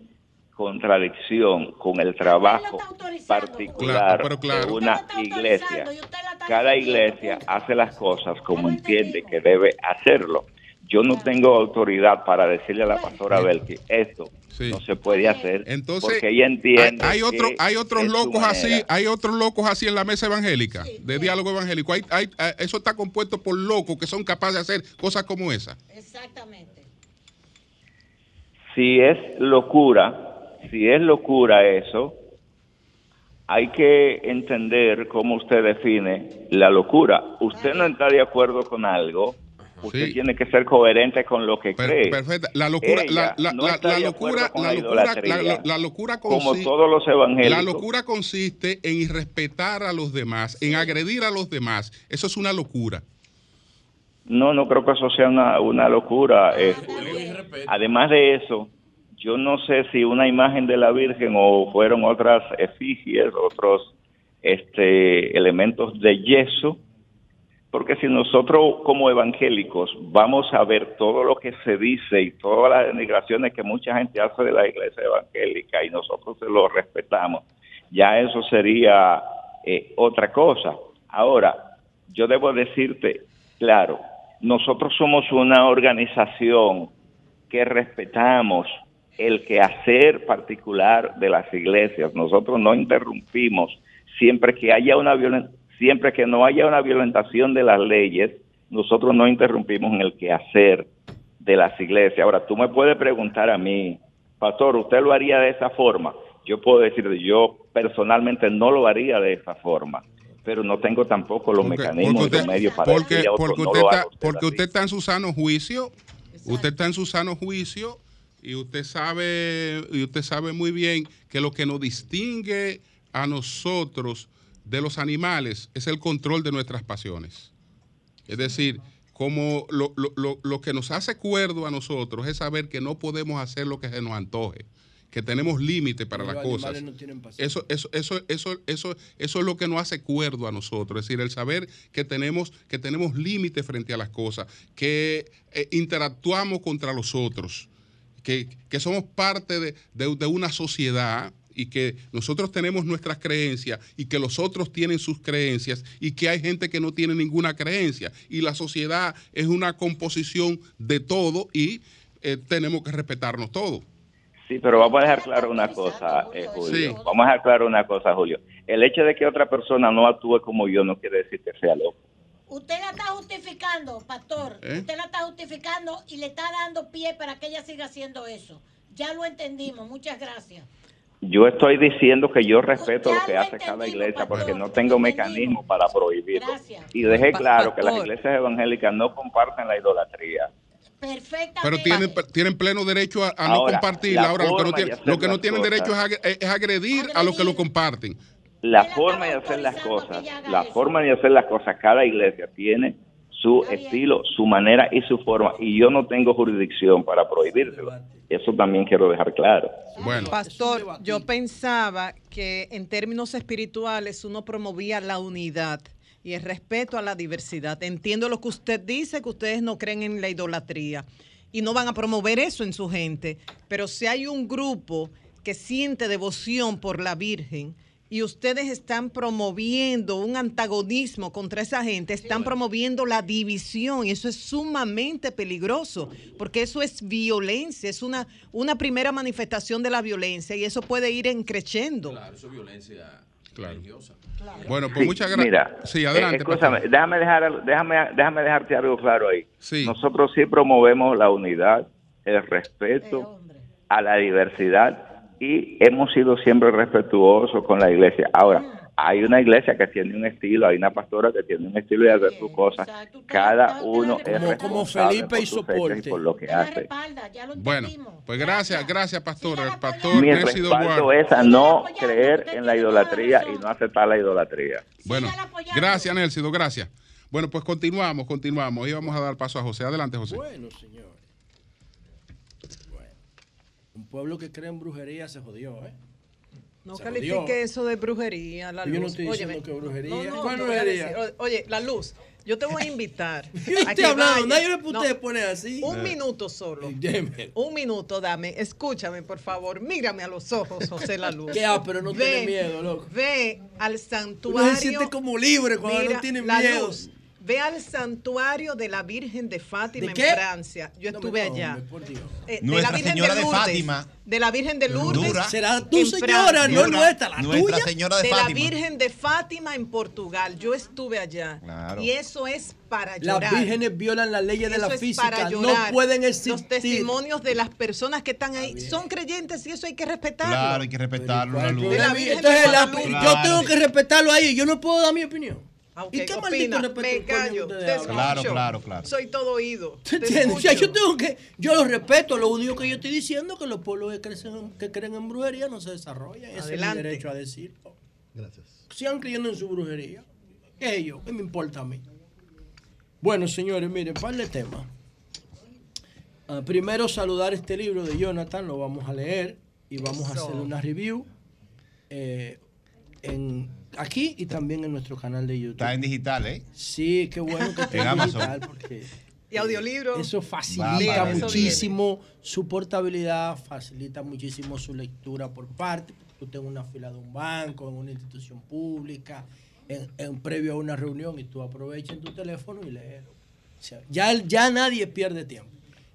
contradicción con el trabajo particular Claro, pero claro. de una iglesia. Cada iglesia hace las cosas como entiende que debe hacerlo. Yo no tengo autoridad para decirle a la pastora Belki, esto no se puede hacer Entonces, porque ella entiende hay, hay otro- que hay otros locos así, hay otros locos así en la mesa evangélica, de diálogo evangélico. Hay, hay- eh, eso está compuesto por locos que son capaces de hacer cosas como esa. Si es locura, si es locura eso, hay que entender cómo usted define la locura. Usted no está de acuerdo con algo, usted tiene que ser coherente con lo que cree. La locura, la, la- no la- está la de locura, la la, como todos los evangélicos. la locura consiste en irrespetar a los demás, en agredir a los demás. Eso es una locura. No, no creo que eso sea una, una locura. eh, además de eso, yo no sé si una imagen de la Virgen o fueron otras efigies, otros este, elementos de yeso, porque si nosotros como evangélicos vamos a ver todo lo que se dice y todas las denigraciones que mucha gente hace de la iglesia evangélica y nosotros se lo respetamos, ya eso sería eh, otra cosa. Ahora, yo debo decirte, claro, nosotros somos una organización que respetamos el quehacer particular de las iglesias. Nosotros no interrumpimos siempre que haya una siempre que no haya una violentación de las leyes, nosotros no interrumpimos en el quehacer de las iglesias. Ahora, tú me puedes preguntar a mí, pastor, ¿usted lo haría de esa forma? Yo puedo decir, yo personalmente no lo haría de esa forma, pero no tengo tampoco los mecanismos y los medios para porque, decirle a otro, porque usted, lo está, usted porque usted está en su sano juicio, usted está en su sano juicio y usted sabe y usted sabe muy bien que lo que nos distingue a nosotros de los animales es el control de nuestras pasiones. Es decir, como lo, lo- lo- lo que nos hace cuerdo a nosotros es saber que no podemos hacer lo que se nos antoje, que tenemos límite para las cosas. no. Eso, eso, eso, eso, eso, eso es lo que nos hace cuerdo a nosotros, es decir, el saber que tenemos, que tenemos límite frente a las cosas, que eh, interactuamos contra los otros, que, que somos parte de, de- de una sociedad y que nosotros tenemos nuestras creencias y que los otros tienen sus creencias y que hay gente que no tiene ninguna creencia y la sociedad es una composición de todo y eh, tenemos que respetarnos todos. Sí, pero vamos a dejar claro una cosa, eh, Julio. Sí. Vamos a dejar claro una cosa, Julio. El hecho de que otra persona no actúe como yo no quiere decir que sea loco. Usted la está justificando, pastor. ¿Eh? Usted la está justificando y le está dando pie para que ella siga haciendo eso. Ya lo entendimos. Muchas gracias. Yo estoy diciendo que yo respeto lo que hace cada iglesia porque no tengo mecanismo para prohibirlo. Y dejé Pa- claro que las iglesias evangélicas no comparten la idolatría. Pero tienen, tienen pleno derecho a, a no Ahora, la Ahora, lo que no, tienen- lo que no tienen derecho es agredir a los que lo comparten. La forma de hacer las cosas, la forma de hacer las cosas, cada iglesia tiene su estilo, su manera y su forma, y yo no tengo jurisdicción para prohibírselo. Eso también quiero dejar claro. Bueno. Pastor, yo pensaba que en términos espirituales uno promovía la unidad y el respeto a la diversidad. Entiendo lo que usted dice, que ustedes no creen en la idolatría y no van a promover eso en su gente, pero si hay un grupo que siente devoción por la Virgen y ustedes están promoviendo un antagonismo contra esa gente, están promoviendo la división y eso es sumamente peligroso, porque eso es violencia, es una, una primera manifestación de la violencia y eso puede ir en creciendo. Claro, eso es violencia religiosa. Bueno, pues Sí, muchas gracias. Mira, Sí, adelante. eh, escúchame, déjame, dejar, déjame, déjame dejarte algo claro ahí. Nosotros sí promovemos la unidad, el respeto a la diversidad y hemos sido siempre respetuosos con la iglesia. Ahora, hay una iglesia que tiene un estilo, hay una pastora que tiene un estilo de hacer sus cosas. Cada uno es Como- como responsable Felipe y sus fechas soporte. y por lo que hace. Bueno, pues gracias, gracias, pastor. El pastor Mi respaldo es a no creer en la idolatría y no aceptar la idolatría. Bueno, gracias, Nelsido, gracias. Bueno, pues continuamos, continuamos. Y vamos a dar paso a José. Adelante, José. Bueno, señor. Bueno, un pueblo que cree en brujería se jodió, ¿eh? No Se califique eso de brujería, la Yo no luz. estoy Óyeme, diciendo que brujería. No, no, ¿Cuál brujería? Oye, la luz, yo te voy a invitar. Yo a estoy hablando, nadie me usted pone así. Un Eh. minuto solo. Deme. Un minuto, dame. Escúchame, por favor. Mírame a los ojos, José La Luz. Qué áspero, no Ve- tiene miedo, loco. Ve al Uno santuario. se siente como libre cuando Mira, no tiene La miedo. Luz, Ve al santuario de la Virgen de Fátima ¿De en? Francia. Yo No, estuve no, allá. hombre, por Dios. Eh, Nuestra Señora de Lourdes, Fátima. De la Virgen de Lourdes. Dura. Será tu señora, no nuestra, la Nuestra tuya. Señora de de Fátima. la Virgen de Fátima en Portugal. Yo estuve allá. Claro. Y eso es para Las llorar. vírgenes violan las leyes de la física. para No pueden existir. Los testimonios de las personas que están ahí son creyentes y eso hay que respetarlo. Claro, hay que respetarlo. la luz. De la Virgen Entonces, de la- Guadalupe. yo tengo que respetarlo ahí. Yo no puedo dar mi opinión. Ah, ok, ¿Y qué opina, maldito respeto me callo, te hablan? Claro, escucho. claro, claro. Soy todo oído. ¿Te? O sea, escucho. yo tengo que, yo lo respeto, lo único que yo estoy diciendo es que los pueblos que, crecen- que creen en brujería no se desarrollan. Ese es mi Adelante. derecho a decirlo. Gracias. Sigan creyendo en su brujería. ¿Qué es ellos? ¿Qué me importa a mí? Bueno, señores, miren, par de temas. Ah, primero, saludar este libro de Jonathan, lo vamos a leer y vamos a hacer una review eh, en, aquí y también en nuestro canal de YouTube. Está en digital, ¿eh? Sí, qué bueno que esté En digital porque Y audiolibro. eso facilita muchísimo su portabilidad, facilita muchísimo su lectura por parte. Tú tengas una fila de un banco, en una institución pública, en, en previo a una reunión y tú aprovechas en tu teléfono y lees. O sea, ya, ya nadie pierde tiempo.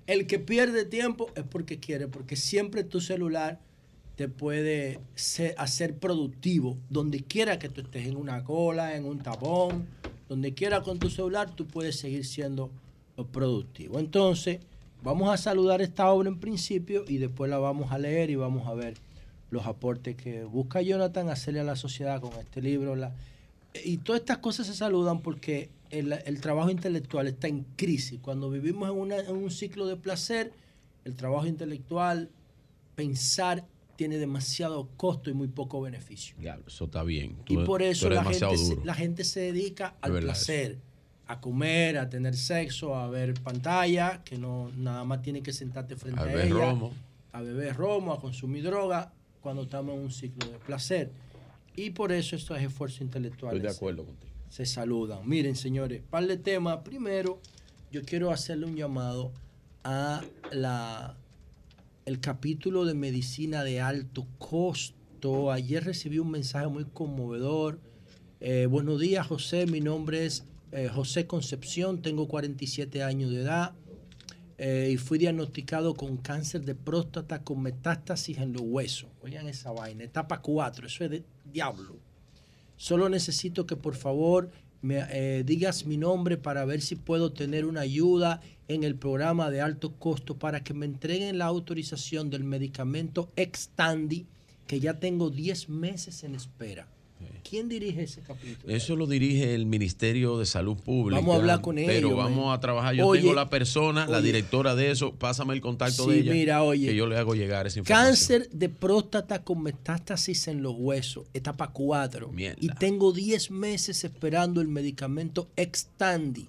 El que pierde tiempo es porque quiere, porque siempre tu celular te puede se- hacer productivo. Donde quiera que tú estés, en una cola, en un tapón, donde quiera con tu celular, tú puedes seguir siendo productivo. Entonces, Vamos a saludar esta obra en principio y después la vamos a leer y vamos a ver los aportes que busca Jonathan hacerle a la sociedad con este libro. Y todas estas cosas se saludan porque el, trabajo intelectual está en crisis. Cuando vivimos en, en un ciclo de placer, el trabajo intelectual, pensar, tiene demasiado costo y muy poco beneficio. Diablo, eso está bien. Y por eso la gente, se, duro. la gente se dedica al placer, a comer, a tener sexo, a ver pantalla, que no nada más tiene que sentarte frente A a, ella, romo. a beber romo, a consumir droga, cuando estamos en un ciclo de placer. Y por eso estos esfuerzos intelectuales Estoy de acuerdo contigo. se saludan. Miren, señores, par de temas. Primero, yo quiero hacerle un llamado a la el capítulo de medicina de alto costo. Ayer recibí un mensaje muy conmovedor. Eh, buenos días, José. Mi nombre es eh, José Concepción. Tengo 47 años de edad eh, y fui diagnosticado con cáncer de próstata con metástasis en los huesos. Oigan esa vaina, etapa 4, eso es de diablo. Solo necesito que por favor me eh, digas mi nombre para ver si puedo tener una ayuda en el programa de alto costo para que me entreguen la autorización del medicamento Extandi, que ya tengo 10 meses en espera. ¿Quién dirige ese capítulo? Eso lo dirige el Ministerio de Salud Pública. Vamos a hablar con Pero ellos, vamos man. a trabajar. Yo Oye, tengo la persona, la directora de eso. Pásame el contacto Sí, de ella. mira, oye. Que yo le hago llegar esa información. Cáncer de próstata con metástasis en los huesos, etapa 4. Mierda. Y tengo 10 meses esperando el medicamento Extandi.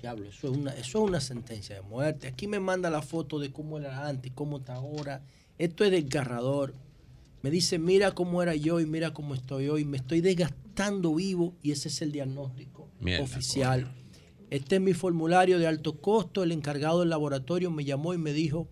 Diablo, eso es, una, eso es una sentencia de muerte. Aquí me manda la foto de cómo era antes, cómo está ahora. Esto es desgarrador. Me dice, mira cómo era yo y mira cómo estoy hoy. Me estoy desgastando vivo y ese es el diagnóstico Mierda, oficial. Este es mi formulario de alto costo. El encargado del laboratorio me llamó y me dijo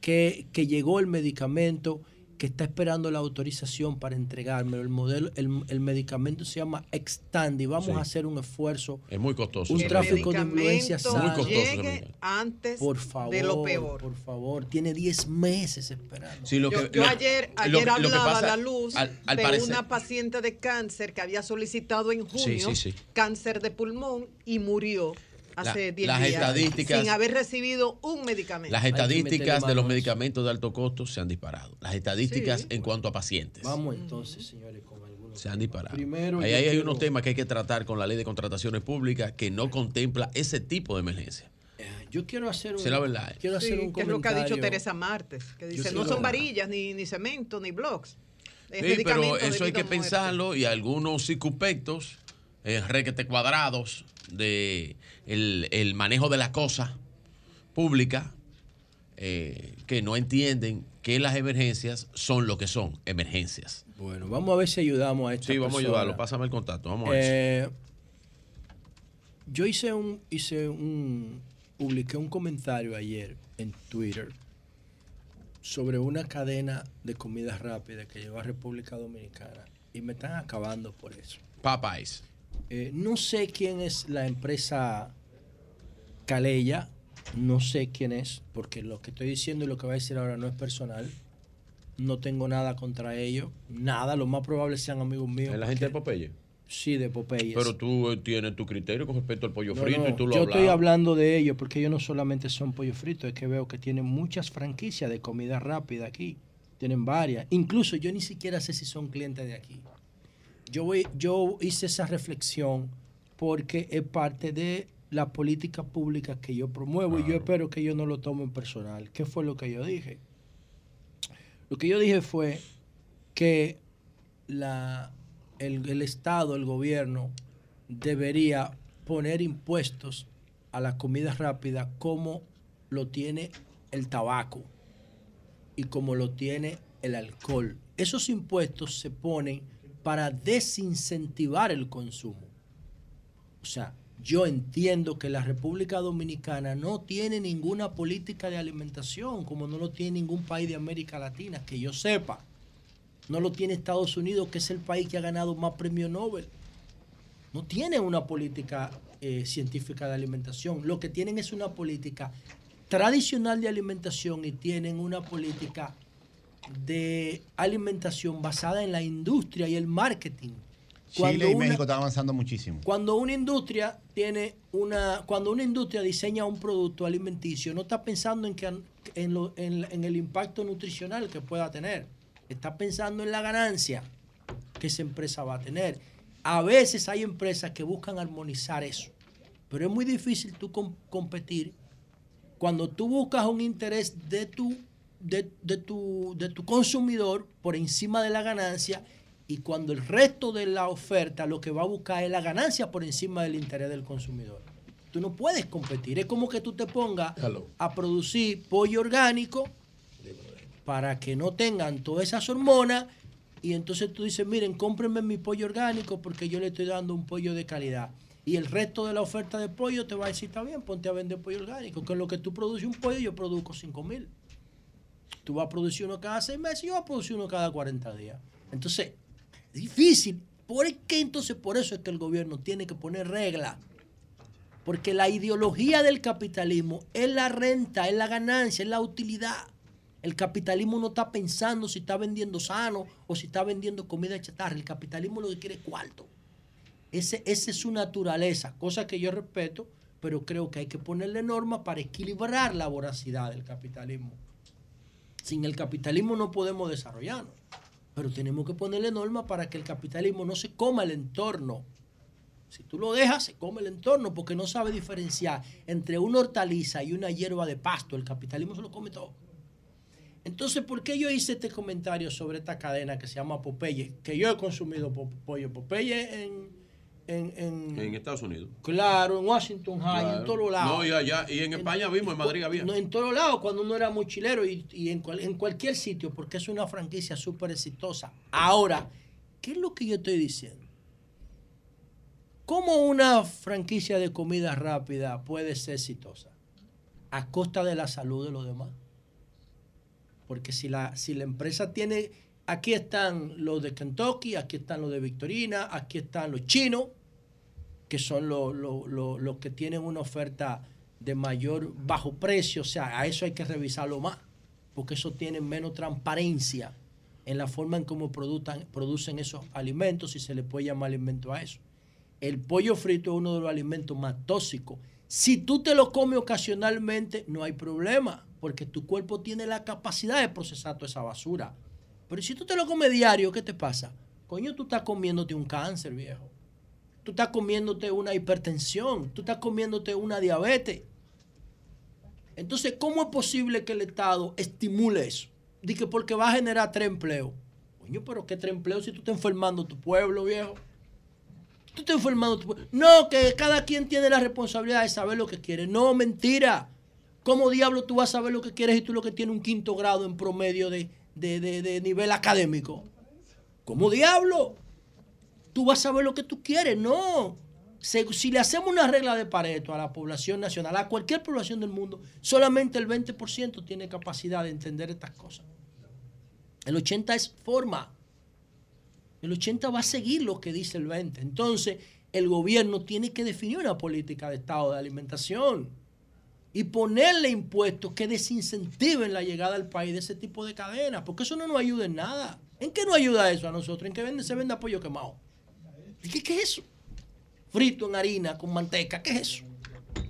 que, que llegó el medicamento, que está esperando la autorización para entregármelo. El, modelo, el, el medicamento se llama Extandi. Vamos Sí. a hacer un esfuerzo. Es muy costoso. Un tráfico de medicamento. influencia Muy costoso Llegue antes Por favor, de lo peor. por favor. Tiene 10 meses esperando. Sí, lo yo que- yo lo- ayer, lo- ayer lo que hablaba pasa, a la luz al- al de parecer- una paciente de cáncer que había solicitado en junio Sí, sí, sí. cáncer de pulmón y murió hace La- 10 las días estadísticas- sin haber recibido un medicamento. Las estadísticas de los medicamentos de alto costo se han disparado. Las estadísticas Sí. en cuanto a pacientes Vamos entonces, señores, con algunos. se han disparado. Primero, ahí hay quiero- unos temas que hay que tratar con la ley de contrataciones públicas que no contempla ese tipo de emergencia. Yo quiero hacer un, Sí, la verdad. quiero hacer Sí, un que es lo que ha dicho comentario. Teresa Martes, que dice, no son varillas, ni, ni cemento, ni blogs. Es Sí, pero eso hay que pensarlo y algunos circunspectos, eh, requete cuadrados de el, el manejo de las cosas públicas eh, que no entienden que las emergencias son lo que son, emergencias. Bueno, vamos a ver si ayudamos a esta Sí, vamos a ayudarlo. Pásame el contacto. Vamos a ver. Eh, yo hice un, hice un, publiqué un comentario ayer en Twitter sobre una cadena de comida rápida que llegó a República Dominicana y me están acabando por eso. Popeyes. Eh, no sé quién es la empresa Calella, no sé quién es, porque lo que estoy diciendo y lo que voy a decir ahora no es personal. No tengo nada contra ellos, nada, lo más probable sean amigos míos. ¿Es la gente de Popeye? Sí, de Popeyes. Pero tú eh, tienes tu criterio con respecto al pollo No, frito no, y tú lo yo estoy hablando de ellos porque ellos no solamente son pollo frito, es que veo que tienen muchas franquicias de comida rápida aquí. Tienen varias. Incluso yo ni siquiera sé si son clientes de aquí. Yo, voy, yo hice esa reflexión porque es parte de la política pública que yo promuevo y yo espero que ellos no lo tomen personal. ¿Qué fue lo que yo dije? Lo que yo dije fue que la, el, el Estado, el gobierno, debería poner impuestos a la comida rápida como lo tiene el tabaco y como lo tiene el alcohol. Esos impuestos se ponen para desincentivar el consumo. O sea, yo entiendo que la República Dominicana no tiene ninguna política de alimentación, como no lo tiene ningún país de América Latina, que yo sepa. No lo tiene Estados Unidos, que es el país que ha ganado más premios Nobel. No tiene una política eh, científica de alimentación. Lo que tienen es una política tradicional de alimentación y tienen una política de alimentación basada en la industria y el marketing. Chile y una- México están avanzando muchísimo. Cuando una industria tiene una, cuando una industria diseña un producto alimenticio, no está pensando en que en, lo- en- en el impacto nutricional que pueda tener, está pensando en la ganancia que esa empresa va a tener. A veces hay empresas que buscan armonizar eso, pero es muy difícil tú com- competir cuando tú buscas un interés de tu, de, de tu, de tu consumidor por encima de la ganancia y cuando el resto de la oferta lo que va a buscar es la ganancia por encima del interés del consumidor. Tú no puedes competir. Es como que tú te pongas a producir pollo orgánico para que no tengan todas esas hormonas y entonces tú dices, miren, cómprenme mi pollo orgánico porque yo le estoy dando un pollo de calidad. Y el resto de la oferta de pollo te va a decir, está bien, ponte a vender pollo orgánico, que lo que tú produces un pollo, yo produzco 5 mil. Tú vas a producir uno cada seis meses, yo voy a producir uno cada 40 días. Entonces, es difícil. ¿Por qué entonces por eso es que el gobierno tiene que poner reglas? Porque la ideología del capitalismo es la renta, es la ganancia, es la utilidad. El capitalismo no está pensando si está vendiendo sano o si está vendiendo comida chatarra. El capitalismo lo que quiere es cuarto. Ese, esa es su naturaleza, cosa que yo respeto, pero creo que hay que ponerle normas para equilibrar la voracidad del capitalismo. Sin el capitalismo no podemos desarrollarnos, pero tenemos que ponerle normas para que el capitalismo no se coma el entorno. Si tú lo dejas, se come el entorno porque no sabe diferenciar entre una hortaliza y una hierba de pasto. El capitalismo se lo come todo. Entonces, ¿por qué yo hice este comentario sobre esta cadena que se llama Popeye? Que yo he consumido po- pollo Popeye en, en, en- En Estados Unidos. claro, en Washington High, en todos lados. No, y allá, y en España vimos, en Madrid había. No, en todos lados, cuando uno era mochilero y, y en, cual- en cualquier sitio, porque es una franquicia súper exitosa. Ahora, ¿qué es lo que yo estoy diciendo? ¿Cómo una franquicia de comida rápida puede ser exitosa? A costa de la salud de los demás. Porque si la, si la empresa tiene, aquí están los de Kentucky, aquí están los de Victorina, aquí están los chinos, que son los los- los que tienen una oferta de mayor bajo precio, o sea, a eso hay que revisarlo más, porque eso tiene menos transparencia en la forma en cómo produtan- producen esos alimentos, si se le puede llamar alimento a eso. El pollo frito es uno de los alimentos más tóxicos. Si tú te lo comes ocasionalmente, no hay problema, porque tu cuerpo tiene la capacidad de procesar toda esa basura. Pero si tú te lo comes diario, ¿qué te pasa? Coño, tú estás comiéndote un cáncer, viejo. Tú estás comiéndote una hipertensión, tú estás comiéndote una diabetes. Entonces, ¿cómo es posible que el Estado estimule eso? Dice porque va a generar tres empleos. Coño, pero ¿qué tres empleos si tú estás enfermando tu pueblo, viejo? Tú estás enfermando tu pueblo. No, que cada quien tiene la responsabilidad de saber lo que quiere. No, mentira. ¿Cómo diablo tú vas a saber lo que quieres y tú lo que tienes un quinto grado en promedio de, de- de- de nivel académico? ¿Cómo diablo? Tú vas a saber lo que tú quieres. No. Si le hacemos una regla de Pareto a la población nacional, a cualquier población del mundo, solamente el 20% tiene capacidad de entender estas cosas. El 80% es forma. El 80% va a seguir lo que dice el 20%. Entonces, el gobierno tiene que definir una política de estado de alimentación y ponerle impuestos que desincentiven la llegada al país de ese tipo de cadenas, porque eso no nos ayuda en nada. ¿En qué nos ayuda eso a nosotros? ¿En que vende, se vende pollo quemado? ¿Y ¿Qué, qué es eso? Frito en harina con manteca, ¿qué es eso?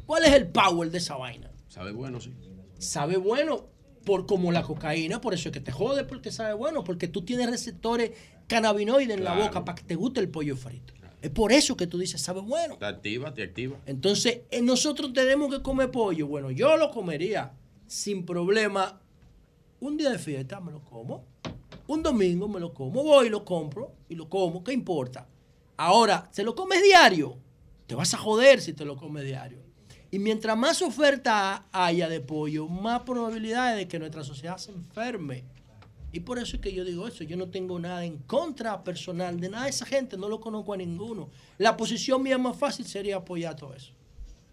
¿Cuál es el power de esa vaina? Sabe bueno, sí. Sabe bueno por como la cocaína, por eso es que te jode porque sabe bueno, porque tú tienes receptores cannabinoides en la boca para que te guste el pollo frito. Es por eso que tú dices, sabe bueno. Te activa, te activa. Entonces, eh, nosotros tenemos que comer pollo. Bueno, yo lo comería sin problema. Un día de fiesta me lo como. Un domingo me lo como. Voy y lo compro y lo como. ¿Qué importa? Ahora, ¿se lo comes diario? Te vas a joder si te lo comes diario. Y mientras más oferta haya de pollo, más probabilidades de que nuestra sociedad se enferme. Y por eso es que yo digo eso. Yo no tengo nada en contra personal de nada de esa gente. No lo conozco a ninguno. La posición mía más fácil sería apoyar todo eso.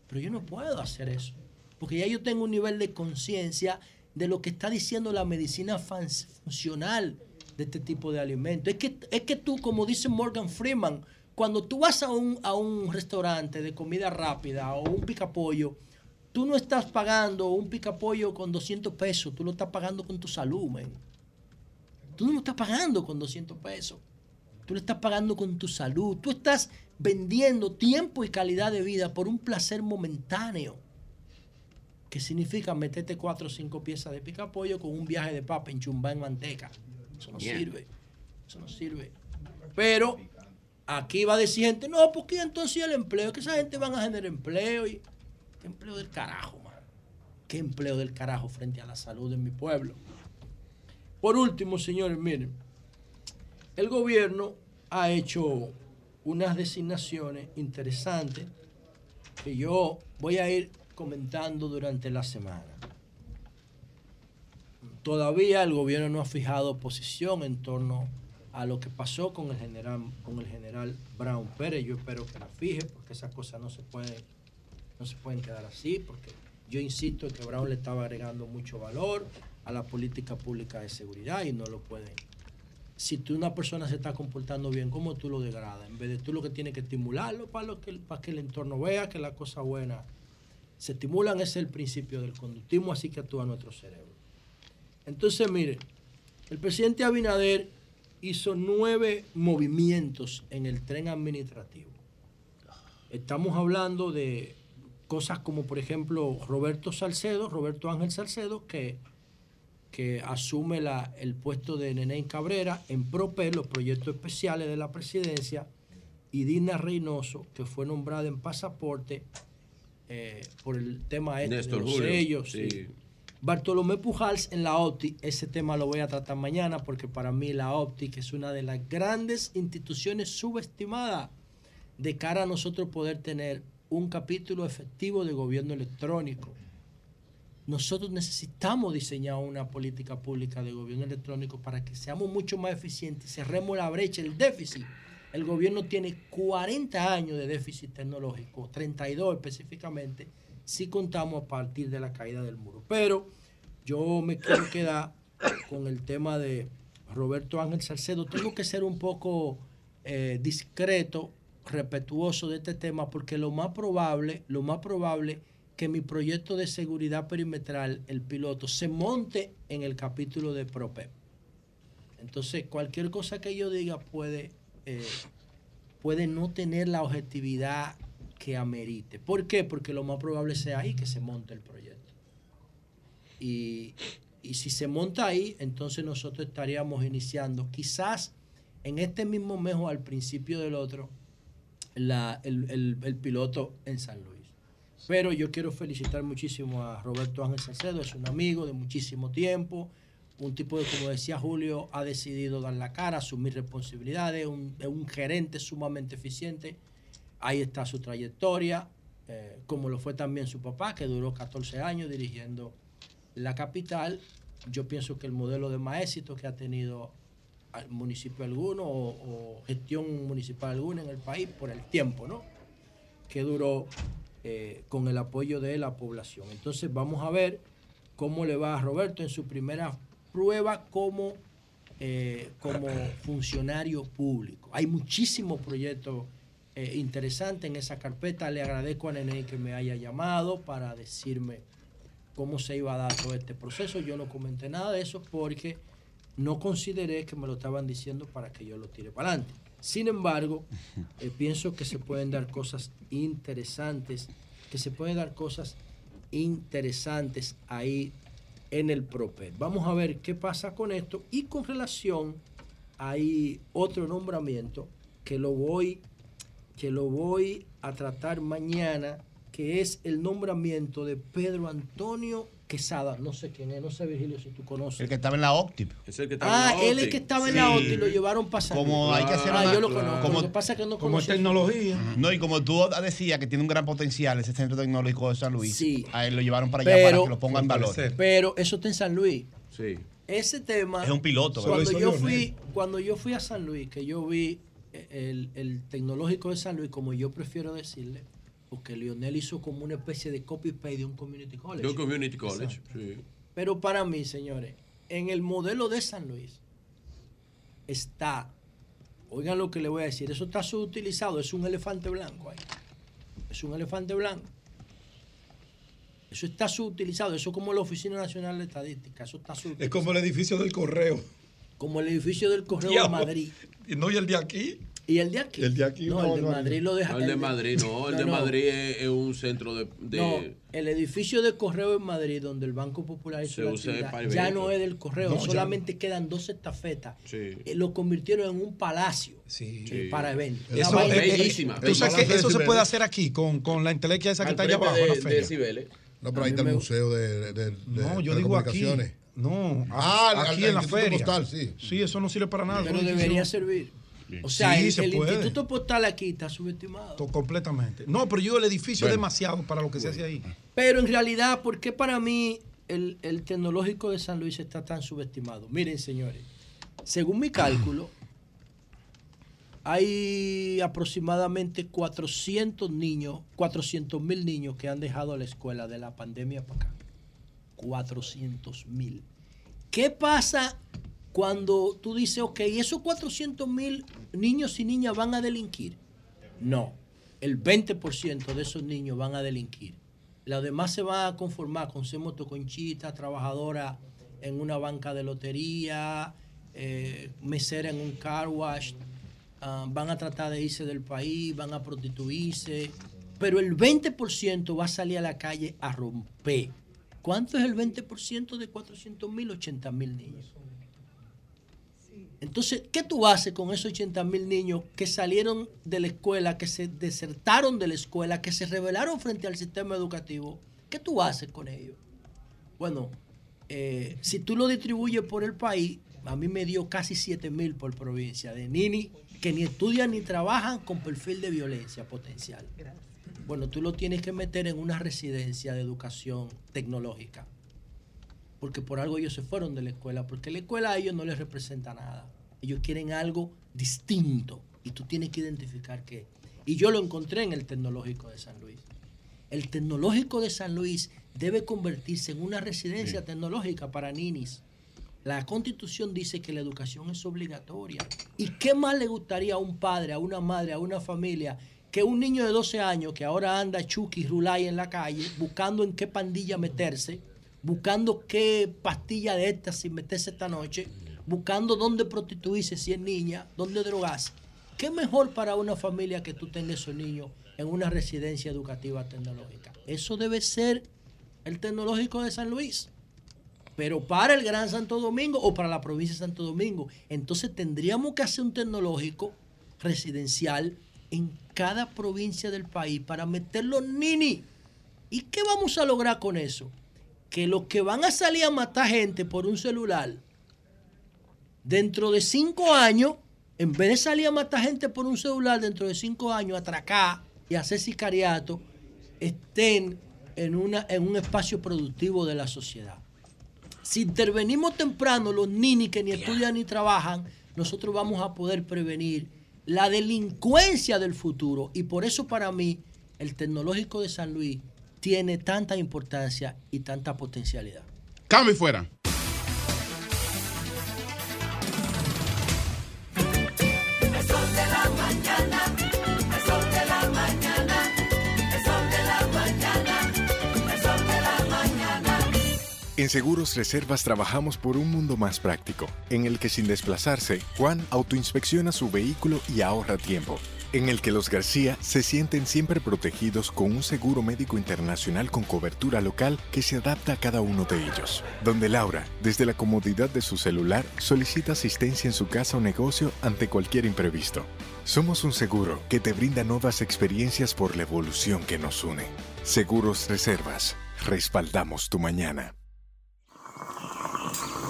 Pero yo no puedo hacer eso. Porque ya yo tengo un nivel de conciencia de lo que está diciendo la medicina funcional de este tipo de alimentos. Es que, es que tú, como dice Morgan Freeman, cuando tú vas a un, a un restaurante de comida rápida o un picapollo, tú no estás pagando un picapollo con 200 pesos, tú lo estás pagando con tu salud, man. Tú no lo estás pagando con 200 pesos. Tú le estás pagando con tu salud. Tú estás vendiendo tiempo y calidad de vida por un placer momentáneo. Que significa meterte cuatro o cinco piezas de pica pollo con un viaje de papa en chumba en manteca. Eso no Bien. sirve. Eso no sirve. Pero aquí va a decir gente, no, porque entonces el empleo, que esa gente van a generar empleo y qué empleo del carajo, man. Qué empleo del carajo frente a la salud de mi pueblo. Por último, señores, miren, el gobierno ha hecho unas designaciones interesantes que yo voy a ir comentando durante la semana. Todavía el gobierno no ha fijado posición en torno a lo que pasó con el general, con el general Brown Pérez. Yo espero que la fije, porque esas cosas no se pueden, no se pueden quedar así, porque yo insisto en que Brown le estaba agregando mucho valor a la política pública de seguridad y no lo pueden. Si tú una persona se está comportando bien, ¿cómo tú lo degradas? En vez de tú lo que tienes que estimularlo para, que, para que el entorno vea que la cosa buena se estimulan, es el principio del conductismo, así que actúa nuestro cerebro. Entonces, mire, el presidente Abinader hizo nueve movimientos en el tren administrativo. Estamos hablando de cosas como, por ejemplo, Roberto Salcedo, Roberto Ángel Salcedo, que, que asume la- el puesto de Nenén Cabrera en PROPE, los proyectos especiales de la presidencia, y Dina Reynoso, que fue nombrada en pasaporte eh, por el tema este Néstor de los Julio, sellos. sí. Bartolomé Pujals en la OPTI, ese tema lo voy a tratar mañana porque para mí la OPTI, es una de las grandes instituciones subestimadas de cara a nosotros poder tener un capítulo efectivo de gobierno electrónico. Nosotros necesitamos diseñar una política pública de gobierno electrónico para que seamos mucho más eficientes cerremos la brecha, el déficit. El gobierno tiene 40 años de déficit tecnológico, 32 específicamente, si contamos a partir de la caída del muro. Pero yo me quiero quedar con el tema de Roberto Ángel Salcedo. Tengo que ser un poco eh, discreto, respetuoso de este tema, porque lo más probable, lo más probable que mi proyecto de seguridad perimetral, el piloto, se monte en el capítulo de PROPEP. Entonces, cualquier cosa que yo diga puede, eh, puede no tener la objetividad que amerite. ¿Por qué? Porque lo más probable sea ahí que se monte el proyecto. Y, y si se monta ahí, entonces nosotros estaríamos iniciando, quizás en este mismo mes o al principio del otro, la- el, el- el piloto en San Luis. Pero yo quiero felicitar muchísimo a Roberto Ángel Salcedo, es un amigo de muchísimo tiempo, un tipo que, como decía Julio, ha decidido dar la cara, asumir responsabilidades, un, es un gerente sumamente eficiente. Ahí está su trayectoria, eh, como lo fue también su papá, que duró 14 años dirigiendo la capital. Yo pienso que el modelo de más éxito que ha tenido al municipio alguno o, gestión municipal alguna en el país por el tiempo, ¿no? Que duró eh, con el apoyo de la población. Entonces vamos a ver cómo le va a Roberto en su primera prueba como, eh, como funcionario público. Hay muchísimos proyectos eh, interesantes en esa carpeta. Le agradezco a Nene que me haya llamado para decirme cómo se iba a dar todo este proceso. Yo no comenté nada de eso porque no consideré que me lo estaban diciendo para que yo lo tire para adelante. Sin embargo, eh, pienso que se pueden dar cosas interesantes, que se pueden dar cosas interesantes ahí en el PROPER. Vamos a ver qué pasa con esto y con relación hay otro nombramiento que lo voy que lo voy a tratar mañana, que es el nombramiento de Pedro Antonio Quesada. No sé quién es, no sé Virgilio si tú conoces. El que estaba en la OPTIP. Es el que Ah, él es que estaba en la OTI y lo llevaron pasando. Como hay que hacer Ah, una- yo lo conozco. como- lo que pasa es que no como conocía- No, y como tú decías que tiene un gran potencial ese centro tecnológico de San Luis, Sí. a él lo llevaron para allá para que lo ponga en valor. pero eso está en San Luis. Sí. Ese tema. Es un piloto. Cuando yo fui, cuando yo fui a San Luis, que yo vi el, el tecnológico de San Luis, como yo prefiero decirle, porque Lionel hizo como una especie de copy-paste de un community college. De un community college. Exacto. Sí. Pero para mí, señores, en el modelo de San Luis está, oigan lo que le voy a decir, eso está subutilizado, es un elefante blanco ahí. Es un elefante blanco. Eso está subutilizado, eso es como la Oficina Nacional de Estadística, eso está Es subutilizado. como el edificio del correo. Como el edificio del Correo de Diablo. Madrid. Y no, y el de aquí. ¿Y el de aquí? El de aquí, No, no, el de no, Madrid lo deja. No, el de Madrid, no. El de no. Madrid es, es un centro de. de- No, el edificio de correo en Madrid, donde el Banco Popular hizo Se la usa actividad, ya no es del correo, solamente quedan dos estafetas. Sí. Eh, Lo convirtieron en un palacio eh, para eventos. Eso, Una eh, eh, Tú sabes que eso se puede hacer aquí con, con la entelequia esa que está allá abajo en la feria. No, pero ahí está el museo de, de, de No, yo digo aquí. No, Ah, a- aquí al en la Instituto feria. Postal, sí. Sí, eso no sirve para nada. Pero debería servir. O sea, Sí, el, se el puede. Instituto Postal aquí está subestimado. To- Completamente. No, pero yo el edificio es demasiado para lo que se hace ahí. Pero en realidad, ¿por qué para mí el, el tecnológico de San Luis está tan subestimado? Miren, señores, según mi cálculo, hay aproximadamente 400 niños, 400 mil niños que han dejado la escuela de la pandemia para acá. 400 mil. ¿Qué pasa cuando tú dices, ok, esos 400 mil niños y niñas van a delinquir? No, el 20% de esos niños van a delinquir. Los demás se van a conformar con ser motoconchita, trabajadora en una banca de lotería, eh, mesera en un car wash, ah, van a tratar de irse del país, van a prostituirse, pero el 20% va a salir a la calle a romper. ¿Cuánto es el 20% de 400 mil? 80 mil niños. Entonces, ¿qué tú haces con esos 80 mil niños que salieron de la escuela, que se desertaron de la escuela, que se rebelaron frente al sistema educativo? ¿Qué tú haces con ellos? Bueno, eh, si tú lo distribuyes por el país, a mí me dio casi 7 mil por provincia de nini que ni estudian ni trabajan con perfil de violencia potencial. Bueno, tú lo tienes que meter en una residencia de educación tecnológica porque por algo ellos se fueron de la escuela, porque la escuela a ellos no les representa nada. Ellos quieren algo distinto y tú tienes que identificar qué. Y yo lo encontré en el tecnológico de San Luis. El tecnológico de San Luis debe convertirse en una residencia tecnológica para ninis. La constitución dice que la educación es obligatoria. ¿Y qué más le gustaría a un padre, a una madre, a una familia que un niño de 12 años que ahora anda chuki rulay en la calle buscando en qué pandilla meterse, buscando qué pastilla de estas sin meterse esta noche, buscando dónde prostituirse si es niña, dónde drogarse? ¿Qué mejor para una familia que tú tengas esos niños en una residencia educativa tecnológica? Eso debe ser el tecnológico de San Luis. Pero para el Gran Santo Domingo o para la provincia de Santo Domingo, entonces tendríamos que hacer un tecnológico residencial en cada provincia del país para meter los nini. ¿Y qué vamos a lograr con eso? Que los que van a salir a matar gente por un celular, dentro de cinco años, en vez de salir a matar gente por un celular, dentro de cinco años, atracar y hacer sicariato, estén en, una, en un espacio productivo de la sociedad. Si intervenimos temprano, los ninis que ni estudian ni trabajan, nosotros vamos a poder prevenir la delincuencia del futuro. Y por eso para mí el tecnológico de San Luis tiene tanta importancia y tanta potencialidad. Cambio fuera. En Seguros Reservas trabajamos por un mundo más práctico, en el que sin desplazarse, Juan autoinspecciona su vehículo y ahorra tiempo. En el que los García se sienten siempre protegidos con un seguro médico internacional con cobertura local que se adapta a cada uno de ellos. Donde Laura, desde la comodidad de su celular, solicita asistencia en su casa o negocio ante cualquier imprevisto. Somos un seguro que te brinda nuevas experiencias por la evolución que nos une. Seguros Reservas. Respaldamos tu mañana.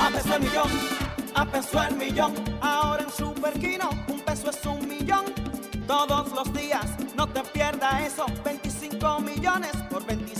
A peso el millón, a peso el millón. Ahora en Superquino, un peso es un millón. Todos los días, no te pierdas eso. 25 millones por 25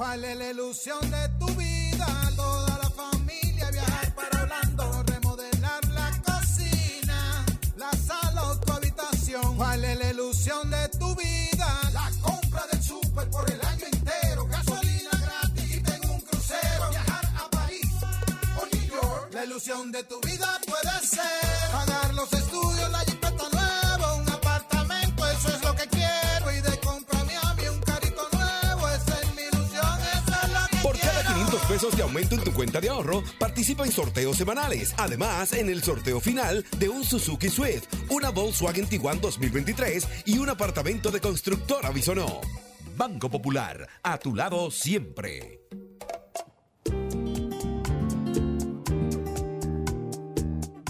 ¿Cuál es la ilusión de tu vida? Toda la familia viajar para Orlando, remodelar la cocina, la sala o tu habitación. ¿Cuál es la ilusión de tu vida? La compra del súper por el año entero, gasolina gratis y tengo un crucero. Viajar a París o New York. La ilusión de tu vida puede ser pagar los estudios, la pesos de aumento en tu cuenta de ahorro, participa en sorteos semanales. Además, en el sorteo final de un Suzuki Swift, una Volkswagen Tiguan 2023 y un apartamento de constructora Bisonó. Banco Popular, a tu lado siempre.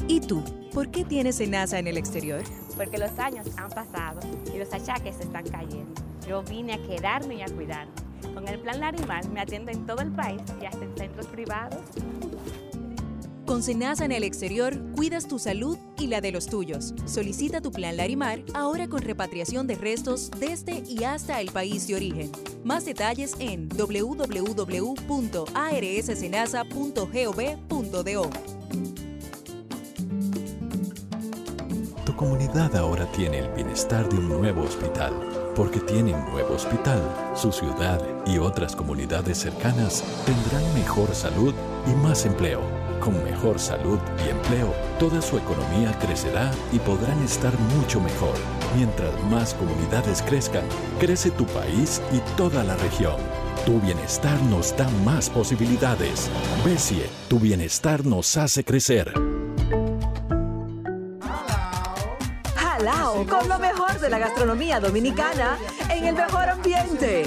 ¿Y tú? ¿Por qué tienes SENASA en el exterior? porque los años han pasado y los achaques se están cayendo. Yo vine a quedarme y a cuidarme. Con el plan Larimar me atiendo en todo el país y hasta en centros privados. Con SENASA en el exterior, cuidas tu salud y la de los tuyos. Solicita tu plan Larimar ahora con repatriación de restos desde y hasta el país de origen. Más detalles en www.arssenasa.gov.do. Tu comunidad ahora tiene el bienestar de un nuevo hospital, porque tiene un nuevo hospital. Su ciudad y otras comunidades cercanas tendrán mejor salud y más empleo. Con mejor salud y empleo, toda su economía crecerá y podrán estar mucho mejor. Mientras más comunidades crezcan, crece tu país y toda la región. Tu bienestar nos da más posibilidades. Besie, tu bienestar nos hace crecer. Jalao con lo mejor de la gastronomía dominicana en el mejor ambiente.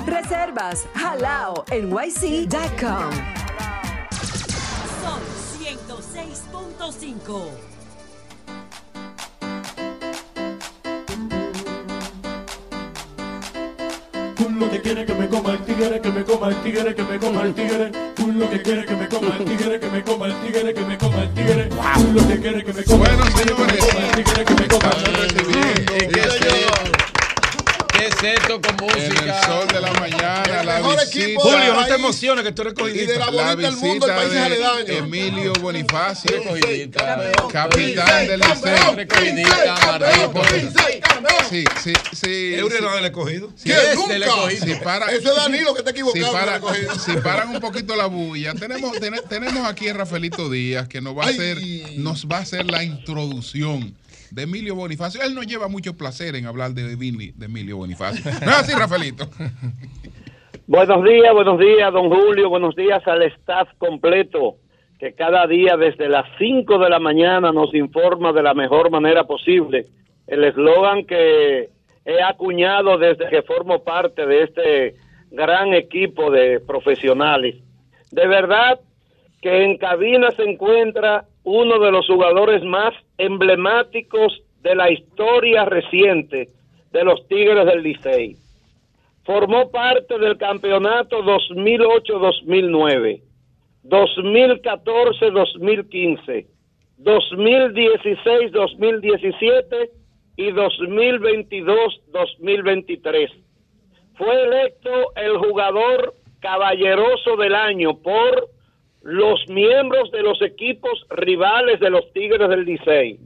Reservas halao nyc.com. Sol 106.5. Culo que quiere que me coma el tigre, que me coma el tigre, que me coma el tigre. Culo que quiere que me coma el tigre, que me coma el tigre, que me coma el tigre. Culo que quiere que me coma el tigre, que me coma el tigre, que me coma el tigre. ¿Qué es esto con música? En el sol de la mañana, la mejor visita. equipo Julio, no te emociones que tú eres Y de la bonita del mundo, el país es aledaño. Emilio Bonifacio, capitán del Liceo. Sí, sí, sí. Eury no del escogido. Sí, Nunca. Si para- Eso es Danilo que está equivocado Si, el para- paran un poquito la bulla, tenemos, ten- tenemos aquí a Rafaelito Díaz que nos va a hacer, nos va a hacer la introducción de Emilio Bonifacio. Él nos lleva mucho placer en hablar de, Emili- de Emilio Bonifacio. ¿No así, Rafaelito? Buenos días, buenos días, don Julio, buenos días al staff completo que cada día desde las 5 de la mañana nos informa de la mejor manera posible. El eslogan que he acuñado desde que formo parte de este gran equipo de profesionales. De verdad que en cabina se encuentra uno de los jugadores más emblemáticos de la historia reciente de los Tigres del Licey formó parte del campeonato 2008-2009, 2014-2015, 2016-2017 y 2022-2023. Fue electo el jugador caballeroso del año por los miembros de los equipos rivales de los Tigres del Licey.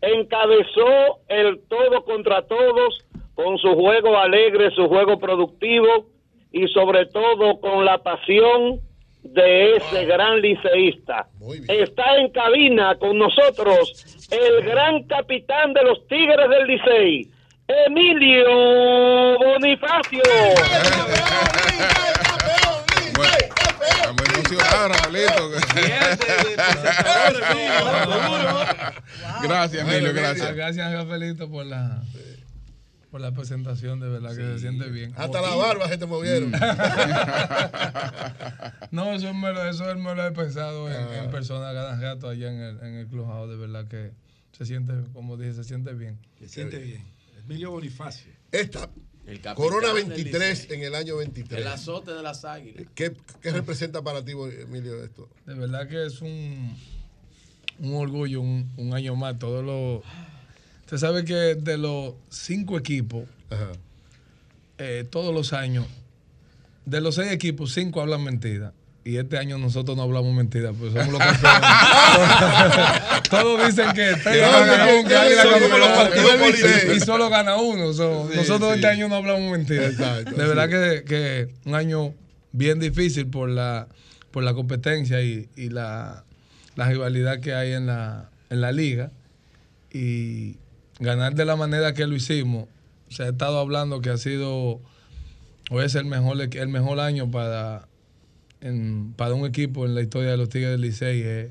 Encabezó el todo contra todos con su juego alegre, su juego productivo y sobre todo con la pasión de ese gran liceísta. Está en cabina con nosotros el gran capitán de los Tigres del Licey, Emilio Bonifacio. Estamos emocionados, Rafaelito. Gracias, Emilio, gracias. Gracias, Rafaelito, por la, por la presentación, de verdad que se siente bien. Hasta la barba se te movieron. no, eso, me lo, eso me lo he pensado en, Ah. en persona cada rato allá en el, en el clubhouse, de verdad que se siente, como dije, se siente bien. Se siente bien. Emilio Bonifacio. Esta El Corona del 23 Licey. en el año 23. El azote de las águilas. ¿Qué, qué representa para ti, Emilio, esto? De verdad que es un, un orgullo, un, un año más. Todos los. Usted sabe que de los cinco equipos, eh, todos los años, de los seis equipos, cinco hablan mentira. Y este año nosotros no hablamos mentira, pues somos los campeones. todos dicen que partidos y- solo gana uno. so, Sí, nosotros sí. este año no hablamos mentira. Exacto, de sí. verdad que, que un año bien difícil por la, por la competencia y, y la, la rivalidad que hay en la, en la liga. Y ganar de la manera que lo hicimos. Se ha estado hablando que ha sido o es el mejor, el mejor año para, en- para un equipo en la historia de los Tigres del Licey. Es,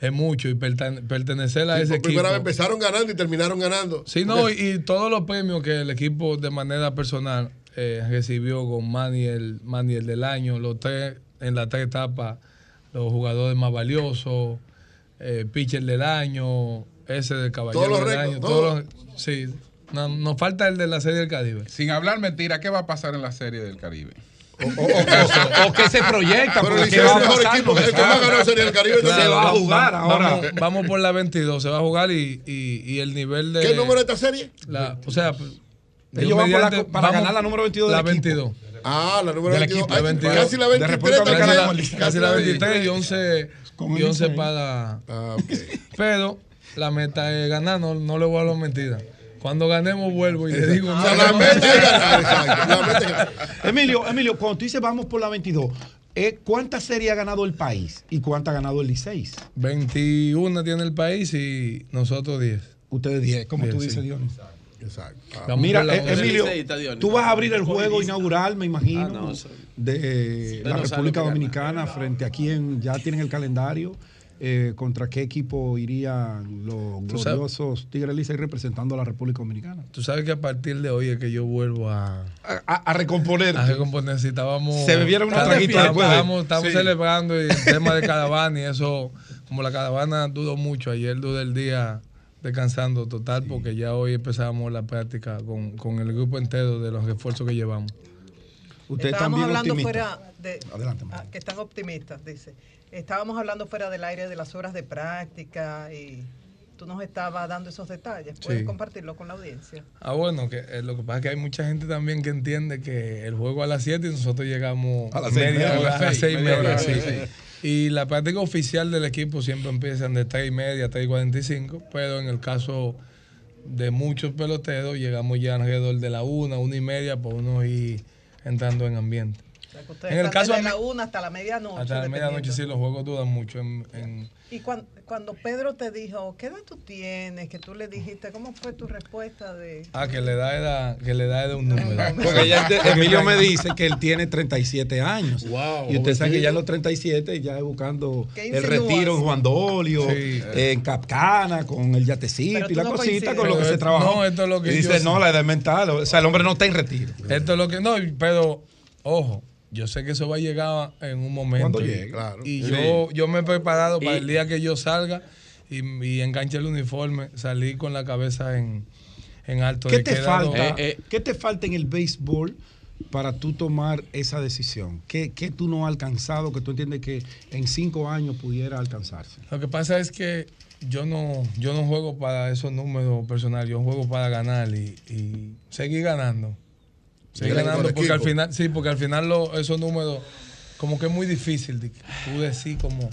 es mucho y pertene- pertenecer a Sí, ese por equipo. primera vez empezaron ganando y terminaron ganando. Sí, no, y, y todos los premios que el equipo de manera personal eh, recibió con Maniel, Maniel del año, los tres, en las tres etapas, los jugadores más valiosos, eh, pitcher del año, ese del caballero Todos los del récords, año, todos. todos los- sí, no- nos falta el de la serie del Caribe. Sin hablar mentira, ¿qué va a pasar en la serie del Caribe? O que se proyecta. Pero porque Licey ¿qué es va el mejor equipo, el que más ganó sería el Caribe, Se va a jugar ahora. Vamos, vamos por la 22, se va a jugar y, y, y el nivel de... ¿Qué número es esta serie? La, o sea, Ellos van por la- mediante, para vamos- ganar la número 22 del La equipo. 22. Ah, la número Del 22. equipo, Ay, la 22. Casi la 23 Casi la, ganamos. casi la 23 y 11, Con y el 11 Licey. para... Ah, Pero la meta es ganar, no, no le voy a hablar mentiras. Cuando ganemos vuelvo y le digo... Ah, no, la meta es ganar, exacto, la meta Emilio, Emilio, cuando tú dices vamos por la 22, eh, ¿cuántas series ha ganado el país y cuántas ha ganado el Licey? 21 tiene el país y nosotros 10. Ustedes 10, como tú 10, dices, sí. Dionis. Exacto. Mira, eh. Emilio, tú vas a abrir el juego inaugural, me imagino, Ah, no, de la República Dominicana frente a quien ya tienen el calendario. Eh, ¿Contra qué equipo irían los gloriosos Tigres Licey representando a la República Dominicana? Tú sabes que a partir de hoy es que yo vuelvo a... A, a recomponer. A recomponer. Si estábamos... Se bebieron unos traguitos después de- Estábamos, estábamos Sí. celebrando el tema de caravana y eso, como la caravana dudó mucho. Ayer dudé el día descansando total porque ya hoy empezamos la práctica con, con el grupo entero de los refuerzos que llevamos. Usted Estábamos también hablando optimista. fuera de. Adelante, ah, que están optimistas, dice. Estábamos hablando fuera del aire de las horas de práctica y tú nos estabas dando esos detalles. ¿Puedes Sí. compartirlo con la audiencia? Ah, bueno, que eh, lo que pasa es que hay mucha gente también que entiende que el juego a las 7 y nosotros llegamos A las seis y media media, hora, a las seis, 6 y media media. hora, sí. sí. Y la práctica oficial del equipo siempre empiezan de 3 y media, 3 y 45, pero en el caso de muchos peloteros llegamos ya alrededor de la 1, 1 y media por uno ir entrando en ambiente. O sea, En el caso a la una hasta la medianoche. Hasta la medianoche sí, los juegos duran mucho en- en, Y cuando, cuando Pedro te dijo, ¿qué edad tú tienes? Que tú le dijiste, ¿cómo fue tu respuesta de...? Ah, que le da era, que le da era un número. Porque ya Emilio me dice que él tiene 37 años. Wow, y usted sabe que ya en los 37 ya es buscando ¿Qué el retiro en Juan Dolio, Sí. en Capcana, con el yatecito y la no cosita coincides. con lo que se es- trabajó. no, esto es lo que y yo dice, sé. no, la edad mental. O sea, el hombre no está en retiro. Esto es lo que no, pero ojo, yo sé que eso va a llegar en un momento. Llegue, claro. Y Sí. yo, yo me he preparado para Y- el día que yo salga y, y enganche el uniforme, salir con la cabeza en, en alto. ¿Qué de te que era lo- falta? ¿Qué te falta en el béisbol para tú tomar esa decisión? ¿Qué, qué tú no has alcanzado que tú entiendes que en cinco años pudiera alcanzarse? Lo que pasa es que yo no, yo no juego para esos números personales, yo juego para ganar y, y seguir ganando. Seguir ganando porque al final, sí, porque al final lo- esos números, como que es muy difícil de tú decir como,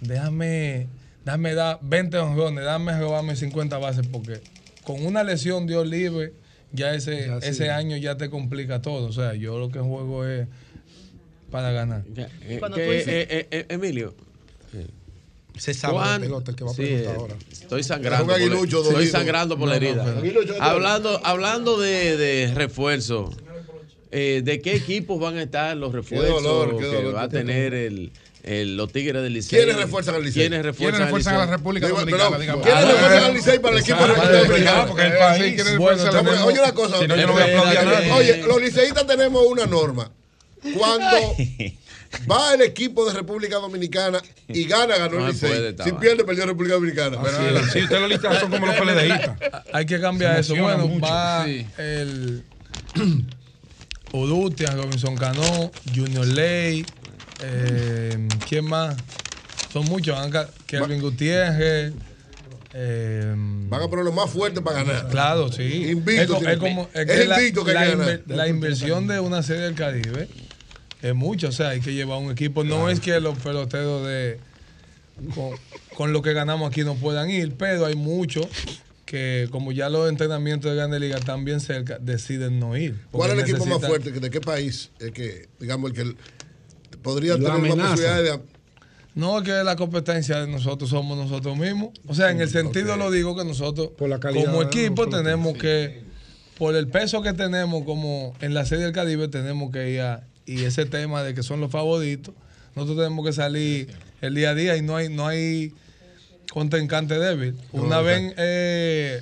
déjame, déjame dar 20 honrones, déjame robarme 50 bases, porque con una lesión Dios libre, ya ese, Ya sí. ese año ya te complica todo. O sea, yo lo que juego es para ganar. Eh, tú dices- eh, eh, eh, Emilio. Se sabe de ¿cuán- pelota el que va a Sí, preguntar ahora. Estoy Es sangrando. por estoy sangrando por la No, herida. hablando hablando de, de refuerzo, eh, ¿de qué equipos van a estar los refuerzos dolor, qué que va a tener el, el- los Tigres del Licey? ¿Quiénes refuerzan al Licey? ¿Quiénes refuerzan, ¿Quiénes refuerzan a la? República Dominicana? ¿Quiénes Ah, refuerzan al Licey para el equipo de República Dominicana? porque el Eh, país. sí, ¿quiénes bueno, refuerzan a la- tenemos- Oye una cosa. Si no, yo no voy a aplaudir a nadie. Oye, los liceístas tenemos una norma. Cuando va el equipo de República Dominicana y gana, ganó No el Licey. Si pierde, perdió República Dominicana. Pero si ustedes lo listan son como los PLDistas. Hay que cambiar eso. Bueno, va Sí. el Udutia, Robinson Cano, Junior Ley, eh, ¿quién más? Son muchos, Kelvin Gutiérrez. eh, Van a poner lo más fuerte para ganar. Claro, sí. Invicto es, es que- como, es es que la, invicto que hay la inver- inversión de una serie del Caribe es mucho. O sea, hay que llevar un equipo. No es que los peloteros de con, con lo que ganamos aquí no puedan ir, pero hay muchos que, como ya los entrenamientos de Grande Liga están bien cerca, deciden no ir. ¿Cuál es el equipo más fuerte? ¿De qué país? Es que, digamos, el que el- podría tener amenaza. posibilidades de. No, es que la competencia de nosotros somos nosotros mismos. O sea, en el sentido lo digo que nosotros, Por la calidad como equipo, tenemos que, por el peso que tenemos como en la serie del Caribe, tenemos que ir a, y ese tema de que son los favoritos, nosotros tenemos que salir el día a día y no hay, no hay contrincante débil. Una vez eh,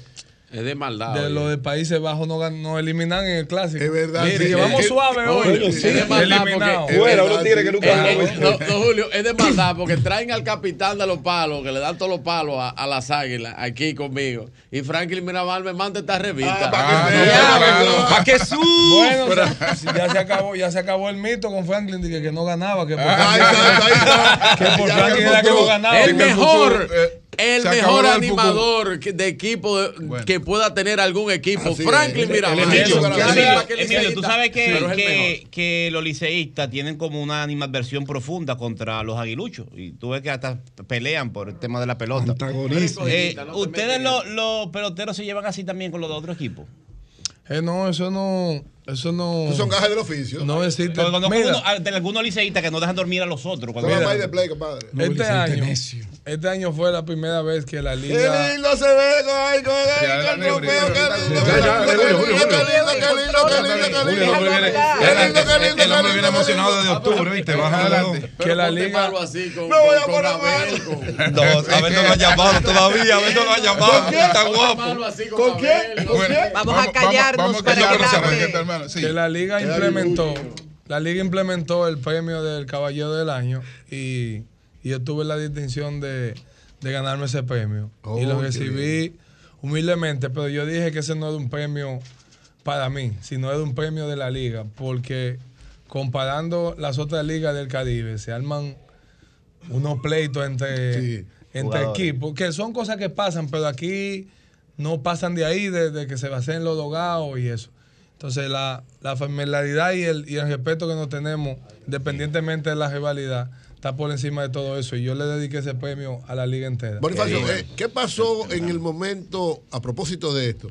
Es de maldad. de oye. los de Países Bajos nos, nos eliminan en el clásico. Es verdad, Mire, sí, que es- vamos es- suave hoy. Oye, es de maldad porque- unos tigres sí. que nunca Eh, lo eh, no, no, Julio, es de maldad porque traen al capitán de los palos, que le dan todos los palos a, a las águilas aquí conmigo. Y Franklin Mirabal me manda esta revista. Ah, para Ah, que no, vea, claro. ¡Pa' que su! Bueno, ya se acabó, ya se acabó el mito con Franklin de que, que no ganaba, que por Ahí está, ahí está. que por Franklin era que no ganaba. el mejor, eh, el mejor animador de equipo de- Bueno. que pueda tener algún equipo. Así. Franklin Mirabal. Emilio tú sabes que, que, los liceístas tienen como una animadversión profunda contra los aguiluchos. Y tú ves que hasta pelean por el tema de la pelota. Eh, ¿Ustedes los peloteros se llevan así también con los de otros equipos? Eh, no, eso no, eso no. Esos son gajes del oficio. No existe. Porque conozco Mira, uno- de algunos liceístas que no dejan dormir a los otros. Cuando Mira. de play, compadre. Este año, necio. este año fue la primera vez que la Qué liga. lindo se ve con ay, el trofeo, qué lindo, qué lindo, qué lindo, qué lindo, qué lindo, qué lindo, qué Julio, lindo. el hombre viene- Qué qué qué emocionado qué desde octubre, ¿viste? Baja adelante. Que la liga- malo así con, Me voy a poner con- No, a ver, no lo ha llamado todavía. A ver, no lo ha llamado. ¿Con quién? Está guapo. con, ¿Con quién? ¿Con quién? Vamos a callarnos vamos a para callarnos, que Sí. que la liga implementó la liga implementó el premio del caballero del año y, y yo tuve la distinción de, de ganarme ese premio Oh, y lo qué recibí humildemente pero yo dije que ese no era un premio para mí sino era un premio de la liga porque comparando las otras ligas del Caribe se arman unos pleitos entre, Sí, entre jugadores. equipos que son cosas que pasan pero aquí no pasan de ahí, de, de que se basen los dogados y eso. Entonces, la, la familiaridad y el, y el respeto que nos tenemos, independientemente de la rivalidad, está por encima de todo eso. Y yo le dediqué ese premio a la liga entera. Bonifacio, eh, ¿qué pasó en el momento, a propósito de esto?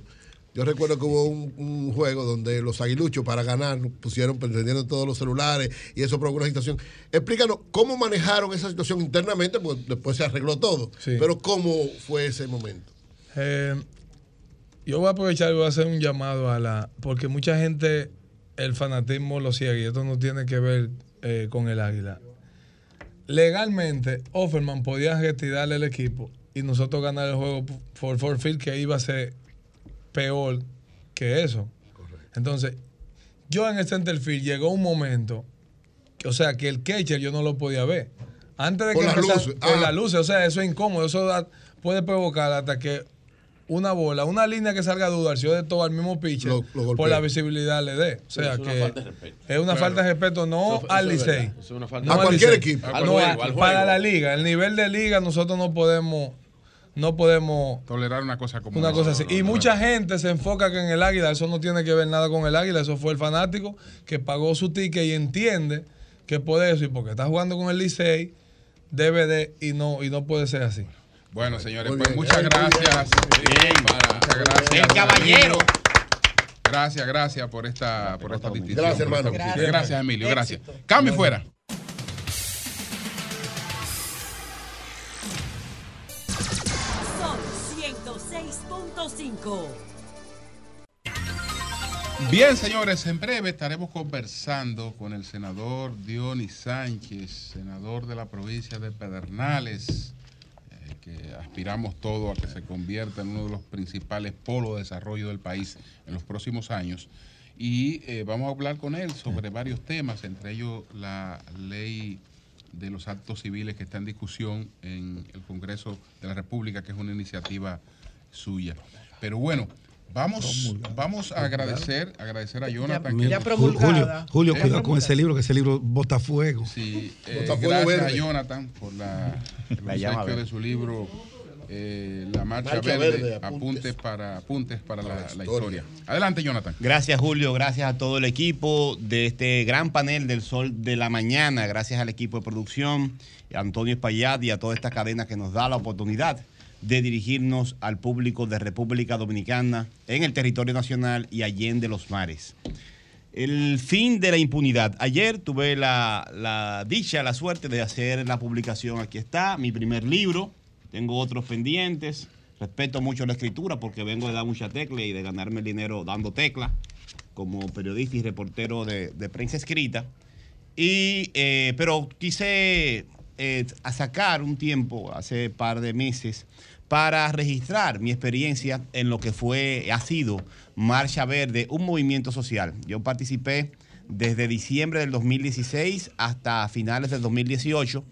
Yo recuerdo que hubo un, un juego donde los aguiluchos para ganar pusieron, prendieron todos los celulares y eso provocó una situación. Explícanos cómo manejaron esa situación internamente, porque después se arregló todo. Sí. Pero ¿cómo fue ese momento? Eh, yo voy a aprovechar y voy a hacer un llamado a la. Porque mucha gente, el fanatismo lo ciega y esto no tiene que ver eh, con el águila. Legalmente, Offerman podía retirarle el equipo y nosotros ganar el juego por forfeit, que iba a ser peor que eso. Entonces, yo en el centerfield llegó un momento, que, o sea, que el catcher yo no lo podía ver. Antes de Por que las empezara- luces. por Ah. las luces, o sea, eso es incómodo, eso da- puede provocar hasta que una bola, una línea que salga duda, si de todo al mismo pitcher, Lo- lo golpea. por la visibilidad le dé. O sea, Es una que falta de respeto. es una Claro. falta de respeto no Eso- al Licey. no A al cualquier equipo. No, juego, a- para la liga, el nivel de liga nosotros no podemos no podemos Tolerar una cosa como una cosa así. Y mucha gente se enfoca que en el águila, eso no tiene que ver nada con el águila, eso fue el fanático que pagó su ticket y entiende que por eso y porque está jugando con el Licey debe de y no y no puede ser así. Bueno, señores, pues muchas gracias. El caballero. Gracias, gracias por esta, por esta distinción. Gracias, hermano. Gracias. Gracias, Emilio. Gracias. Cambio fuera. Son 106.5. Bien, señores, en breve estaremos conversando con el senador Dionis Sánchez, senador de la provincia de Pedernales, que aspiramos todos a que se convierta en uno de los principales polos de desarrollo del país en los próximos años. Y eh, vamos a hablar con él sobre varios temas, entre ellos la ley de los actos civiles que está en discusión en el Congreso de la República, que es una iniciativa suya. Pero bueno, vamos, vamos a agradecer, agradecer a Jonathan. que- Julio, Julio, Eh, cuidado con ese libro, que ese libro bota fuego. Sí, eh, Botafuego gracias verde. a Jonathan por la, La llama de su libro eh, La Marcha, Marcha Verde, Verde, apuntes. para, apuntes para la, la historia. Adelante, Jonathan. Gracias, Julio. Gracias a todo el equipo de este gran panel del Sol de la Mañana. Gracias al equipo de producción, a Antonio Espaillat y a toda esta cadena que nos da la oportunidad de dirigirnos al público de República Dominicana en el territorio nacional y allende los mares. El fin de la impunidad. Ayer tuve la, la dicha, la suerte de hacer la publicación. Aquí está, mi primer libro. Tengo otros pendientes. Respeto mucho la escritura porque vengo de dar mucha tecla y de ganarme el dinero dando tecla como periodista y reportero de, de prensa escrita. Y, eh, pero quise eh, sacar un tiempo, hace par de meses, para registrar mi experiencia en lo que fue, ha sido Marcha Verde, un movimiento social. Yo participé desde diciembre del 2016 hasta finales del 2018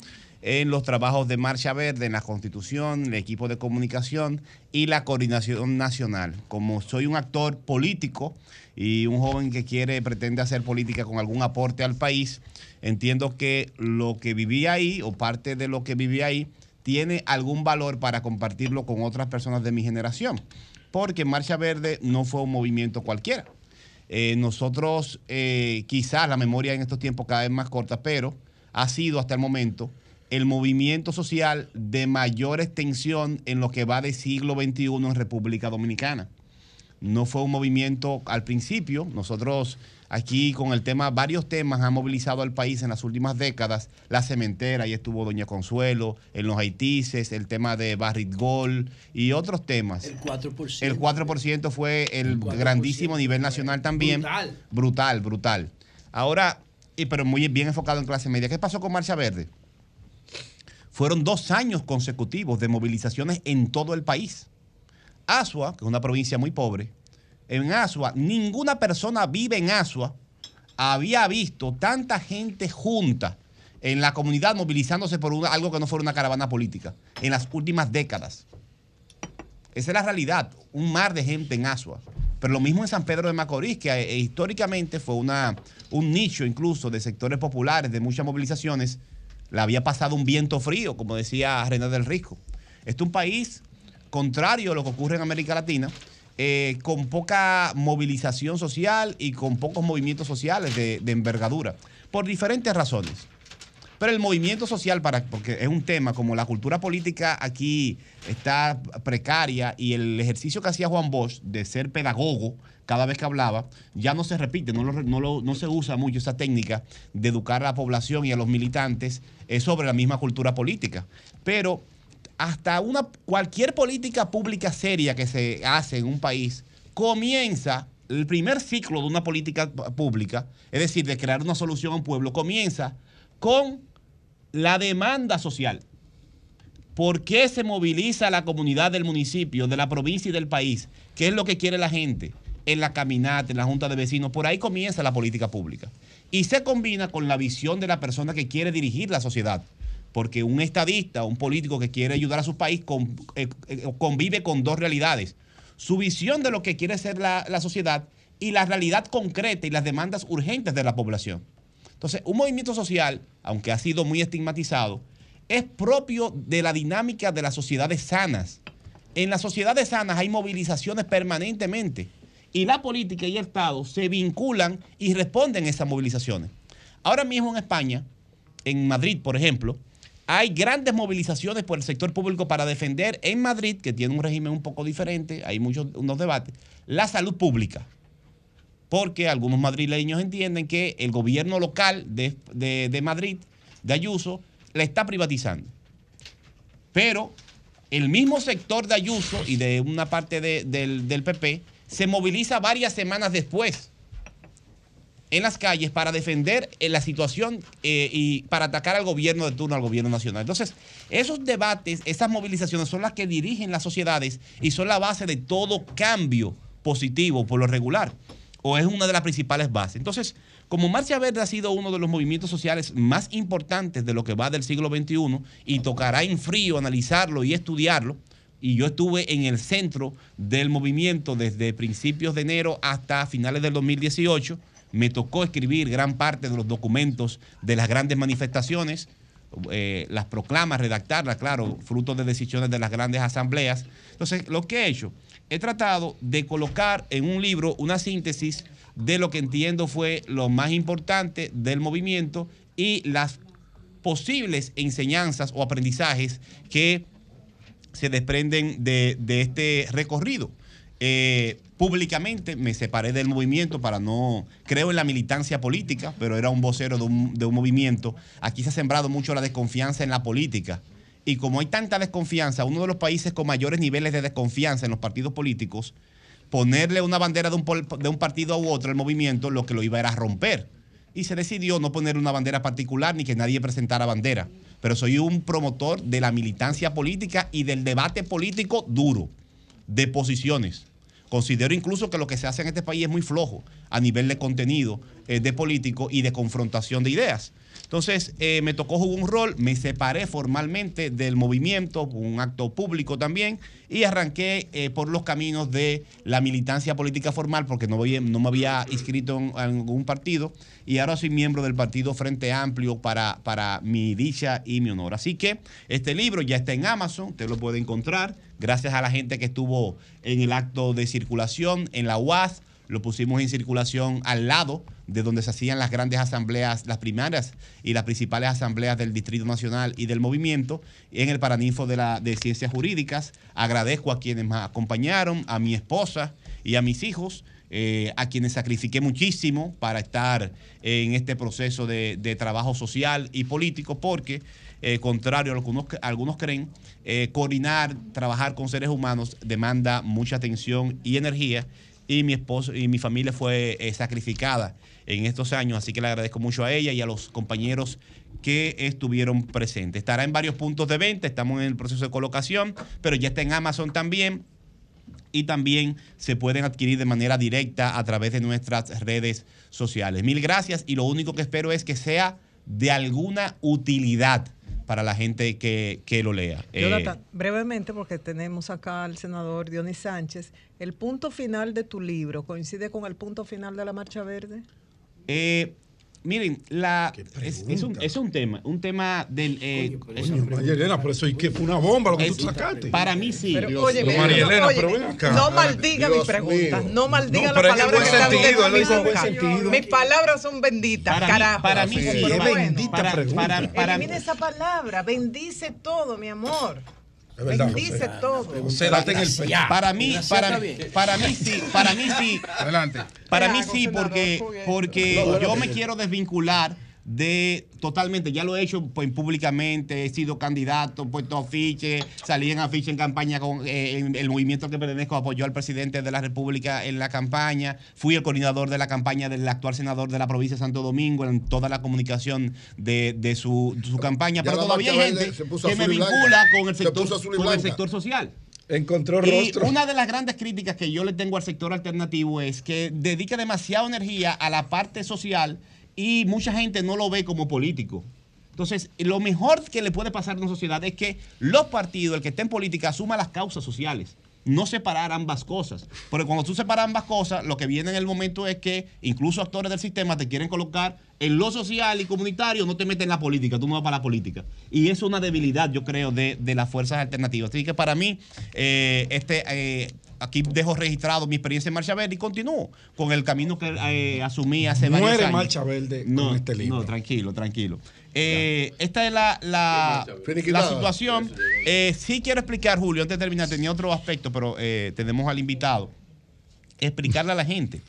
en los trabajos de Marcha Verde, en la Constitución, el equipo de comunicación y la coordinación nacional. Como soy un actor político y un joven que quiere, pretende hacer política con algún aporte al país, entiendo que lo que viví ahí o parte de lo que viví ahí tiene algún valor para compartirlo con otras personas de mi generación. Porque Marcha Verde no fue un movimiento cualquiera. Eh, nosotros, eh, quizás la memoria en estos tiempos cada vez más corta, pero ha sido hasta el momento el movimiento social de mayor extensión en lo que va de siglo XXI en República Dominicana. No fue un movimiento al principio, nosotros aquí con el tema, varios temas han movilizado al país en las últimas décadas, la cementera, ahí estuvo Doña Consuelo, en los haitises, el tema de Barrit Gol y otros temas. El 4%. El 4% fue el, grandísimo nivel nacional también. Brutal. Brutal, brutal. Ahora, y pero muy bien enfocado en clase media. ¿Qué pasó con Marcha Verde? Fueron dos años consecutivos de movilizaciones en todo el país. Asua, que es una provincia muy pobre, en Asua, ninguna persona vive en Asua había visto tanta gente junta en la comunidad movilizándose por algo que no fuera una caravana política en las últimas décadas. Esa es la realidad, un mar de gente en Asua. Pero lo mismo en San Pedro de Macorís, que eh, históricamente fue una, un nicho incluso de sectores populares, de muchas movilizaciones, le había pasado un viento frío, como decía René del Risco. Este es un país contrario a lo que ocurre en América Latina, eh, con poca movilización social y con pocos movimientos sociales de, envergadura, por diferentes razones. Pero el movimiento social, para, porque es un tema como la cultura política aquí está precaria y el ejercicio que hacía Juan Bosch de ser pedagogo cada vez que hablaba, ya no se repite, no, lo- no lo- no se usa mucho esa técnica de educar a la población y a los militantes eh, sobre la misma cultura política. Pero hasta una, cualquier política pública seria que se hace en un país comienza el primer ciclo de una política pública, es decir, de crear una solución a un pueblo, comienza con la demanda social. ¿Por qué se moviliza la comunidad del municipio, de la provincia y del país? ¿Qué es lo que quiere la gente? En la caminata, en la junta de vecinos, por ahí comienza la política pública. Y se combina con la visión de la persona que quiere dirigir la sociedad. Porque un estadista, un político que quiere ayudar a su país, eh, eh, convive con dos realidades. Su visión de lo que quiere ser la, la sociedad y la realidad concreta y las demandas urgentes de la población. Entonces, un movimiento social, aunque ha sido muy estigmatizado, es propio de la dinámica de las sociedades sanas. En las sociedades sanas hay movilizaciones permanentemente y la política y el Estado se vinculan y responden a esas movilizaciones. Ahora mismo en España, en Madrid, por ejemplo, hay grandes movilizaciones por el sector público para defender en Madrid, que tiene un régimen un poco diferente, hay muchos unos debates, la salud pública. porque algunos madrileños entienden que el gobierno local de, de- de Madrid, de Ayuso, la está privatizando. Pero el mismo sector de Ayuso y de una parte de- del, del PP se moviliza varias semanas después en las calles para defender eh, la situación eh, y para atacar al gobierno de turno, al gobierno nacional. Entonces, esos debates, esas movilizaciones son las que dirigen las sociedades y son la base de todo cambio positivo por lo regular, o es una de las principales bases. Entonces, como Marcha Verde ha sido uno de los movimientos sociales más importantes de lo que va del siglo XXI y tocará en frío analizarlo y estudiarlo, y yo estuve en el centro del movimiento desde principios de enero hasta finales del 2018. Me tocó escribir gran parte de los documentos de las grandes manifestaciones, eh, las proclamas, redactarlas, claro, fruto de decisiones de las grandes asambleas. Entonces, lo que he hecho, he tratado de colocar en un libro una síntesis de lo que entiendo fue lo más importante del movimiento y las posibles enseñanzas o aprendizajes que se desprenden de, este recorrido. Eh, públicamente me separé del movimiento para no, creo en la militancia política, pero era un vocero de un, de un movimiento. Aquí se ha sembrado mucho la desconfianza en la política. Y como hay tanta desconfianza, uno de los países con mayores niveles de desconfianza en los partidos políticos, ponerle una bandera de un, partido u otro al movimiento, lo que lo iba era a romper. Y se decidió no poner una bandera particular ni que nadie presentara bandera. Pero soy un promotor de la militancia política y del debate político duro, de posiciones. Considero incluso que lo que se hace en este país es muy flojo a nivel de contenido eh, de político y de confrontación de ideas. Entonces, eh, me tocó jugar un rol, me separé formalmente del movimiento, un acto público también, y arranqué eh, por los caminos de la militancia política formal, porque no, no me había inscrito en, ningún partido, y ahora soy miembro del partido Frente Amplio para, para mi dicha y mi honor. Así que este libro ya está en Amazon, usted lo puede encontrar, gracias a la gente que estuvo en el acto de circulación, en la UAS, lo pusimos en circulación al lado de donde se hacían las grandes asambleas, las primarias y las principales asambleas del Distrito Nacional y del movimiento, en el Paraninfo de, la, de Ciencias Jurídicas. Agradezco a quienes me acompañaron, a mi esposa y a mis hijos, eh, a quienes sacrifiqué muchísimo para estar en este proceso de, trabajo social y político, porque, eh, contrario a lo que algunos creen, eh, coordinar, trabajar con seres humanos demanda mucha atención y energía y mi esposo y mi familia fue eh, sacrificada en estos años, así que le agradezco mucho a ella y a los compañeros que estuvieron presentes. Estará en varios puntos de venta, estamos en el proceso de colocación, pero ya está en Amazon también y también se pueden adquirir de manera directa a través de nuestras redes sociales. Mil gracias y lo único que espero es que sea de alguna utilidad para la gente que, que lo lea. Eh, Jonathan, brevemente, porque tenemos acá al senador Dionis Sánchez, ¿el punto final de tu libro coincide con el punto final de la Marcha Verde? Eh, miren, la, es, es un, es un tema, un tema del... eh, es- María Elena, por eso es que fue una bomba lo que Es- tú sacaste. para mí sí. Pero, Dios oye. María Elena, oye, pero ven acá. no maldiga Dios mis preguntas, mío. no maldiga No, las palabras que están sentido, en mi buen boca. sentido. Mis palabras son benditas, Para mí- carajo. para mí sí. Bueno, bendita Para- pregunta. para- para- Elimina esa palabra, bendice todo, mi amor. Es verdad, bendice José. todo. José, date en el pecho. Para mí, para, para mí sí, para mí sí. Adelante. Para mí sí, porque, porque yo me quiero desvincular de totalmente, ya lo he hecho pues, públicamente, he sido candidato, he puesto afiches, salí en afiche en campaña con eh, en el movimiento al que pertenezco, apoyó al presidente de la República en la campaña, fui el coordinador de la campaña del actual senador de la provincia de Santo Domingo en toda la comunicación de, de su, de su campaña, Ya pero la todavía hay gente que me vincula con el Se sector, con el sector social. Encontró Y rostro. una de las grandes críticas que yo le tengo al sector alternativo es que dedica demasiada energía a la parte social y mucha gente no lo ve como político. Entonces, lo mejor que le puede pasar a una sociedad es que los partidos, el que esté en política, asuma las causas sociales. No separar ambas cosas. Porque cuando tú separas ambas cosas, lo que viene en el momento es que incluso actores del sistema te quieren colocar en lo social y comunitario, no te meten en la política, tú no vas para la política. Y eso es una debilidad, yo creo, de, de las fuerzas alternativas. Así que para mí, eh, este, eh, aquí dejo registrado mi experiencia en Marcha Verde y continúo con el camino que eh, asumí hace varios Muere años. Marcha Verde no, con este libro. No, tranquilo, tranquilo. Eh, esta es la, la, situación. Eh, sí quiero explicar, Julio, antes de terminar, tenía otro aspecto, pero eh, tenemos al invitado. Explicarle a la gente.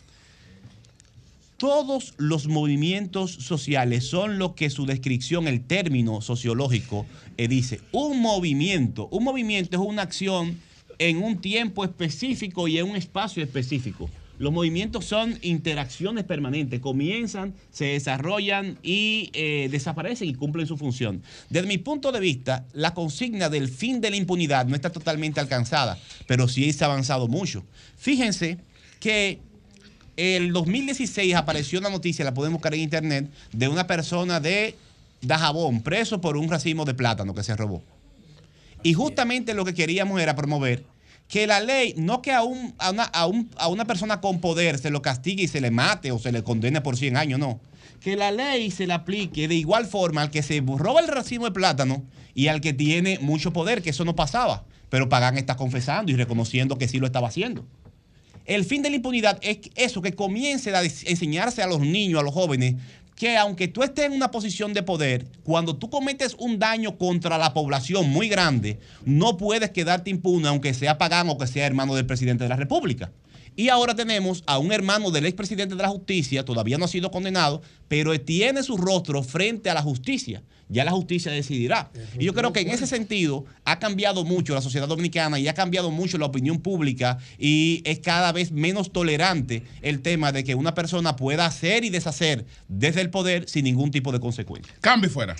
todos los movimientos sociales son lo que su descripción, el término sociológico, eh, dice. Un movimiento, un movimiento es una acción en un tiempo específico y en un espacio específico. Los movimientos son interacciones permanentes, comienzan, se desarrollan y eh, desaparecen y cumplen su función. Desde mi punto de vista, la consigna del fin de la impunidad no está totalmente alcanzada, pero sí se ha avanzado mucho. Fíjense que el 2016 apareció una noticia, la pueden buscar en internet, de una persona de Dajabón preso por un racimo de plátano que se robó. Y justamente lo que queríamos era promover que la ley, no que a, un- a una, a un- a una persona con poder se lo castigue y se le mate o se le condene por 100 años, no. Que la ley se le aplique de igual forma al que se roba el racimo de plátano y al que tiene mucho poder, que eso no pasaba. Pero Pagán está confesando y reconociendo que sí lo estaba haciendo. El fin de la impunidad es eso, que comience a enseñarse a los niños, a los jóvenes, que aunque tú estés en una posición de poder, cuando tú cometes un daño contra la población muy grande, no puedes quedarte impune aunque sea pagán o que sea hermano del presidente de la República. Y ahora tenemos a un hermano del expresidente de la justicia, todavía no ha sido condenado, pero tiene su rostro frente a la justicia. Ya la justicia decidirá. Y yo creo que en ese sentido ha cambiado mucho la sociedad dominicana y ha cambiado mucho la opinión pública y es cada vez menos tolerante el tema de que una persona pueda hacer y deshacer desde el poder sin ningún tipo de consecuencia. Cambio fuera.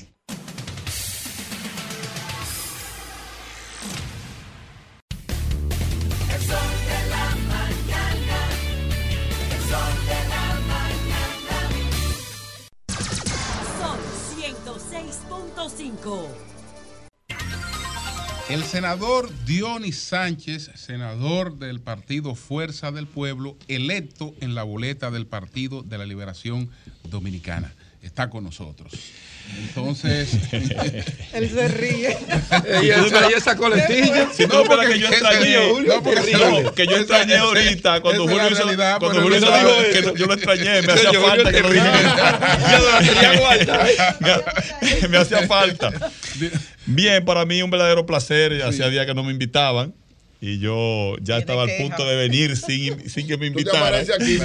El senador Dionis Sánchez, senador del partido Fuerza del Pueblo, electo en la boleta del Partido de la Liberación Dominicana, está con nosotros. Entonces. Él se ríe. Y esa coletilla. Si no, para que yo extrañé, no, que yo extrañé ahorita cuando Julio hizo, cuando Julio dijo que yo lo extrañé, me hacía falta que lo dijera. Me hacía falta. Bien, para mí un verdadero placer, hacía días que no me invitaban. Y yo ya estaba al punto de venir sin, sin que me invitaran. aquí,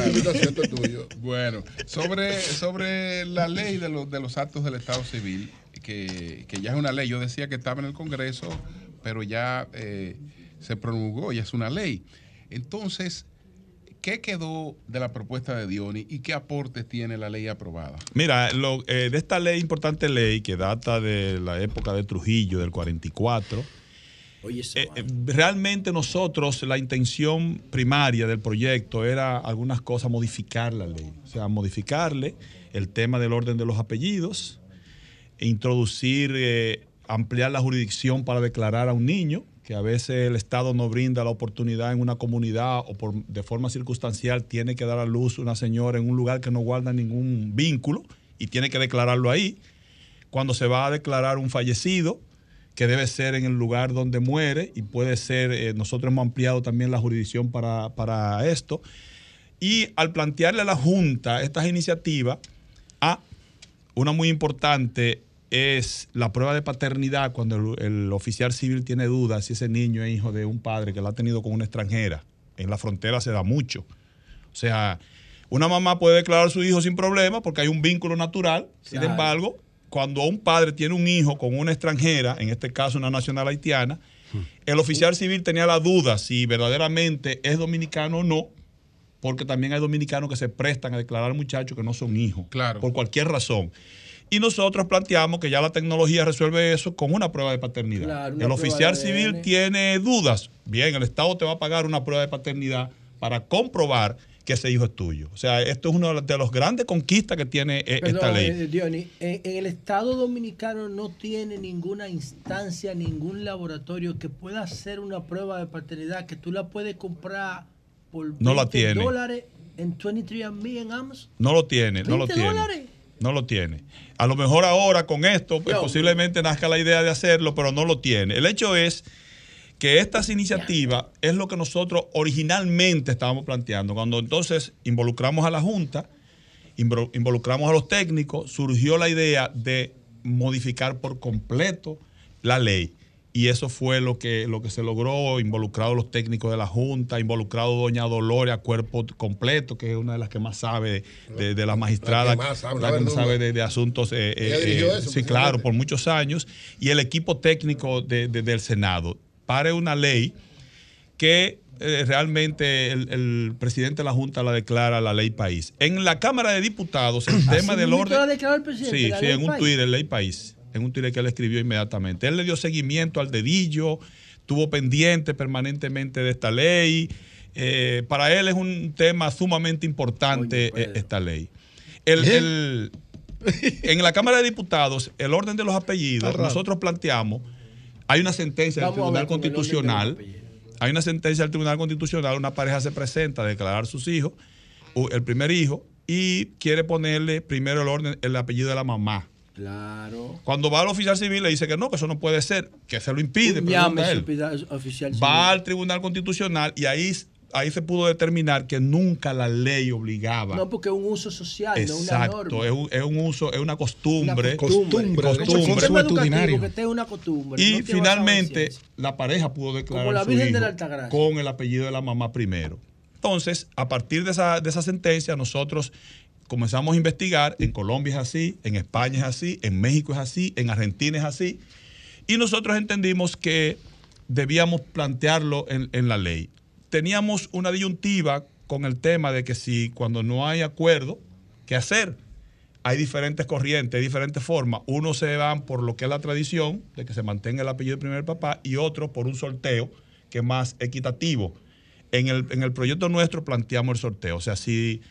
tuyo. Bueno, sobre, sobre la ley de los, de los actos del Estado Civil, que, que ya es una ley, yo decía que estaba en el Congreso, pero ya eh, se promulgó, ya es una ley. Entonces, ¿qué quedó de la propuesta de Dioni y qué aportes tiene la ley aprobada? Mira, lo, eh, de esta ley, importante ley que data de la época de Trujillo, del 44, eh, eh, realmente nosotros, la intención primaria del proyecto era algunas cosas, modificar la ley. O sea, modificarle el tema del orden de los apellidos, introducir, eh, ampliar la jurisdicción para declarar a un niño, que a veces el Estado no brinda la oportunidad en una comunidad o por, de forma circunstancial tiene que dar a luz una señora en un lugar que no guarda ningún vínculo y tiene que declararlo ahí. Cuando se va a declarar un fallecido, que debe ser en el lugar donde muere y puede ser, eh, nosotros hemos ampliado también la jurisdicción para, para esto. Y al plantearle a la Junta estas iniciativas, a una muy importante es la prueba de paternidad cuando el, el oficial civil tiene dudas si ese niño es hijo de un padre que lo ha tenido con una extranjera. En la frontera se da mucho. O sea, una mamá puede declarar a su hijo sin problema porque hay un vínculo natural. Sin embargo, cuando un padre tiene un hijo con una extranjera, en este caso una nacional haitiana, el oficial civil tenía la duda si verdaderamente es dominicano o no, porque también hay dominicanos que se prestan a declarar muchachos que no son hijos, por cualquier razón. Y nosotros planteamos que ya la tecnología resuelve eso con una prueba de paternidad. Claro, el oficial civil tiene dudas. Bien, el Estado te va a pagar una prueba de paternidad para comprobar que ese hijo es tuyo. O sea, esto es una de las grandes conquistas que tiene eh, esta Perdón, ley. eh, Diony, en, en el Estado Dominicano no tiene ninguna instancia, ningún laboratorio que pueda hacer una prueba de paternidad que tú la puedes comprar por No la 20 tiene. dólares en 23andMe en Amazon. No lo tiene, no lo 20 tiene. dólares. No lo tiene. A lo mejor ahora con esto, pues, posiblemente nazca la idea de hacerlo, pero no lo tiene. El hecho es que estas iniciativas es lo que nosotros originalmente estábamos planteando. Cuando entonces involucramos a la Junta, invol- involucramos a los técnicos, surgió la idea de modificar por completo la ley. y eso fue lo que, lo que se logró, involucrados los técnicos de la Junta, involucrado doña Dolores a cuerpo completo, que es una de las que más sabe de, de la magistrada, La que más sabe, la la que más verduga. sabe de, de asuntos. eh, eh, eh, eso, sí, claro, por muchos años, y el equipo técnico de- de- del Senado pare una ley que eh, realmente el, el presidente de la Junta la declara la ley país. En la Cámara de Diputados, el tema Así del orden. la declaró el presidente, Sí, la sí, ley en un país. Twitter, ley país. En un Twitter que él escribió inmediatamente. Él le dio seguimiento al dedillo, estuvo pendiente permanentemente de esta ley. Eh, para él es un tema sumamente importante eh, esta ley. El- ¿Eh? el- en la Cámara de Diputados, el orden de los apellidos, nosotros planteamos, hay una sentencia del Vamos Tribunal Constitucional, hay una sentencia del Tribunal Constitucional, una pareja se presenta a declarar sus hijos, el primer hijo, y quiere ponerle primero el orden, el apellido de la mamá. Claro. Cuando va al oficial civil le dice que no, que eso no puede ser, que se lo impide. Llame él. oficial. civil. Va al Tribunal Constitucional y ahí, ahí se pudo determinar que nunca la ley obligaba. No, porque es un uso social, no una Exacto, norma. es un, es un uso, es una costumbre. Costumbre. costumbre. Es un tema educativo, que esté es una costumbre. Y no finalmente la pareja pudo declarar Como la su de hijo la con el apellido de la mamá primero. Entonces, a partir de esa, de esa sentencia, nosotros comenzamos a investigar. En Colombia es así, en España es así, en México es así, en Argentina es así. Y nosotros entendimos que debíamos plantearlo en, en la ley. Teníamos una disyuntiva con el tema de que si cuando no hay acuerdo, ¿qué hacer? Hay diferentes corrientes, hay diferentes formas. Unos se van por lo que es la tradición, de que se mantenga el apellido del primer papá, y otros por un sorteo que es más equitativo. En el, en el proyecto nuestro planteamos el sorteo. O sea, si,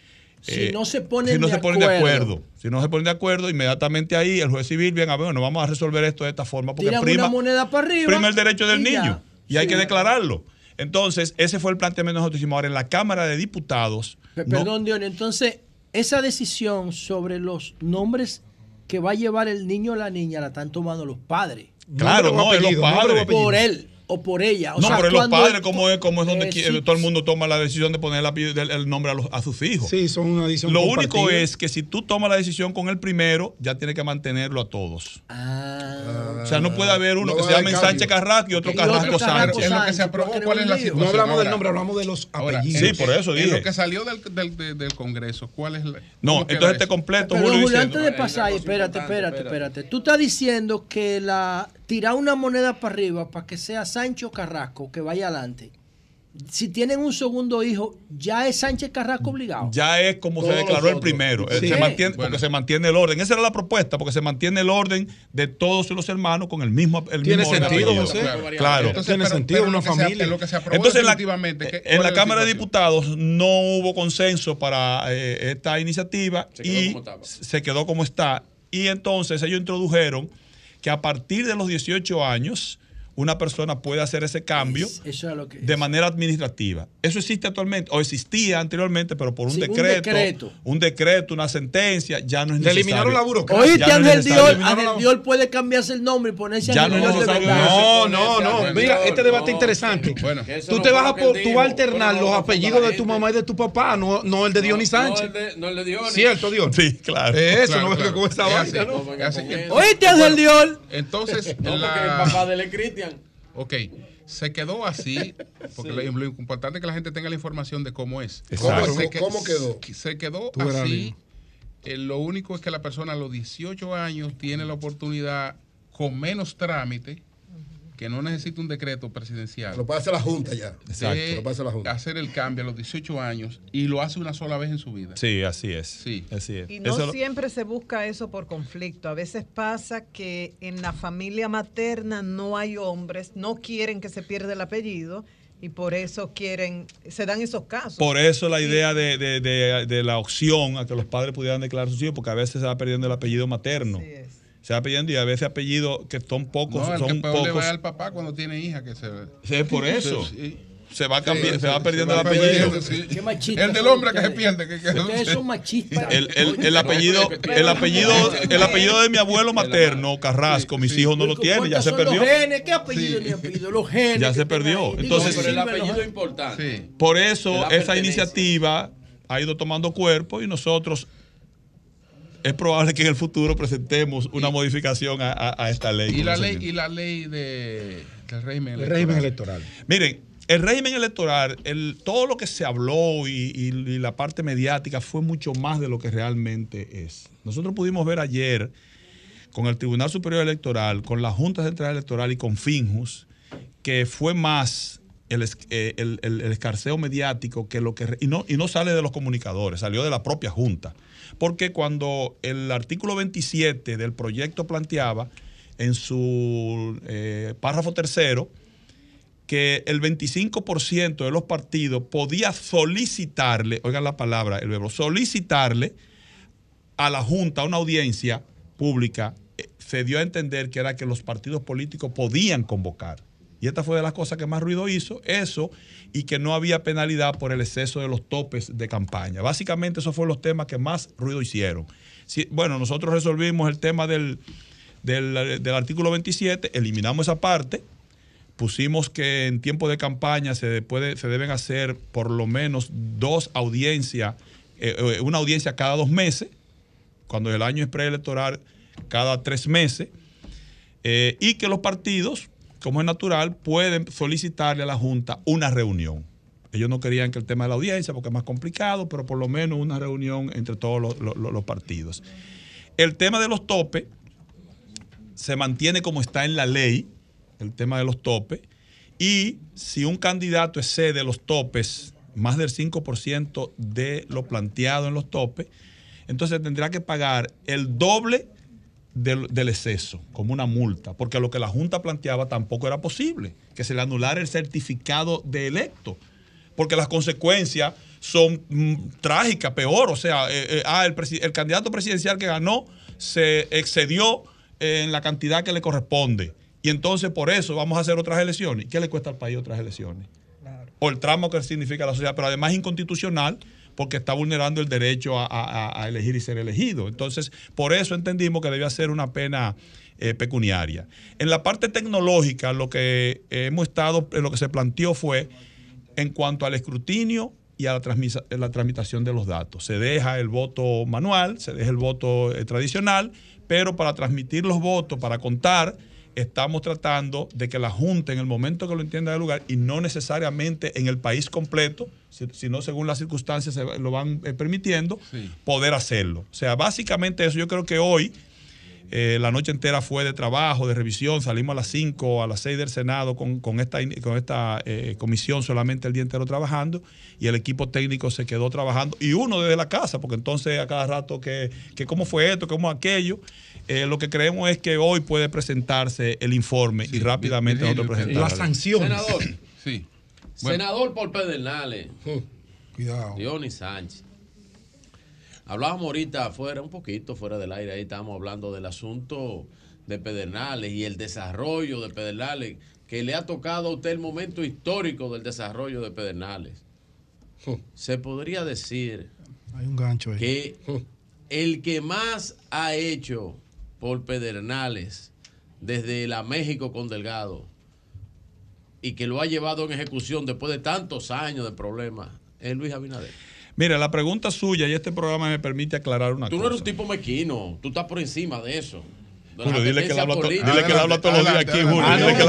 Si eh, no se ponen si no de se ponen de acuerdo. acuerdo. Si no se ponen de acuerdo, inmediatamente ahí el juez civil, bien, a ver, bueno, vamos a resolver esto de esta forma, porque Tiran prima, una moneda para arriba. prima el derecho del y ya. niño. Y hay que declararlo. Entonces, ese fue el planteamiento que nosotros hicimos. Ahora, en la Cámara de Diputados, no- Perdón, Dion. Entonces, esa decisión sobre los nombres que va a llevar el niño o la niña la están tomando los padres. Claro, no, es los padres. Por él o por ella. O no, sea, pero los padres, como es, como es donde Eh, todo el mundo toma la decisión de poner el, nombre a, los- a sus hijos. Sí, son una decisión Lo único es que si tú tomas la decisión con el primero, ya tienes que mantenerlo a todos. Ah. o sea, no puede haber uno No que se llame Sánchez. Carrasco y otro Y Carrasco Carrasco Sánchez. En lo que se Sánchez, aprobó, porque ¿cuál es la no situación? No hablamos ahora? del nombre, hablamos de los Ahora, apellidos. Sí, por eso En dije. lo que salió del, del, del- del Congreso, ¿cuál es la.? No, entonces te eso? completo, Pero Julio, antes de pasar, espérate, espérate, espérate. Tú estás diciendo que la tirar una moneda para arriba para que sea Sancho Carrasco que vaya adelante. Si tienen un segundo hijo, ya es Sánchez Carrasco obligado. Ya es como se declaró el primero. Eh, porque se mantiene el orden. Esa era la propuesta, porque se mantiene el orden de todos los hermanos con el mismo el Tiene mismo sentido. José. Claro. Claro. Entonces, Tiene pero- sentido pero una familia. en lo que se aprobó Entonces, en la, definitivamente, ¿qué- en cuál la es Cámara de? Diputados no hubo consenso para eh, esta iniciativa Se quedó y como estaba. se quedó como está. Y entonces ellos introdujeron que a partir de los 18 años una persona puede hacer ese cambio Eso es lo que. de manera administrativa. Eso existe actualmente, o existía anteriormente, pero por un Sí, un decreto, decreto. un decreto, una sentencia, ya no es necesario. eliminaron la burocracia. Oíste, no Ángel Eliminaron Ángel la- Diol puede cambiarse el nombre y ponerse Ya Ángel no es Diol de necesario verdad. No, no, no. Mira, este debate no. es interesante. Bueno, Tú te vas a tú dijo. vas a alternar Bueno, los no, apellidos de tu mamá y de tu papá, no, no el de Dionis No, Sánchez. el de- No, el de Dionis. Cierto, Dios. Sí, claro. Eso, Claro, no venga con esa así. Oíste, Ángel Diol. Entonces, No, porque el papá de Cristian. Ok, se quedó así, porque lo, lo importante es que la gente tenga la información de cómo es. Exacto. ¿Cómo- cómo quedó? Se quedó Tú así. Eh, lo único es que la persona a los 18 años tiene la oportunidad, con menos trámite, que no necesita un decreto presidencial, Lo pasa la Junta ya. Exacto. Lo pasa la Junta. hacer el cambio a los 18 años y lo hace una sola vez en su vida. Sí, así es. Sí. Así es. Y no Eso lo- siempre se busca eso por conflicto. A veces pasa que en la familia materna no hay hombres, no quieren que se pierda el apellido y por eso quieren, se dan esos casos. Por eso la idea de, de- de- de la opción a que los padres pudieran declarar sus hijos, porque a veces se va perdiendo el apellido materno. Así es. Se va perdiendo y a veces apellidos que son pocos, No, el son que peor le pocos. va al papá cuando tiene hija que se Sí, es por eso. Sí, Se va, cambiando, Sí, se va perdiendo se el apellido. perdiendo, sí. Qué machistas El del hombre que se pierde. Que, que- Ustedes son machistas. El, el- el apellido, el apellido, el apellido de mi abuelo materno, Carrasco, mis hijos no lo tienen, ya se ¿Cuántos son perdió. Los genes, ¿qué apellido ni apellido? Los genes. Ya se perdió. Entonces- No, pero el apellido es importante. Sí. Por eso esa iniciativa ha ido tomando cuerpo y nosotros es probable que en el futuro presentemos una modificación a, a- a esta ley. Y la ley, y la ley de, El régimen El régimen electoral. Miren, el régimen electoral, el, todo lo que se habló y, y- y la parte mediática fue mucho más de lo que realmente es. Nosotros pudimos ver ayer con el Tribunal Superior Electoral, con la Junta Central Electoral y con Finjus, que fue más el, eh, el- el- el escarceo mediático que lo que... Y no, y no sale de los comunicadores, salió de la propia Junta. Porque cuando el artículo 27 del proyecto planteaba en su eh, párrafo tercero, que el 25% de los partidos podía solicitarle, oigan la palabra, el verbo, solicitarle a la Junta una audiencia pública, eh, se dio a entender que era que los partidos políticos podían convocar. Y esta fue de las cosas que más ruido hizo, eso, y que no había penalidad por el exceso de los topes de campaña. Básicamente esos fueron los temas que más ruido hicieron. Bueno, nosotros resolvimos el tema del, del, del artículo 27, eliminamos esa parte, pusimos que en tiempo de campaña se, puede, se deben hacer por lo menos dos audiencias, eh, eh, una audiencia cada dos meses, cuando el año es preelectoral, cada tres meses, eh, y que los partidos, como es natural, pueden solicitarle a la Junta una reunión. Ellos no querían que el tema de la audiencia, porque es más complicado, pero por lo menos una reunión entre todos los, los- partidos. El tema de los topes se mantiene como está en la ley, el tema de los topes, y si un candidato excede los topes, más del 5% de lo planteado en los topes, entonces tendrá que pagar el doble del, del exceso, como una multa, porque lo que la Junta planteaba tampoco era posible, que se le anulara el certificado de electo, porque las consecuencias son mm, trágicas, peor, o sea, eh, eh, ah, el, el candidato presidencial que ganó se excedió eh, en la cantidad que le corresponde, y entonces por eso vamos a hacer otras elecciones. ¿Qué le cuesta al país otras elecciones? o el tramo que significa la sociedad, pero además es inconstitucional porque está vulnerando el derecho a, elegir y ser elegido. Entonces, por eso entendimos que debía ser una pena eh, pecuniaria. En la parte tecnológica, lo que hemos estado, eh, lo que se planteó fue en cuanto al escrutinio y a la, transmisa- la tramitación de los datos. Se deja el voto manual, se deja el voto eh, tradicional, pero para transmitir los votos, para contar, estamos tratando de que la Junta, en el momento que lo entienda de lugar, y no necesariamente en el país completo, si- sino según las circunstancias se lo van eh, permitiendo, poder hacerlo. O sea, básicamente eso yo creo que hoy eh, la noche entera fue de trabajo, de revisión. Salimos a las 5, a las 6 del Senado con, con esta, con esta eh, comisión solamente el día entero trabajando y el equipo técnico se quedó trabajando y uno desde la casa, porque entonces a cada rato que, que cómo fue esto, cómo aquello. Eh, lo que creemos es que hoy puede presentarse el informe y rápidamente nosotros presentarlo. Senador. Sí. Senador por Pedernales. Cuidado. Dionis Sánchez. Hablábamos ahorita fuera, un poquito fuera del aire, ahí estábamos hablando del asunto de Pedernales y el desarrollo de Pedernales, que le ha tocado a usted el momento histórico del desarrollo de Pedernales. Se podría decir Hay un gancho ahí. que el que más ha hecho por Pedernales desde la México con Delgado y que lo ha llevado en ejecución después de tantos años de problemas es Luis Abinader. Mira, la pregunta suya y este programa me permite aclarar una Tú no cosa. eres un tipo mequino, tú estás por encima de eso. De Julio, dile que él habla to- política. dile que él habla todos los días aquí, Julio. Ah, dile que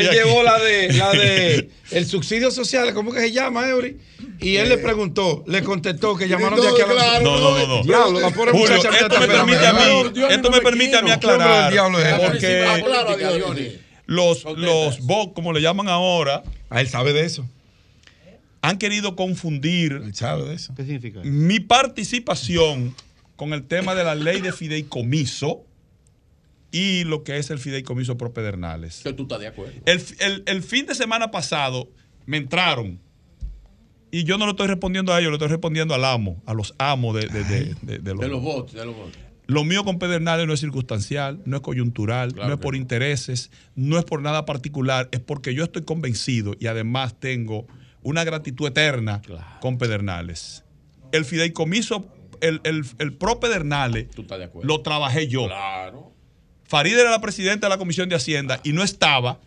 él llevó la de, la de el subsidio social, ¿cómo que se llama, Eury? Y él le preguntó, le contestó que llamaron de aquí a la... No, no, no, no. Diablo, la pobre Julio, muchacha esto me permite a mí, esto me permite a mí quiero. ¿Qué hombre aclarar, porque Ah, los, los BOC, como le llaman ahora, Ah, él sabe de eso. Han querido confundir eso. ¿Qué significa? mi participación con el tema de la ley de fideicomiso y lo que es el fideicomiso pro Pedernales. Que tú estás de acuerdo. El, el- el fin de semana pasado me entraron y yo no lo estoy respondiendo a ellos, lo estoy respondiendo al amo, a los amos de, de- de- de- de los, De los votos, de los votos. Lo mío con Pedernales no es circunstancial, no es coyuntural, Claro no es por no. intereses, no es por nada particular, es porque yo estoy convencido y además tengo una gratitud eterna con Pedernales. El fideicomiso, el, el, el pro Pedernales, lo trabajé yo. Claro. Farid era la presidenta de la Comisión de Hacienda y no estaba.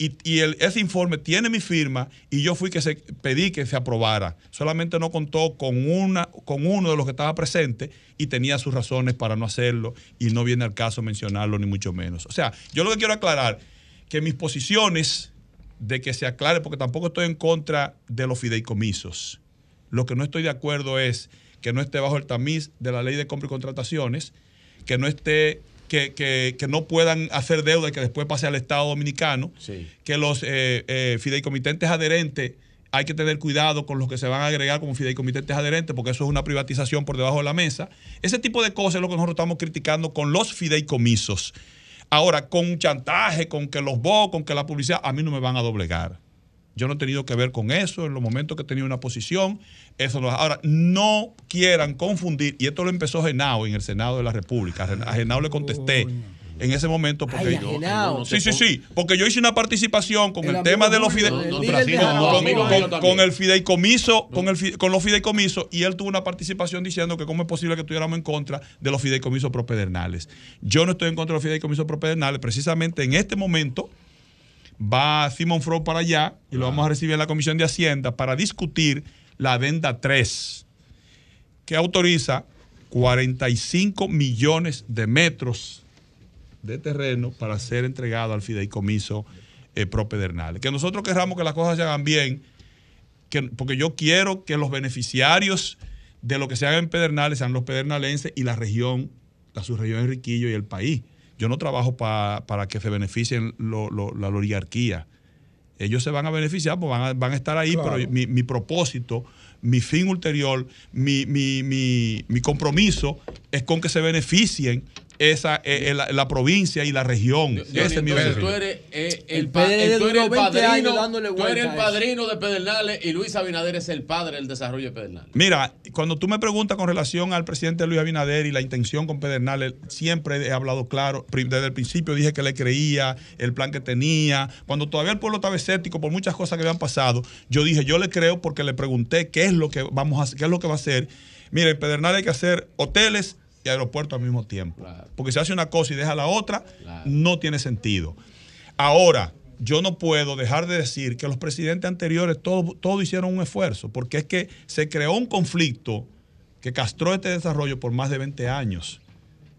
Y, y el- ese informe tiene mi firma y yo fui que se pedí que se aprobara. Solamente no contó con, una, con uno de los que estaba presente y tenía sus razones para no hacerlo y no viene al caso mencionarlo ni mucho menos. O sea, yo lo que quiero aclarar que mis posiciones de que se aclare, porque tampoco estoy en contra de los fideicomisos. Lo que no estoy de acuerdo es que no esté bajo el tamiz de la ley de compra y contrataciones, que no esté, que, que- que no puedan hacer deuda y que después pase al Estado Dominicano, que los eh, eh, fideicomitentes adherentes hay que tener cuidado con los que se van a agregar como fideicomitentes adherentes, porque eso es una privatización por debajo de la mesa. Ese tipo de cosas es lo que nosotros estamos criticando con los fideicomisos. Ahora, con chantaje, con que los BO, con que la publicidad, a mí no me van a doblegar. Yo no he tenido que ver con eso en los momentos que he tenido una posición. Eso no- Ahora, no quieran confundir, y esto lo empezó Genao en el Senado de la República. A Genao le contesté en ese momento porque Ay, Genao. sí, sí, sí, porque yo hice una participación con El tema de los fide- con- el fideicomiso, con el con los fideicomisos, y él tuvo una participación diciendo que cómo es posible que estuviéramos en contra de los fideicomisos propedernales. Yo no estoy en contra de los fideicomisos propedernales, precisamente en este momento va Simon Froh para allá y lo vamos a recibir en la Comisión de Hacienda para discutir la adenda 3, que autoriza 45 millones de metros de terreno para ser entregado al fideicomiso eh, propedernales. Que nosotros querramos que las cosas se hagan bien, que, porque yo quiero que los beneficiarios de lo que se haga en Pedernales sean los pedernalenses y la región, la subregión de Riquillo y el país. Yo no trabajo pa- para que se beneficien lo- lo- la oligarquía. Ellos se van a beneficiar, pues van a, van a estar ahí, Claro. pero mi, mi propósito, mi fin ulterior, mi, mi- mi- mi compromiso es con que se beneficien esa, eh, eh, la, la provincia y la región. Ese es mi Entonces, tú eres eh, el, El eh, tú eres el duró 20 años padrino, tú eres el padrino de Pedernales y Luis Abinader es el padre del desarrollo de Pedernales. Mira, cuando tú me preguntas con relación al presidente Luis Abinader y la intención con Pedernales, siempre he hablado claro. Desde el principio dije que le creía, el plan que tenía. Cuando todavía el pueblo estaba escéptico por muchas cosas que habían pasado, yo dije, yo le creo porque le pregunté qué es lo que vamos a hacer, qué es lo que va a hacer. Mira, en Pedernales hay que hacer hoteles y aeropuertos al mismo tiempo. Porque si hace una cosa y deja la otra, no tiene sentido. Ahora, yo no puedo dejar de decir que los presidentes anteriores todos todo hicieron un esfuerzo, porque es que se creó un conflicto que castró este desarrollo por más de 20 años,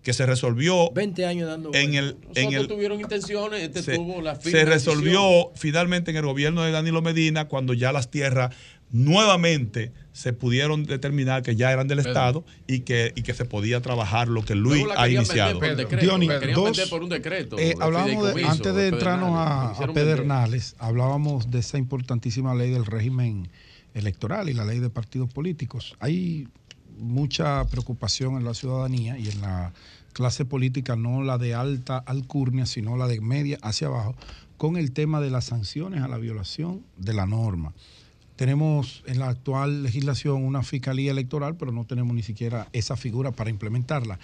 que se resolvió 20 años dando en el, en Nosotros el tuvieron intenciones, este se, tuvo la se decisión. resolvió finalmente en el gobierno de Danilo Medina cuando ya las tierras nuevamente se pudieron determinar que ya eran del Pedro. Estado y que, y que se podía trabajar lo que Luis ha iniciado. vender por decreto, Diony, la querían dos- vender por un decreto. Eh, hablábamos de- antes de de entrarnos a, a. Pedernales, hablábamos de esa importantísima ley del régimen electoral y la ley de partidos políticos. Hay mucha preocupación en la ciudadanía y en la clase política, no la de alta alcurnia, sino la de media hacia abajo, con el tema de las sanciones a la violación de la norma. Tenemos en la actual legislación una fiscalía electoral, pero no tenemos ni siquiera esa figura para implementarla.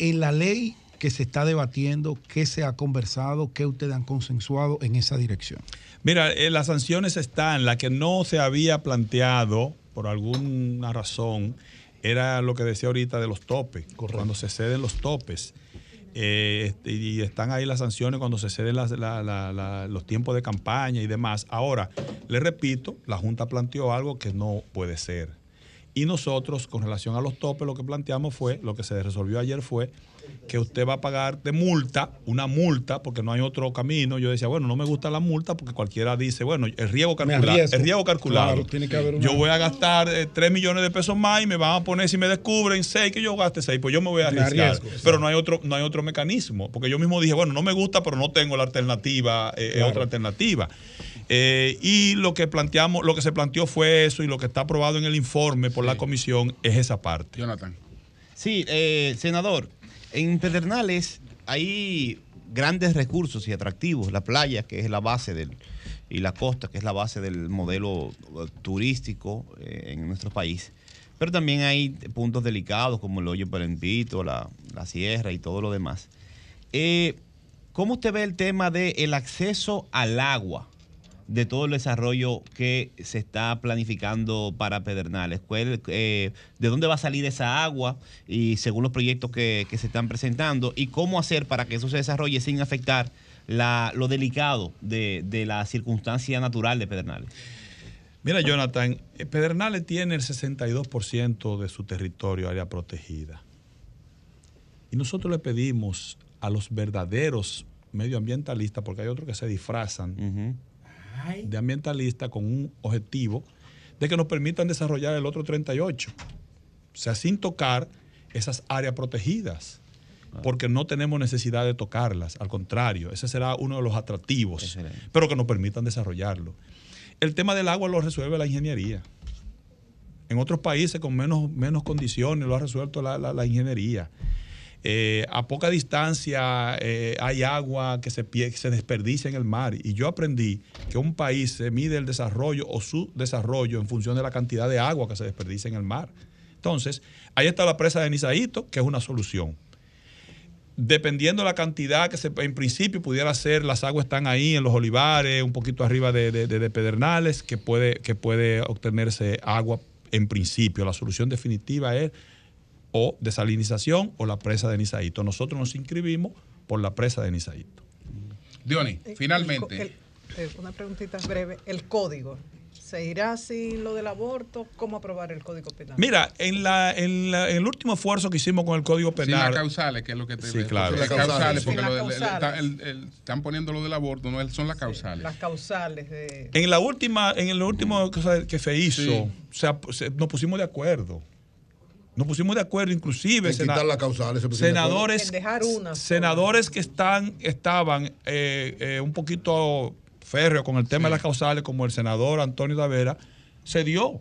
En la ley que se está debatiendo, ¿qué se ha conversado? ¿Qué ustedes han consensuado en esa dirección? Mira, eh, las sanciones están, la que no se había planteado por alguna razón era lo que decía ahorita de los topes, cuando se ceden los topes. Eh, este, y están ahí las sanciones cuando se ceden los tiempos de campaña y demás. Ahora, le repito, la Junta planteó algo que no puede ser. Y nosotros, con relación a los topes, lo que planteamos fue, lo que se resolvió ayer fue que usted va a pagar de multa, una multa, porque no hay otro camino. Yo decía, bueno, no me gusta la multa porque cualquiera dice, bueno, el riesgo calculado. El riesgo calculado. Claro, tiene que haber una- Yo voy a gastar 3 millones de pesos más y me van a poner, si me descubren 6, que yo gaste 6, pues yo me voy a arriesgar. pero no hay, otro, no hay otro mecanismo, porque yo mismo dije, bueno, no me gusta, pero no tengo la alternativa, eh, Claro. otra alternativa. Eh, y lo que planteamos, lo que se planteó fue eso y lo que está aprobado en el informe por la comisión es esa parte. Jonathan. Sí, eh, senador, en Pedernales hay grandes recursos y atractivos. La playa, que es la base del, y la costa, que es la base del modelo eh, turístico eh, en nuestro país. Pero también hay puntos delicados como el hoyo Perempito, la, la sierra y todo lo demás. Eh, ¿Cómo usted ve el tema del acceso al agua de todo el desarrollo que se está planificando para Pedernales? ¿Cuál, eh, ¿De dónde va a salir esa agua? Y según los proyectos que, que se están presentando, ¿y cómo hacer para que eso se desarrolle sin afectar la- lo delicado de, de la circunstancia natural de Pedernales? Mira, Jonathan, eh, Pedernales tiene el 62% de su territorio área protegida. Y nosotros le pedimos a los verdaderos medioambientalistas, porque hay otros que se disfrazan de ambientalistas con un objetivo de que nos permitan desarrollar el otro 38. O sea, sin tocar esas áreas protegidas, porque no tenemos necesidad de tocarlas, al contrario, ese será uno de los atractivos, pero que nos permitan desarrollarlo. El tema del agua lo resuelve la ingeniería. En otros países con menos, menos condiciones lo ha resuelto la, la- la ingeniería. Eh, a poca distancia eh, hay agua que se, se desperdicia en el mar. Y yo aprendí que un país se mide el desarrollo o su desarrollo en función de la cantidad de agua que se desperdicia en el mar. Entonces, ahí está la presa de Nizaíto, que es una solución. Dependiendo de la cantidad que se, en principio pudiera ser, las aguas están ahí en los olivares, un poquito arriba de, de- de- de Pedernales, que puede, que puede obtenerse agua en principio. La solución definitiva es o desalinización o la presa de Nizaíto. Nosotros nos inscribimos por la presa de Nizaíto. Diony, Eh, finalmente. el- eh, una preguntita breve. El código. ¿Se irá sin lo del aborto? ¿Cómo aprobar el código penal? Mira, en, la, en, la- en el último esfuerzo que hicimos con el Código Sin Penal. las causales, que es lo que te Sí, claro. Las causales, porque Sin lo el- el- el- están poniendo lo del aborto, no son las causales. Las causales de... En la última, en el último cosa que se hizo, Sí. o sea, se- nos pusimos de acuerdo. Nos pusimos de acuerdo, inclusive En quitar las causales, se pusieron de acuerdo. senadores, En dejar una senadores que están, estaban eh, eh, un poquito férreos con el tema de las causales, como el senador Antonio Tavera, se dio.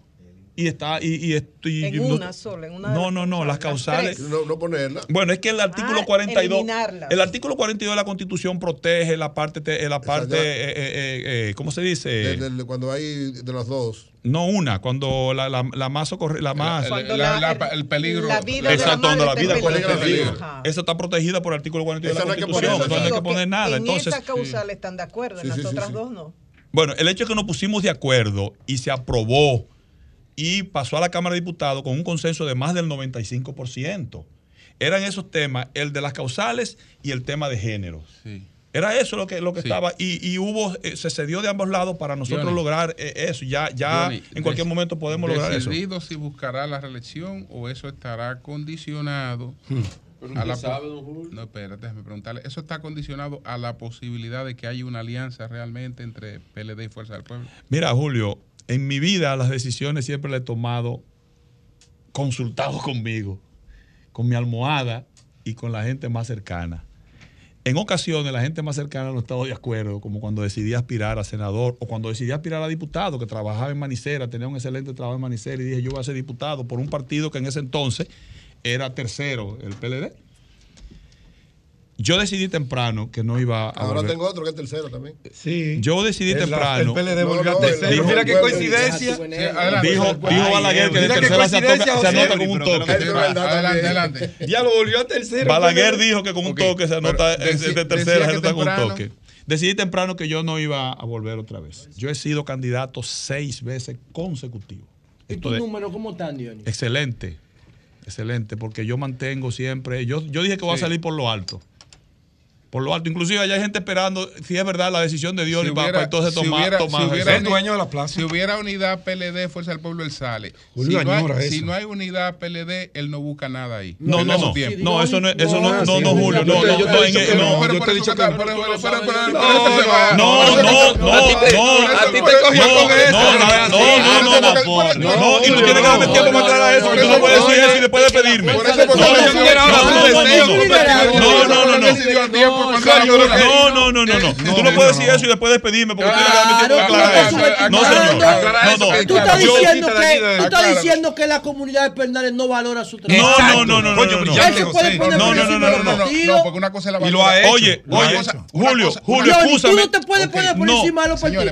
Y está, y, y esto- y- En no- una sola, en una de No, las no, no, las causales, causales. No, no ponerla. Bueno, es que el artículo Ah, 42, eliminarlas. el artículo 42 de la Constitución protege la parte, te- la parte, ya. eh, eh, eh, ¿cómo se dice? De- de- cuando hay de las dos. No una, cuando la, la, la más socorre- la más el- la- la- el peligro. la vida de la Exacto, donde la vida corre peligro. peligro. Eso está protegida por el artículo 42 Esa de no la hay que Constitución, no hay que poner nada. En Entonces, esa causal están de acuerdo, en las otras dos no. bueno, el hecho es que nos pusimos de acuerdo y se aprobó y pasó a la Cámara de Diputados con un consenso de más del 95%. Eran esos temas, el de las causales y el tema de género. Sí. Era eso lo que, lo que Sí. estaba y, y hubo, eh, se cedió de ambos lados para nosotros Johnny. lograr eh, eso. Ya, ya Johnny, en cualquier momento podemos lograr eso. decidido si buscará la reelección o eso estará condicionado Pero a la usted po- sabe, don Julio. No, espérate, déjame preguntarle. Eso está condicionado a la posibilidad de que haya una alianza realmente entre PLD y Fuerza del Pueblo. Mira, Julio, en mi vida las decisiones siempre las he tomado consultado conmigo, con mi almohada y con la gente más cercana. En ocasiones la gente más cercana no estaba de acuerdo, como cuando decidí aspirar a senador o cuando decidí aspirar a diputado, que trabajaba en Manicera, tenía un excelente trabajo en Manicera y dije yo voy a ser diputado por un partido que en ese entonces era tercero, el PLD. Yo decidí temprano que no iba a Ahora volver- tengo otro que es tercero también. Sí. Yo decidí El- temprano. el PLD volvió a tercero. Mira qué coincidencia. Sí, adelante. Dijo, Balaguer que de tercera se, atoca- anota con un toque. Adelante, adelante. Ya lo volvió a tercero. Balaguer dijo que con un toque se anota de tercera se anota con un toque. Decidí temprano que yo no iba a volver otra vez. Yo he sido candidato seis veces consecutivos. ¿Y tus números cómo están, Dionis? excelente, excelente, porque yo mantengo siempre. Yo, yo dije que voy Sí. a salir por lo alto. Por lo alto. Inclusive allá hay gente esperando si es verdad la decisión de Dios Si para, hubiera- entonces si tomar. hubiera- tomar si hubiera eso. uni- Si hubiera unidad PLD, Fuerza del Pueblo, él sale. Julio si, no hay, si no hay unidad PLD, él no busca nada ahí. No, no, no. tiempo. No, eso no es, eso no, No, no, Julio, no, no, no, no, no, No, no, no, no, A ti te- no, a ti te por- cogió con eso. No, no, no, no, no, no, por- No, no, y tú tienes que darme no, tiempo para no, aclarar no, eso, no, porque no, no puedes no, decir no, eso y después eso, porque No, no, no, no, no, no, no, no, no, no, no, no, no. no. Tú no puedes decir eso y después despedirme porque tú No, señor. No, no. Tú estás diciendo que, tú estás diciendo que la comunidad de Pernales no valora su trabajo. No, no, no, no, no, no. No, no, no, porque una cosa es la Y lo ha valora- hecho. Oye, oye, Julio, Julio, tú no te puedes poner por encima de los partidos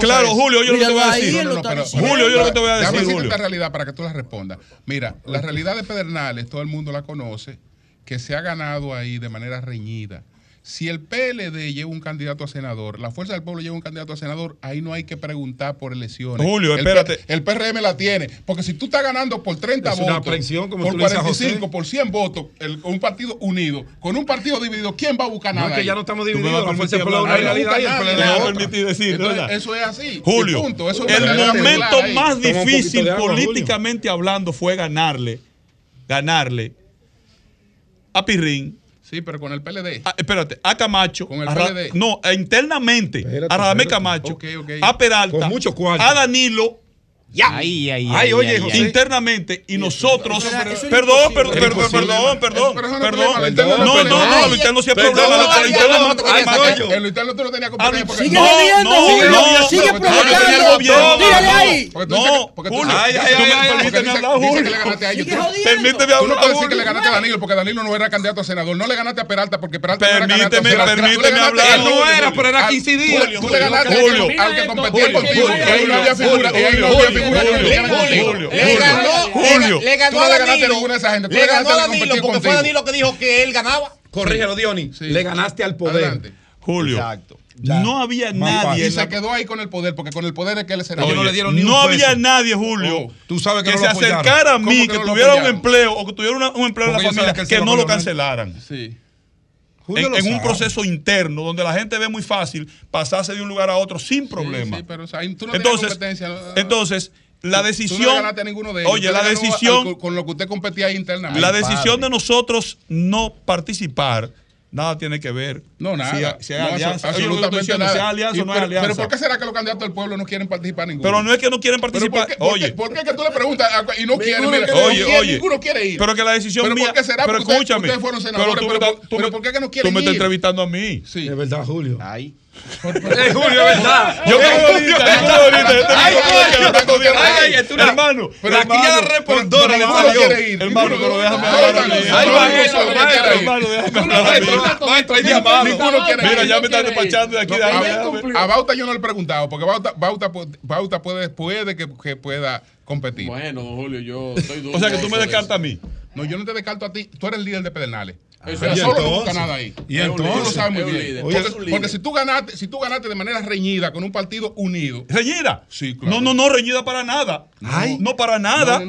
Claro, Julio, yo lo que te voy a decir. Julio, yo lo que te voy a decir, Julio. esta realidad para que tú la respondas. Mira, la realidad de Pedernales, todo el mundo la conoce, que se ha ganado ahí de manera reñida. Si el PLD lleva un candidato a senador, la Fuerza del Pueblo lleva un candidato a senador, ahí no hay que preguntar por elecciones. Julio, El espérate. P- El, PRM la tiene. Porque si tú estás ganando por 30 Es una votos, como por tú le dices a 45, José. por 100 votos, el- un partido unido, con un partido dividido, ¿quién va a buscar No, nada? es que ya no estamos divididos. a La fuerza del permitir pueblo es una no realidad y el PLD nadie. es me otra. permití decir, Entonces, ¿verdad? eso es así. Julio, Sí, pero con el PLD. A, ah, espérate, a Camacho. Con el PLD. No, eh, internamente. A Radamés Camacho. A Peralta. A Danilo. Ya. Ay, ay, ay, oye, internamente y nosotros, perdón, perdón, perdón, perdón, perdón, perdón, no, no, no, lo interno sí lo interno el interno ah, no tenías competencia sigue no, sigue provocando, no, Julio, ay, ay, ay, permíteme hablar, Julio, permíteme hablar, tú no decir que le ganaste a Danilo porque Danilo no era candidato a senador, no le ganaste a Peralta porque Peralta no era candidato a permíteme hablar, no era, pero era 15 días, tú le ganaste al que competía contigo, él Julio. Le ganó a Danilo. Le ganó a Danilo porque fue Danilo que dijo que él ganaba. Corrígelo, Diony. Le ganaste al poder. Julio. Exacto. Ya. No había nadie. Y se quedó ahí con el poder, porque con el poder es que él será. no, le dieron ni no un había nadie, Julio, oh, tú sabes que, que no se acercara a mí, que, que no tuviera un empleo o que tuviera una, un empleo porque en la familia, que, que no lo cancelaran. Sí en, un proceso interno donde la gente ve muy fácil pasarse de un lugar a otro sin problema. Sí, pero, o sea, tú no entonces, entonces, la decisión. Tú no ninguno de ellos. Oye, la decisión. Con lo que usted competía internamente. La decisión de nosotros no participar nada tiene que ver. No, nada. Si, si hay no, alianza, absolutamente diciendo, nada. Si hay alianza o no pero, hay alianza. Pero ¿por qué será que los candidatos del pueblo no quieren participar ninguno? Pero no es que no quieren participar. Por qué, oye. ¿Por qué, es que tú le preguntas y no quieren? Oye, no oye. Ninguno quiere ir. Pero que la decisión ¿Pero mía. ¿Por qué será? Pero escúchame. Ustedes, ustedes fueron senadores, pero, tú, pero, tú, pero, tú, pero, ¿por qué que no quieren Tú me estás ir? entrevistando a mí. Sí. Es verdad, Julio. Ay. Eh, Julio, ¿verdad? Yo creo tengo Julio, ahorita. Hermano, Pero aquí ya la reportora quilla respondora le salió. Hermano, pero déjame hablar. Ay, maestro, hermano, déjame hablar. Maestro, hay diamante. Mira, ya me están despachando de aquí. A Bauta yo no le he preguntado, porque Bauta puede que pueda competir. Bueno, Julio, yo estoy duro. O sea, que tú me descartas a mí. No, yo no te descarto a ti. Tú eres el líder de Pedernales. Ah, eso solo entonces, Canadá ahí. Y entonces, lo porque, si tú ganaste, si tú ganaste de manera reñida con un partido unido. ¿Reñida? Sí. No, no, no, reñida para nada. No para nada.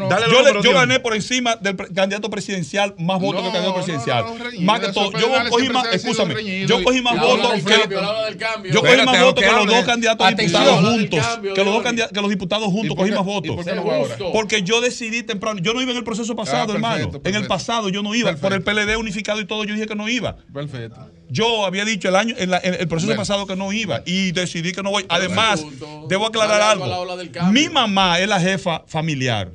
Yo, gané por encima del candidato presidencial más votos que el candidato presidencial. Más que todo, yo cogí más, escúchame, yo cogí más votos que yo cogí más votos que los dos candidatos diputados juntos, que los dos que los diputados juntos cogí más votos. Porque yo decidí temprano, yo no iba en el proceso ah, pasado, hermano. En el pasado yo no iba por el PLD unificado y todo, yo dije que no iba. Perfecto. Yo había dicho el año, el, el, proceso pasado que no iba y decidí que no voy. Además, debo aclarar algo. Mi mamá es la jefa familiar.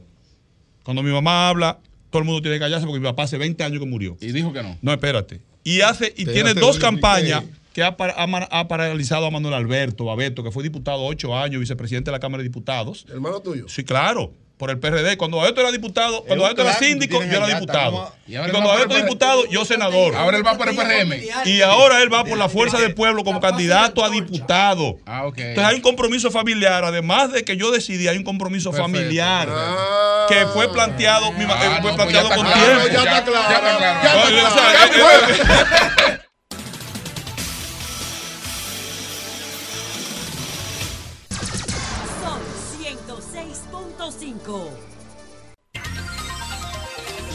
Cuando mi mamá habla, todo el mundo tiene que callarse porque mi papá hace 20 años que murió. Y dijo que no. No, espérate. Y hace, y tiene dos campañas que ha, paralizado a Manuel Alberto, a Beto, que fue diputado ocho años, vicepresidente de la Cámara de Diputados. ¿Hermano tuyo? Sí, claro por el PRD. Cuando Abeto era diputado, cuando Abeto era síndico, yo era diputado. Y, cuando Abeto era diputado, yo senador. Ahora él va por el PRM. Y ahora él va por la fuerza del pueblo como candidato a diputado. Entonces hay un compromiso familiar. Además de que yo decidí, hay un compromiso familiar que fue planteado, eh, fue planteado con tiempo. Ya está claro.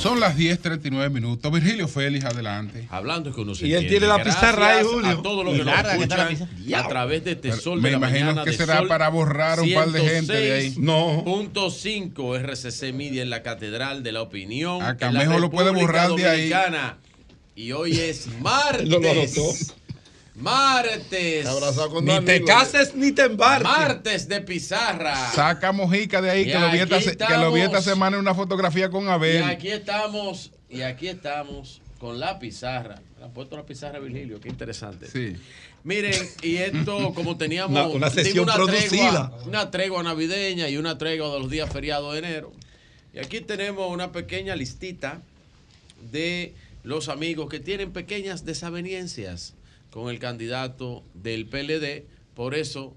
Son las 10.39 minutos. Virgilio Félix, adelante. Hablando que uno se Y él tiene la pizarra ahí, Julio. A que Lara, nos escuchan a través de este sol Me imagino mañana, que será para borrar un par de gente de ahí. No. Punto 5 RCC Media en la Catedral de la Opinión. A Camejo lo puede borrar Dominicana. de ahí. Y hoy es martes. Martes. Ni te cases ni te embarques. Martes de pizarra. Saca Mojica de ahí, que lo, vi esta, que lo esta semana en una fotografía con Abel. Y aquí estamos, y aquí estamos con la pizarra. Han puesto la pizarra Virgilio, qué interesante. Sí. Miren, y esto, como teníamos una, sesión una producida. Tregua, una tregua navideña y una tregua de los días feriados de enero. Y aquí tenemos una pequeña listita de los amigos que tienen pequeñas desavenencias con el candidato del PLD, por eso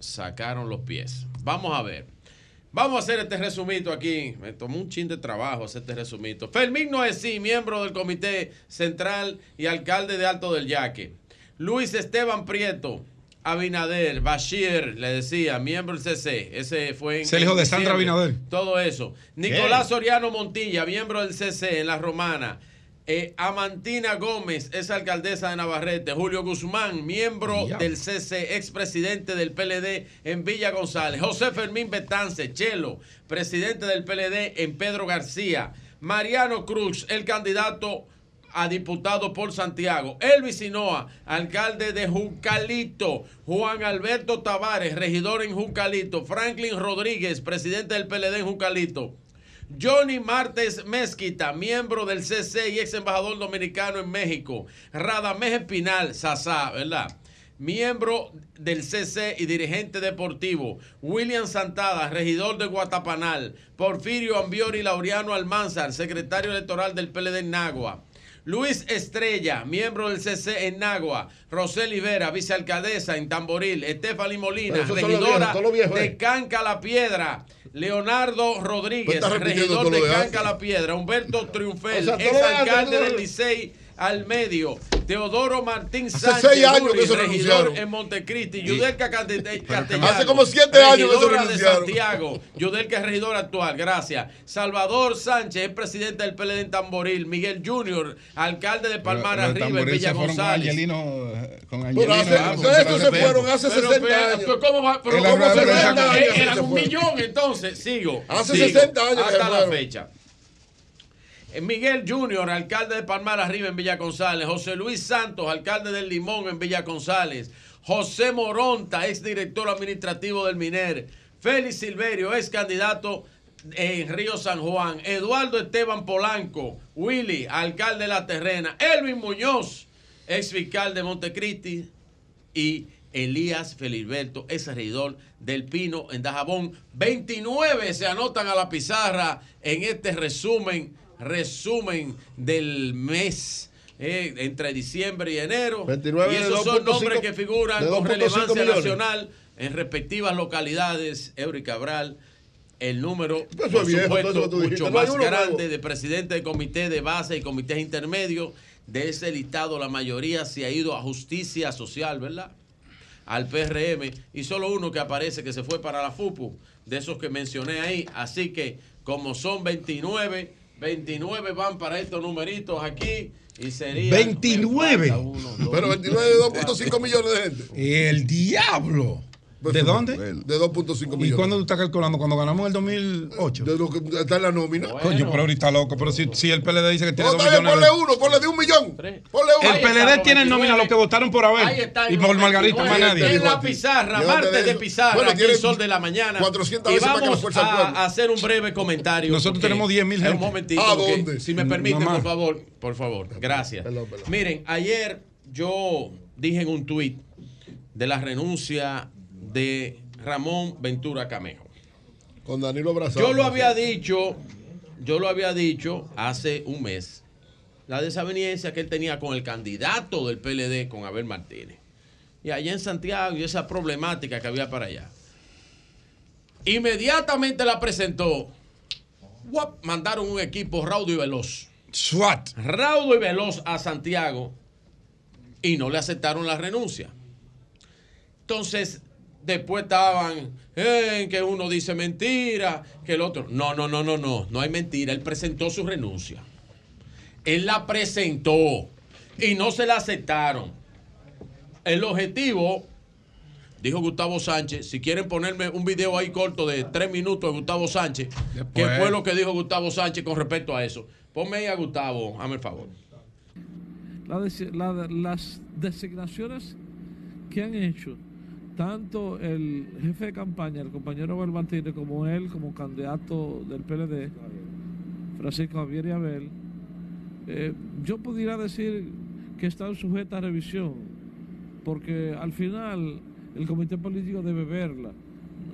sacaron los pies. Vamos a ver. Vamos a hacer este resumito aquí. Me tomó un chin de trabajo hacer este resumito. Fermín Noesí, miembro del Comité Central y alcalde de Alto del Yaque. Luis Esteban Prieto, Abinader, Bashir, le decía, miembro del CC. Ese fue en. el hijo de Sandra Abinader. Todo eso. Nicolás Soriano Montilla, miembro del CC en La Romana. Eh, Amantina Gómez es alcaldesa de Navarrete. Julio Guzmán, miembro del CC, expresidente del PLD en Villa González. José Fermín Betance, Chelo, presidente del PLD en Pedro García. Mariano Cruz, el candidato a diputado por Santiago. Elvis Sinoa, alcalde de Juncalito. Juan Alberto Tavares, regidor en Juncalito. Franklin Rodríguez, presidente del PLD en Juncalito. Johnny Martes Mezquita, miembro del CC y ex embajador dominicano en México. Radamés Espinal, Sasá, ¿verdad? Miembro del CC y dirigente deportivo. William Santada, regidor de Guatapanal. Porfirio Ambiori Laureano Almanzar, secretario electoral del PLD en Nagua. Luis Estrella, miembro del CC en Nagua. Rosel Vera, vicealcaldesa en Tamboril. Estefany Molina, regidora viejos, de eh. Canca La Piedra. Leonardo Rodríguez, repitiendo regidor de Canca. La Piedra. Humberto Triunfel, O sea, ex alcalde del Licey al medio. Teodoro Martín Hace Sánchez, seis años Luri, que se regidor renunciaron. en Montecristi. Yudelka Castellano. Hace como siete años que se de. Santiago. Yudelka es regidor actual, gracias. Salvador Sánchez es presidente del PLD en Tamboril. Miguel Junior, alcalde de Palmar Tamboril Villa González. Angelino, con Pero Angelino. hace- vamos, ustedes pero se hace fueron hace Pero 60 espera, años. pero ¿cómo va? Pero En la ¿cómo rueda se Eran un millón entonces, sigo. Hace sigo, 60 años Hasta la fueron. fecha. Eh, Miguel Junior, alcalde de Palmar Arriba en Villa González. José Luis Santos, alcalde del Limón en Villa González. José Moronta, ex director administrativo del MINER. Félix Silverio, ex candidato en Río San Juan. Eduardo Esteban Polanco. Willy, alcalde de La Terrena. Elvin Muñoz, ex fiscal de Montecristi. Y Elías Feliberto, ex regidor del Pino en Dajabón. 29 se anotan a la pizarra en este resumen, resumen del mes. eh, entre diciembre y enero. 29 y esos son 2.5 nombres que figuran con 2.5 relevancia nacional en respectivas localidades. Eury Cabral, el número, por supuesto, dijiste. mucho No más grande nuevo. de presidente de comité de base y comités intermedios. De ese listado, la mayoría se ha ido a justicia social, ¿verdad? Al PRM. Y solo uno que aparece que se fue para la FUPU, de esos que mencioné ahí. Así que, como son 29, 29 van para estos numeritos aquí. Y sería. 29. Pero 29 de 2.5 millones de gente. El diablo. ¿De dónde? De 2.5 ¿Y millones. cuándo tú estás calculando? ¿Cuando ganamos el 2008? De lo que está en la nómina. Coño, pero ahorita loco. Pero si, si el PLD dice que tiene No, 2 está bien, millones. ponle uno, ponle de un millón. Ponle uno. El PLD tiene en nómina los que votaron por Ahí Abel. está, Y por Margarita, más nadie. En la pizarra, martes de pizarra, Bueno, aquí en Sol de la Mañana. 400 y veces más que la vamos Fuerza a, Pueblo. hacer un breve comentario. Nosotros tenemos 10.000 Un gente. momentito. ¿A porque, dónde? Si me permiten, por favor. Por favor. Gracias. Miren, ayer yo dije en un tuit de la renuncia de Ramón Ventura Camejo. Con Danilo Abrazado. Yo lo había dicho, yo lo había dicho hace un mes. La desaveniencia que él tenía con el candidato del PLD, con Abel Martínez. Y allá en Santiago y esa problemática que había para allá. Inmediatamente la presentó. ¡guap! Mandaron un equipo raudo y veloz. SWAT. Raudo y veloz a Santiago y no le aceptaron la renuncia. Entonces, después estaban eh, que uno dice mentira, que el otro. No, no, no, no, no, no hay mentira. Él presentó su renuncia. Él la presentó y no se la aceptaron. El objetivo, dijo Gustavo Sánchez, si quieren ponerme un video ahí corto de tres minutos de Gustavo Sánchez, que Después. fue lo que dijo Gustavo Sánchez con respecto a eso. Ponme ahí a Gustavo, hazme el favor. La desi- la- las designaciones que han hecho tanto el jefe de campaña, el compañero Abel Martínez, como él, como candidato del PLD, Francisco Javier y Abel, eh, yo pudiera decir que están sujetas a revisión, porque al final el comité político debe verla.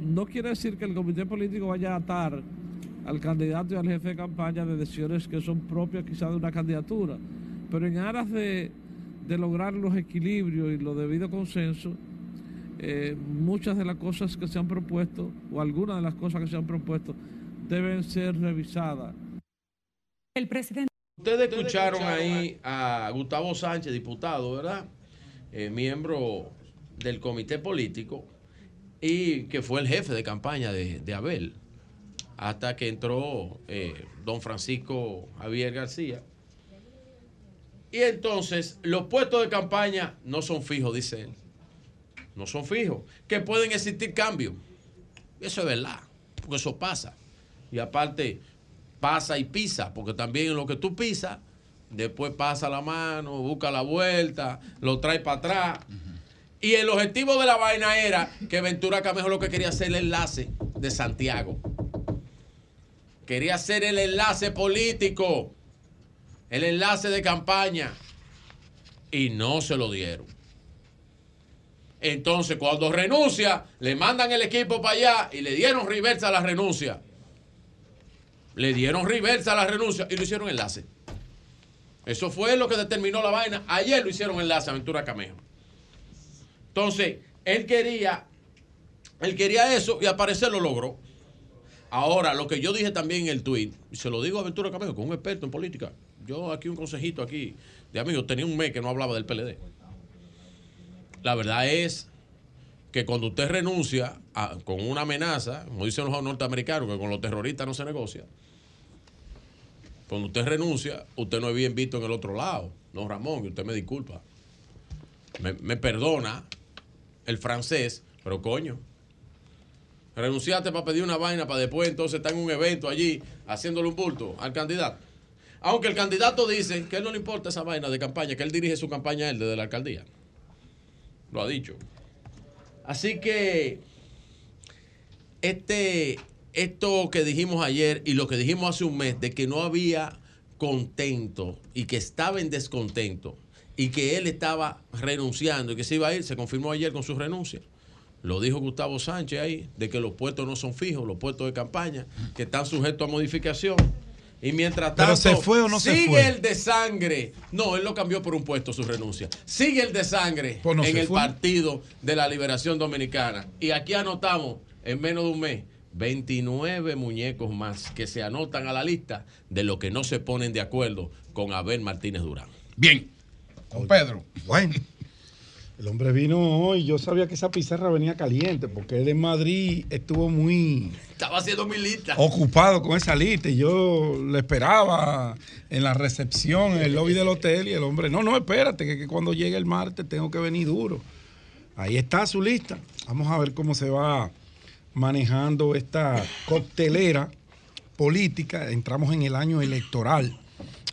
No quiere decir que el comité político vaya a atar al candidato y al jefe de campaña de decisiones que son propias quizás de una candidatura, pero en aras de, de lograr los equilibrios y los debido consenso, eh, muchas de las cosas que se han propuesto, o algunas de las cosas que se han propuesto, deben ser revisadas. El presidente. Ustedes escucharon ahí a Gustavo Sánchez, diputado, ¿verdad? Eh, miembro del comité político y que fue el jefe de campaña de, de Abel, hasta que entró eh, don Francisco Javier García. Y entonces los puestos de campaña no son fijos, dice él. No son fijos. Que pueden existir cambios. Eso es verdad, porque eso pasa. Y aparte, pasa y pisa, porque también lo que tú pisas, después pasa la mano, busca la vuelta, lo trae para atrás. Y el objetivo de la vaina era que Ventura Camejo lo que quería hacer el enlace de Santiago. Quería hacer el enlace político, el enlace de campaña. Y no se lo dieron. Entonces, cuando renuncia, le mandan el equipo para allá y le dieron reversa a la renuncia. Le dieron reversa a la renuncia y lo hicieron enlace. Eso fue lo que determinó la vaina. Ayer lo hicieron enlace a Ventura Camejo. Entonces, él quería, él quería eso y al parecer lo logró. Ahora, lo que yo dije también en el tweet, y se lo digo a Ventura Camejo, con un experto en política. Yo aquí un consejito aquí de amigos, tenía un mes que no hablaba del PLD. La verdad es que cuando usted renuncia con una amenaza, como dicen los norteamericanos, que con los terroristas no se negocia, cuando usted renuncia, usted no es bien visto en el otro lado. No, Ramón, y usted me disculpa. Me, perdona el francés, pero coño. Renunciaste para pedir una vaina para después entonces estar en un evento allí haciéndole un bulto al candidato. Aunque el candidato dice que él no le importa esa vaina de campaña, que él dirige su campaña él desde la alcaldía. Lo ha dicho. Así que este, esto que dijimos ayer y lo que dijimos hace un mes de que no había contento y que estaba en descontento y que él estaba renunciando y que se iba a ir, se confirmó ayer con su renuncia. Lo dijo Gustavo Sánchez ahí, de que los puestos no son fijos, los puestos de campaña, que están sujetos a modificación. Y mientras ¿Pero se tanto, fue o no se sigue fue? el de sangre. No, él lo cambió por un puesto su renuncia. Sigue el de sangre Pues no en el fue. Partido de la Liberación Dominicana. Y aquí anotamos, en menos de un mes, 29 muñecos más que se anotan a la lista de los que no se ponen de acuerdo con Abel Martínez Durán. Bien. Don Pedro. Bueno. El hombre vino hoy, yo sabía que esa pizarra venía caliente porque él en Madrid estuvo muy Estaba haciendo mi lista. ocupado con esa lista y yo le esperaba en la recepción, en el lobby del hotel y el hombre, no, no, espérate, que, que cuando llegue el martes tengo que venir duro. Ahí está su lista. Vamos a ver cómo se va manejando esta coctelera política. Entramos en el año electoral.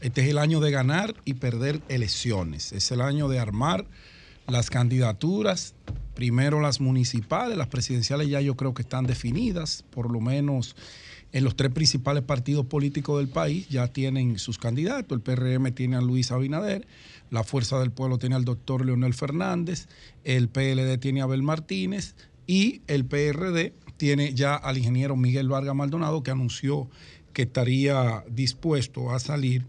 Este es el año de ganar y perder elecciones. Es el año de armar las candidaturas, primero las municipales, las presidenciales ya yo creo que están definidas, por lo menos en los tres principales partidos políticos del país ya tienen sus candidatos. El PRM tiene a Luis Abinader, la Fuerza del Pueblo tiene al doctor Leonel Fernández, el PLD tiene a Abel Martínez y el PRD tiene ya al ingeniero Miguel Vargas Maldonado que anunció que estaría dispuesto a salir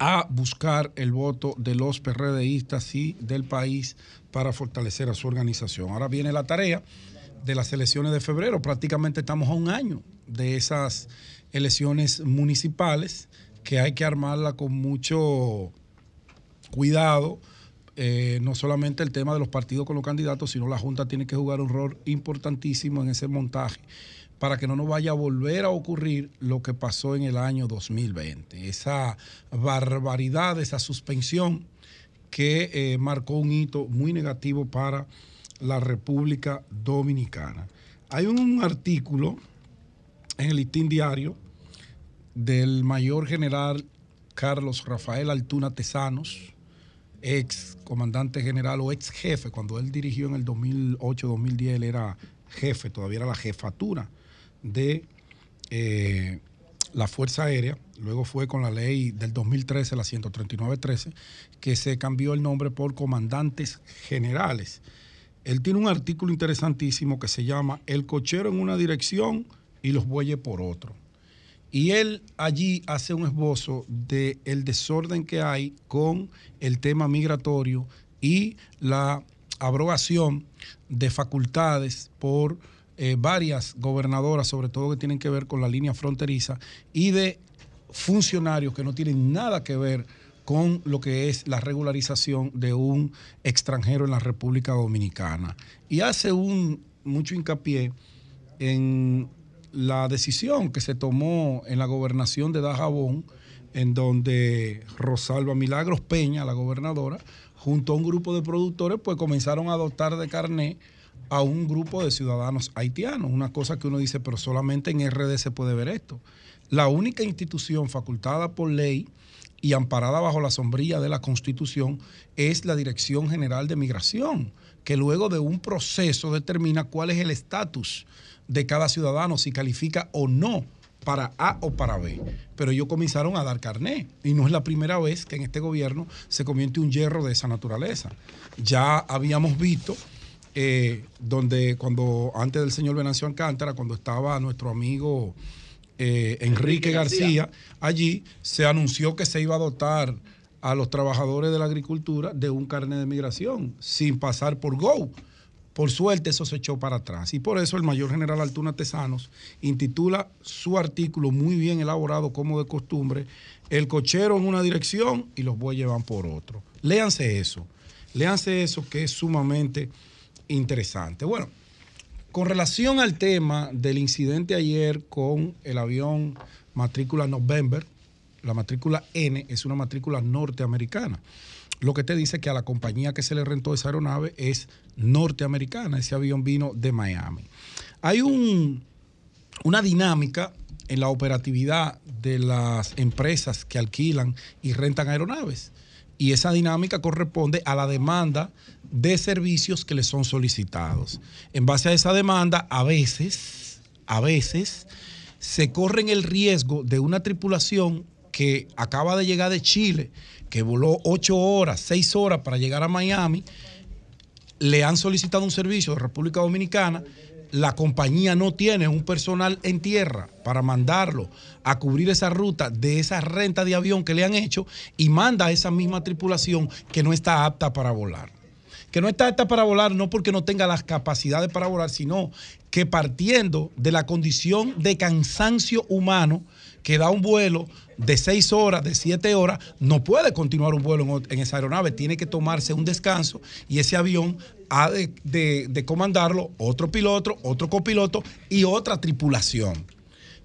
a buscar el voto de los PRDistas y del país para fortalecer a su organización. Ahora viene la tarea de las elecciones de febrero. Prácticamente estamos a un año de esas elecciones municipales que hay que armarla con mucho cuidado. Eh, no solamente el tema de los partidos con los candidatos, sino la Junta tiene que jugar un rol importantísimo en ese montaje para que no nos vaya a volver a ocurrir lo que pasó en el año 2020. Esa barbaridad, esa suspensión que eh, marcó un hito muy negativo para la República Dominicana. Hay un artículo en el Listín Diario del mayor general Carlos Rafael Altuna Tesanos, ex comandante general o ex jefe, cuando él dirigió en el 2008-2010, él era jefe, todavía era la jefatura de eh, la Fuerza Aérea. Luego fue con la ley del 2013, la 139-13, que se cambió el nombre por comandantes generales. Él tiene un artículo interesantísimo que se llama El cochero en una dirección y los bueyes por otro. Y él allí hace un esbozo del el desorden que hay con el tema migratorio y la abrogación de facultades por eh, varias gobernadoras, sobre todo que tienen que ver con la línea fronteriza, y de funcionarios que no tienen nada que ver con lo que es la regularización de un extranjero en la República Dominicana. Y hace un mucho hincapié en la decisión que se tomó en la gobernación de Dajabón, en donde Rosalba Milagros Peña, la gobernadora, junto a un grupo de productores, pues comenzaron a adoptar de carné a un grupo de ciudadanos haitianos. Una cosa que uno dice, pero solamente en RD se puede ver esto. La única institución facultada por ley y amparada bajo la sombrilla de la Constitución es la Dirección General de Migración, que luego de un proceso determina cuál es el estatus de cada ciudadano, si califica o no para A o para B. Pero ellos comenzaron a dar carné y no es la primera vez que en este gobierno se comiente un hierro de esa naturaleza. Ya habíamos visto eh, donde cuando antes del señor Venancio Alcántara, cuando estaba nuestro amigo eh, Enrique, Enrique García, García. allí se anunció que se iba a dotar a los trabajadores de la agricultura de un carnet de migración sin pasar por Go. Por suerte eso se echó para atrás y por eso el mayor general Altuna Tesanos intitula su artículo muy bien elaborado como de costumbre, el cochero en una dirección y los bueyes van por otro. Léanse eso, léanse eso que es sumamente interesante. Bueno, con relación al tema del incidente ayer con el avión matrícula November, la matrícula N es una matrícula norteamericana. Lo que te dice que a la compañía que se le rentó esa aeronave es norteamericana. Ese avión vino de Miami. Hay un, una dinámica en la operatividad de las empresas que alquilan y rentan aeronaves. Y esa dinámica corresponde a la demanda de servicios que les son solicitados. En base a esa demanda, a veces, a veces, se corren el riesgo de una tripulación que acaba de llegar de Chile, que voló ocho horas, seis horas para llegar a Miami, le han solicitado un servicio de República Dominicana, la compañía no tiene un personal en tierra para mandarlo a cubrir esa ruta de esa renta de avión que le han hecho y manda a esa misma tripulación que no está apta para volar. Que no está apta para volar no porque no tenga las capacidades para volar, sino que partiendo de la condición de cansancio humano que da un vuelo de seis horas, de siete horas, no puede continuar un vuelo en, esa aeronave, tiene que tomarse un descanso y ese avión ha de, de- de comandarlo otro piloto, otro copiloto y otra tripulación.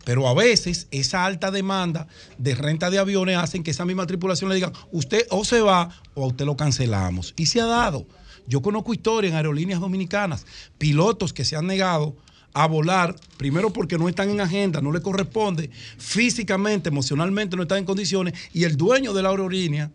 Pero a veces esa alta demanda de renta de aviones hacen que esa misma tripulación le diga, usted o se va o a usted lo cancelamos. Y se ha dado. Yo conozco historias en aerolíneas dominicanas, pilotos que se han negado a volar, primero porque no están en agenda, no le corresponde, físicamente, emocionalmente no están en condiciones, y el dueño de la aerolínea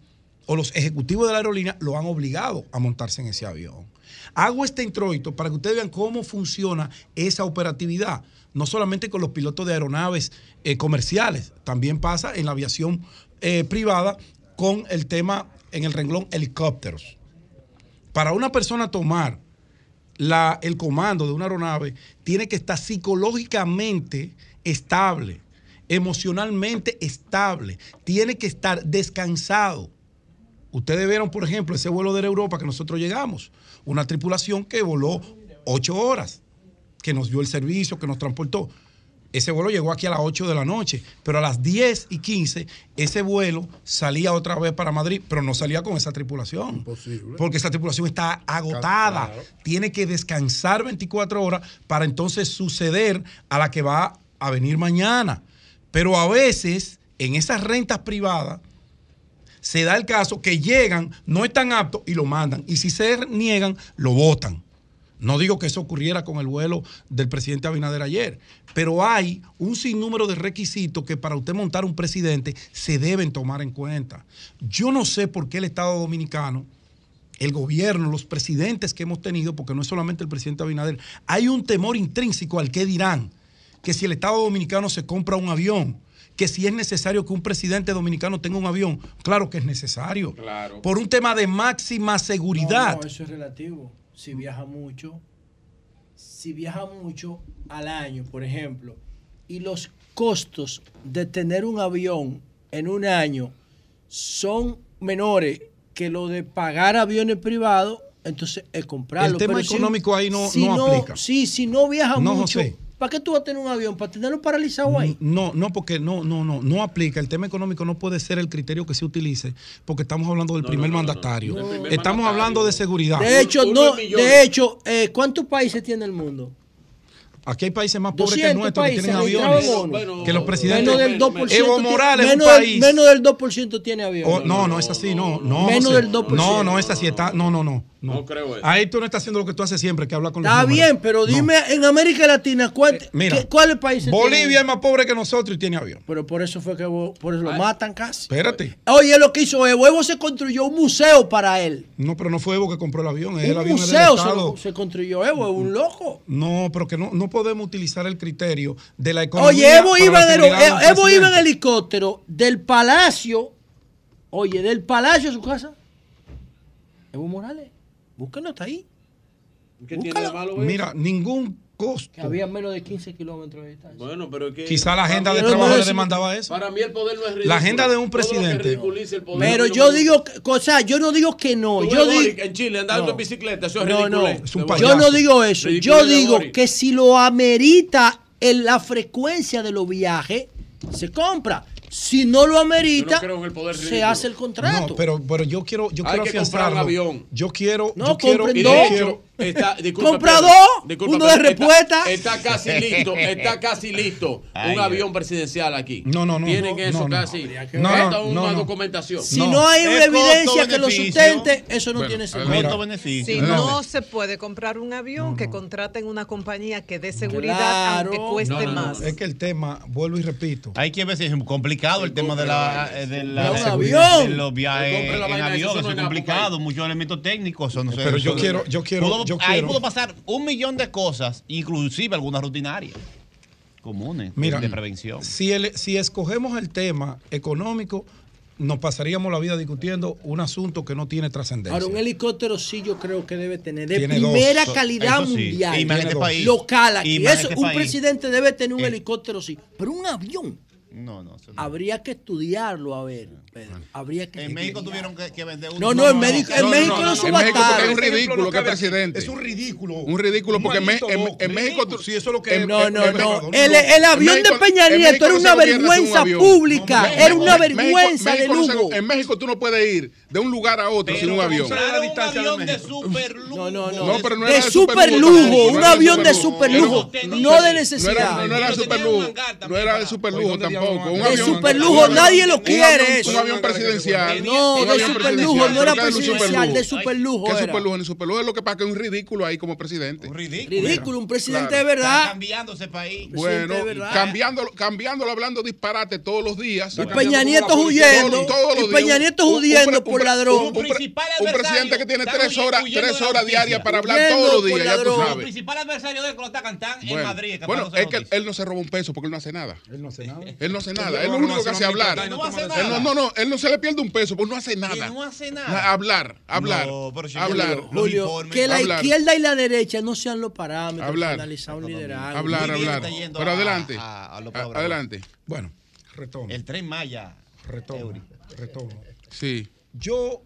o los ejecutivos de la aerolínea lo han obligado a montarse en ese avión. Hago este introito para que ustedes vean cómo funciona esa operatividad, no solamente con los pilotos de aeronaves eh, comerciales, también pasa en la aviación eh, privada con el tema en el renglón helicópteros. Para una persona tomar la- el comando de una aeronave, tiene que estar psicológicamente estable, emocionalmente estable, tiene que estar descansado. Ustedes vieron, por ejemplo, ese vuelo de Europa que nosotros llegamos, una tripulación que voló ocho horas, que nos dio el servicio, que nos transportó. Ese vuelo llegó aquí a las 8 de la noche, pero a las 10 y 15 ese vuelo salía otra vez para Madrid, pero no salía con esa tripulación. Porque esa tripulación está agotada. Claro. Tiene que descansar 24 horas para entonces suceder a la que va a venir mañana. Pero a veces en esas rentas privadas se da el caso que llegan, no están aptos y lo mandan. Y si se niegan, lo votan. No digo que eso ocurriera con el vuelo del presidente Abinader ayer, pero hay un sinnúmero de requisitos que para usted montar un presidente se deben tomar en cuenta. Yo no sé por qué el Estado Dominicano, el gobierno, los presidentes que hemos tenido, porque no es solamente el presidente Abinader, hay un temor intrínseco al que dirán, que si el Estado Dominicano se compra un avión, que si es necesario que un presidente dominicano tenga un avión, claro que es necesario. Claro. Por un tema de máxima seguridad. No, no, eso es relativo. Si viaja mucho, si viaja mucho al año, por ejemplo, y los costos de tener un avión en un año son menores que lo de pagar aviones privados, entonces es comprarlo. El tema Pero si- económico ahí no- si no aplica. Sí, si no viaja No, mucho, José. ¿Para qué tú vas a tener un avión? ¿Para tenerlo paralizado ahí? No, no, porque no, no, no, no aplica. El tema económico no puede ser el criterio que se utilice, porque estamos hablando del primer mandatario. no. El primer Estamos hablando de seguridad. De hecho, no, de hecho, eh, ¿cuántos países tiene el mundo? Aquí hay países más pobres que 200 el nuestro que tienen aviones. que los presidentes. Menos del 2%. Evo Morales es un menos del- país. menos del 2% tiene aviones. Oh, no, no es así, no. no Menos José. del 2%. No, no es así. Está, no, no, no. No creo eso. Ahí tú no estás haciendo lo que tú haces siempre, que habla con los Está bien, pero dime en América Latina, ¿cuál, Mira, qué- ¿cuáles países Bolivia tienen? es más pobre que nosotros y tiene avión. Pero por eso fue que por eso lo matan casi. Espérate. Oye, lo que hizo Evo, Evo se construyó un museo para él. No, pero no fue Evo que compró el avión, es el Un avión es del museo se, Estado. lo- se construyó Evo, es un loco. No, pero que no, no podemos utilizar el criterio de la economía. Oye, Evo para iba, el- del Evo iba en helicóptero del palacio, oye, del palacio a su casa. Evo Morales, búsquenlo, está ahí. ¿Qué tiene de malo eso? Mira, ningún costo. Que había menos de 15 kilómetros de distancia. Bueno, pero es que. Quizá la agenda de mí- trabajo le demandaba eso. Para mí el poder no es ridículo. La agenda de un Todo lo que presidente. ridiculice el poder Pero no yo digo, o sea, yo no digo que no. Yo digo, en Chile andando No. en bicicleta, eso es No, ridículo. no. de Boric. Yo no digo eso. Yo de digo que si lo amerita en la frecuencia de los viajes, se compra. Si no lo amerita, el poder se hace el contrato. No, pero, pero yo quiero, yo Hay quiero que comprar un avión. Yo quiero, No, yo quiero, yo Está, disculpa, Compra Pedro, dos, disculpa, uno de Pedro, respuesta. Está, casi listo, está casi listo Ay, un avión presidencial aquí. No, no, no, Tienen no, eso no, casi. No, no, una no, no. documentación. Si no, hay una evidencia que lo sustente, eso no Bueno, tiene sentido. Si No. no se puede comprar un avión, que contraten una compañía que dé seguridad, Claro. aunque cueste más. Es que el tema, vuelvo y repito. Hay que ver si es complicado el tema de la, eh, de la avión. de los viajes en avión. eso es complicado, muchos elementos técnicos. Eso no sé, Pero yo eso- quiero- yo quiero- Pudo- yo Ahí quiero- pudo pasar un millón de cosas, inclusive algunas rutinarias comunes Mira, de prevención. Si, el- si escogemos el tema económico, nos pasaríamos la vida discutiendo un asunto que no tiene trascendencia. Ahora, un helicóptero sí yo creo que debe tener de Tiene primera calidad sí. mundial. Y este. Local aquí. Eso, este un país. presidente debe tener un Eh. helicóptero sí. Pero un avión. No, no. eso no. Habría que estudiarlo, a ver. Pedro. Habría que En México tuvieron que, que vender uno. No, no, en México, en México no, subataron. es un ridículo que es presidente. Es un ridículo. Un ridículo porque en, en- en México... tú- Sí, eso es lo que No, no, no. El, el avión México- de Peña Nieto era una un vergüenza pública. México- Era una vergüenza de México lujo. En México tú no puedes ir de un lugar a otro sin un avión. avión de super No, no, no. No, pero no de era de super superlujo lujo. Un de avión de superlujo. super lujo. No de necesidad. no era super lujo. No era de super lujo tampoco. Un De avión- superlujo, un nadie lo avión- quiere un eso. Un avión presidencial. No, Un de avión superlujo, presidencial. no era presidencial, de superlujo ¿Qué superlujo? Ni superlujo es lo que pasa que es un ridículo ahí como presidente. Un ridículo. Ridículo, un presidente Claro. de verdad. cambiando ese país. Bueno, cambiándolo, cambiándolo, hablando disparate todos los días. Y Peña Nieto huyendo. Y Peña Nieto huyendo por ladrón. Un, pre- un presidente que tiene tres horas, tres horas diarias para hablar todos los días, ya tú ladrón. El sabes. principal adversario de él lo atacan tan en Madrid. bueno, es que él no se roba un peso porque él no hace nada. Él no hace nada. Él no hace nada. Él lo no único que hace es hablar. Él no hace Él nada. no, él no se le pierde un peso, pues no hace nada. no hace nada. Na- Hablar, hablar, No, pero si hablar. Los Julio, informes. que la Hablar. izquierda y la derecha no sean los parámetros Hablar. para analizar un liderazgo. Hablar, hablar. Pero adelante. a- a lo A- programa. adelante. Bueno, retomo. El tren Maya. Retomo. Retomo. Sí. Yo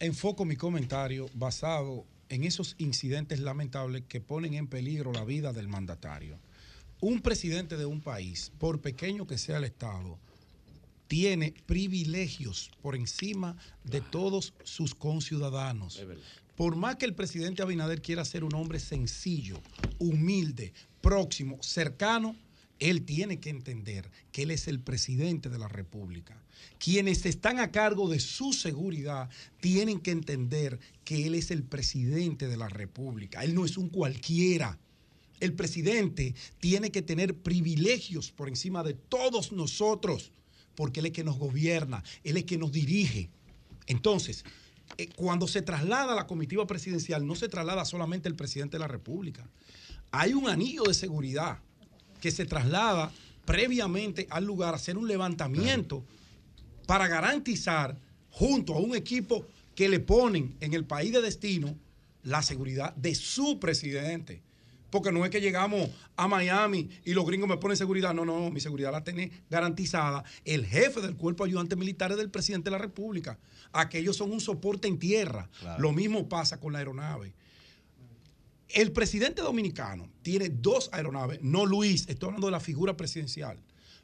enfoco mi comentario basado en esos incidentes lamentables que ponen en peligro la vida del mandatario. Un presidente de un país, por pequeño que sea el Estado, tiene privilegios por encima de todos sus conciudadanos. Por más que el presidente Abinader quiera ser un hombre sencillo, humilde, próximo, cercano, él tiene que entender que él es el presidente de la República. Quienes están a cargo de su seguridad tienen que entender que él es el presidente de la República. Él no es un cualquiera. El presidente tiene que tener privilegios por encima de todos nosotros, porque él es que nos gobierna, él es que nos dirige. Entonces, eh, cuando se traslada la comitiva presidencial, no se traslada solamente el presidente de la República. Hay un anillo de seguridad que se traslada previamente al lugar a hacer un levantamiento para garantizar, junto a un equipo que le ponen en el país de destino, la seguridad de su presidente. Porque no es que llegamos a Miami y los gringos me ponen seguridad. No, no, mi seguridad la tiene garantizada el jefe del cuerpo de ayudantes militares del presidente de la República. Aquellos son un soporte en tierra. Claro. Lo mismo pasa con la aeronave. El presidente dominicano tiene dos aeronaves, no Luis, estoy hablando de la figura presidencial,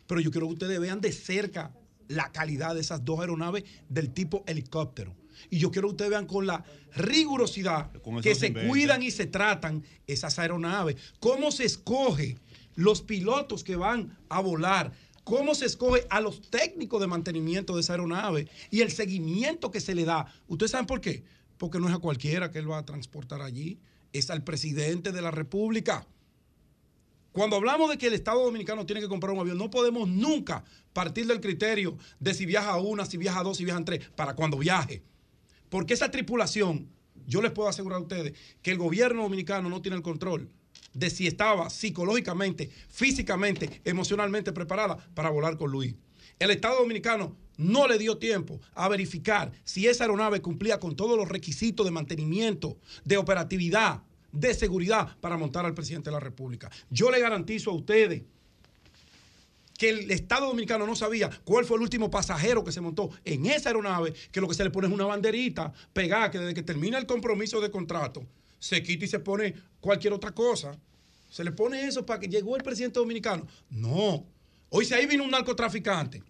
pero yo quiero que ustedes vean de cerca la calidad de esas dos aeronaves del tipo helicóptero. Y yo quiero que ustedes vean con la rigurosidad Con que se se inventa. cuidan y se tratan esas aeronaves. ¿Cómo se escoge los pilotos que van a volar? ¿Cómo se escoge a los técnicos de mantenimiento de esa aeronave? Y el seguimiento que se le da. ¿Ustedes saben por qué? porque no es a cualquiera que él va a transportar allí, es al presidente de la República. Cuando hablamos de que el Estado Dominicano tiene que comprar un avión, no podemos nunca partir del criterio de si viaja una, si viaja dos, si viajan tres, para cuando viaje. Porque esa tripulación, yo les puedo asegurar a ustedes que el gobierno dominicano no tiene el control de si estaba psicológicamente, físicamente, emocionalmente preparada para volar con Luis. El Estado Dominicano no le dio tiempo a verificar si esa aeronave cumplía con todos los requisitos de mantenimiento, de operatividad, de seguridad para montar al presidente de la República. Yo le garantizo a ustedes que el Estado Dominicano no sabía cuál fue el último pasajero que se montó en esa aeronave, que lo que se le pone es una banderita pegada, que desde que termina el compromiso de contrato, se quita y se pone cualquier otra cosa. Se le pone eso para que llegó el presidente dominicano. No. Hoy si ahí vino un narcotraficante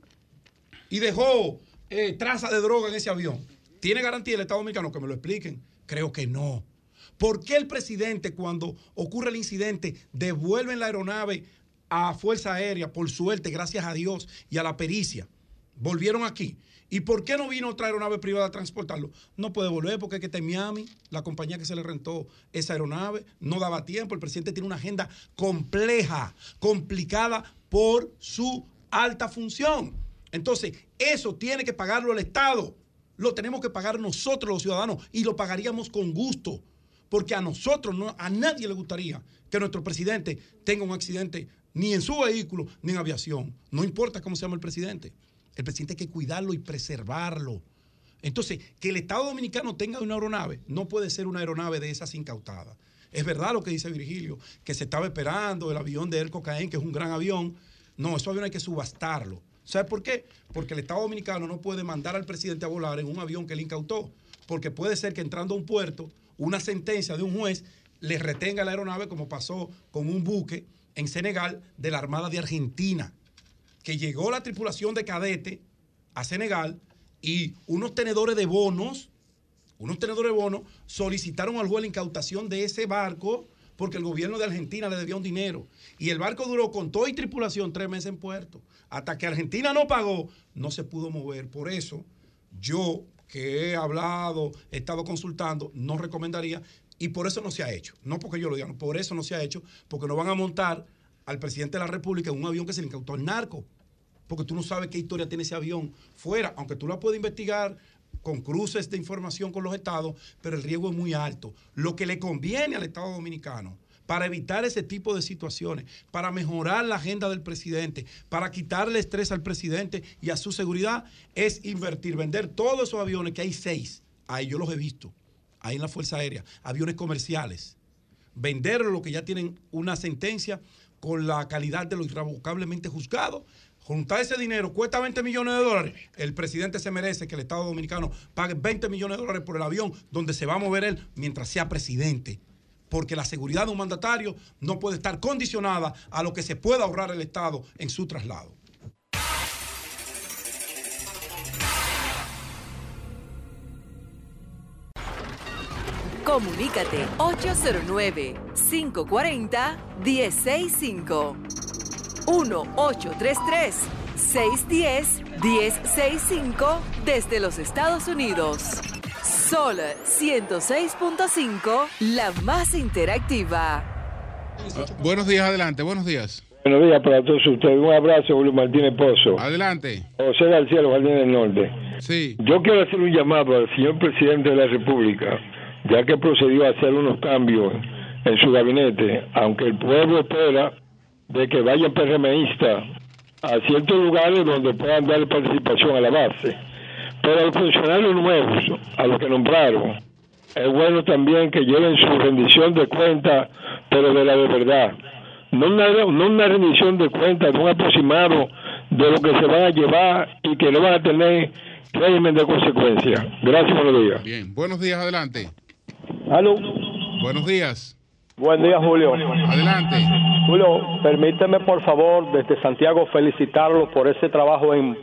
y dejó eh, traza de droga en ese avión, ¿tiene garantía el Estado Dominicano? Que me lo expliquen. Creo que no. ¿Por qué el presidente, cuando ocurre el incidente, devuelve la aeronave a Fuerza Aérea, por suerte, gracias a Dios y a la pericia? Volvieron aquí. ¿Y por qué no vino otra aeronave privada a transportarlo? No puede volver porque es que está en Miami, la compañía que se le rentó esa aeronave, no daba tiempo. El presidente tiene una agenda compleja, complicada por su alta función. Entonces, eso tiene que pagarlo el Estado. Lo tenemos que pagar nosotros los ciudadanos y lo pagaríamos con gusto. Porque a nosotros, no, a nadie le gustaría que nuestro presidente tenga un accidente ni en su vehículo ni en aviación. No importa cómo se llama el presidente. El presidente hay que cuidarlo y preservarlo. Entonces, que el Estado Dominicano tenga una aeronave no puede ser una aeronave de esas incautadas. Es verdad lo que dice Virgilio, que se estaba esperando el avión de Erco Caén, que es un gran avión. No, ese avión hay que subastarlo. ¿Sabe por qué? Porque el Estado Dominicano no puede mandar al presidente a volar en un avión que él incautó. Porque puede ser que entrando a un puerto, una sentencia de un juez le retenga la aeronave, como pasó con un buque en Senegal de la Armada de Argentina, que llegó la tripulación de cadete a Senegal y unos tenedores de bonos, unos tenedores de bonos solicitaron al juez la incautación de ese barco porque el gobierno de Argentina le debía un dinero. Y el barco duró con todo y tripulación tres meses en puerto. Hasta que Argentina no pagó, no se pudo mover. Por eso, yo que he hablado, he estado consultando, no recomendaría. Y por eso no se ha hecho. No porque yo lo diga, no, por eso no se ha hecho, porque no van a montar al presidente de la República en un avión que se le incautó al narco. Porque tú no sabes qué historia tiene ese avión fuera, aunque tú la puedes investigar con cruces de información con los estados, pero el riesgo es muy alto. Lo que le conviene al Estado Dominicano para evitar ese tipo de situaciones, para mejorar la agenda del presidente, para quitarle estrés al presidente y a su seguridad, es invertir, vender todos esos aviones, que hay seis, ahí yo los he visto, ahí en la Fuerza Aérea, aviones comerciales, venderlos lo que ya tienen una sentencia con la calidad de lo irrevocablemente juzgado. Juntar ese dinero cuesta 20 millones de dólares. El presidente se merece que el Estado Dominicano pague 20 millones de dólares por el avión donde se va a mover él mientras sea presidente. Porque la seguridad de un mandatario no puede estar condicionada a lo que se pueda ahorrar el Estado en su traslado. Comunícate 809-540-1065. 1-833-610-1065 desde los Estados Unidos. Sol 106.5, la más interactiva. Buenos días, adelante, buenos días. Buenos días para todos ustedes. Un abrazo, Julio Martínez Pozo. Adelante. José García, los Jardines del Norte. Sí. Yo quiero hacer un llamado al señor presidente de la República, ya que procedió a hacer unos cambios en su gabinete, aunque el pueblo espera de que vayan PRMistas a ciertos lugares donde puedan dar participación a la base. Pero a los funcionarios nuevos, a los que nombraron, es bueno también que lleven su rendición de cuentas, pero de la de verdad. No una, no una rendición de cuentas, de un aproximado de lo que se van a llevar y que no van a tener régimen de consecuencias. Gracias, buenos días. Bien, buenos días, adelante. Aló. Buenos días. Buen día, Julio. Adelante. Julio, permíteme, por favor, desde Santiago felicitarlos por ese trabajo en,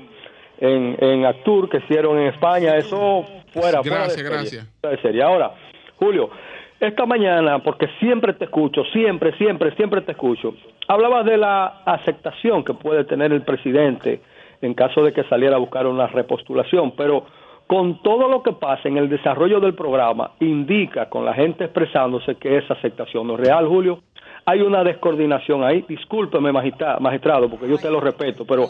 en, en Actur que hicieron en España. Eso fuera, Gracias, serie, gracias. fuera serie. Ahora, Julio, esta mañana, porque siempre te escucho, siempre, siempre, siempre te escucho, hablabas de la aceptación que puede tener el presidente en caso de que saliera a buscar una repostulación, pero con todo lo que pasa en el desarrollo del programa, indica con la gente expresándose que esa aceptación no es real, Julio. Hay una descoordinación ahí. Discúlpeme, magistra- magistrado, porque yo te lo respeto, pero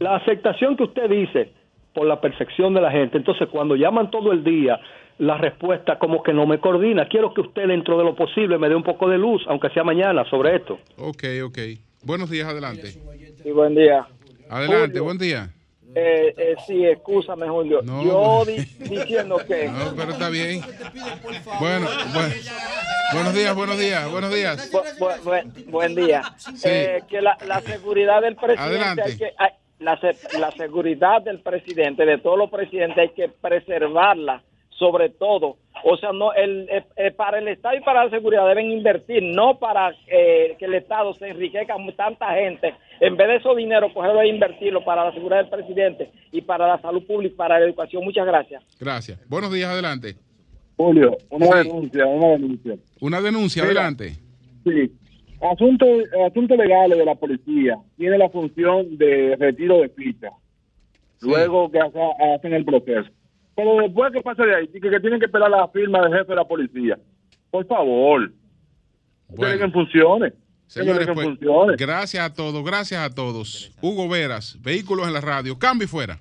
la aceptación que usted dice por la percepción de la gente, entonces cuando llaman todo el día, la respuesta como que no me coordina. Quiero que usted, dentro de lo posible, me dé un poco de luz, aunque sea mañana, sobre esto. Ok, ok. Buenos días, adelante. Sí, buen día. Adelante, Julio. buen día. Eh, eh, sí, excúsame, Julio. No, Yo di- diciendo que. No, pero está bien. Bueno, bueno. Buenos días, buenos días, buenos días. Bu- bu- buen, buen día. Sí. Eh, que la, la seguridad del presidente Adelante. hay que. hay- la seguridad del presidente, de todos los presidentes, hay que preservarla, sobre todo. O sea, no el, eh, eh, para el Estado y para la seguridad deben invertir, no para eh, que el Estado se enriquezca con tanta gente. En vez de esos dinero, cogerlo e invertirlo para la seguridad del presidente y para la salud pública y para la educación. Muchas gracias. Gracias. Buenos días, adelante. Julio, una denuncia, una denuncia. Una denuncia, Mira. adelante. Sí. Asunto, asuntos legales de la policía tiene la función de retiro de ficha. Luego que hace- hacen el proceso. Pero después que pasa de ahí, que, que tienen que esperar la firma del jefe de la policía. Por favor. Bueno. Que funcione. Señores, que pues, gracias a todos, gracias a todos. Hugo Veras, Vehículos en la Radio. Cambio y fuera.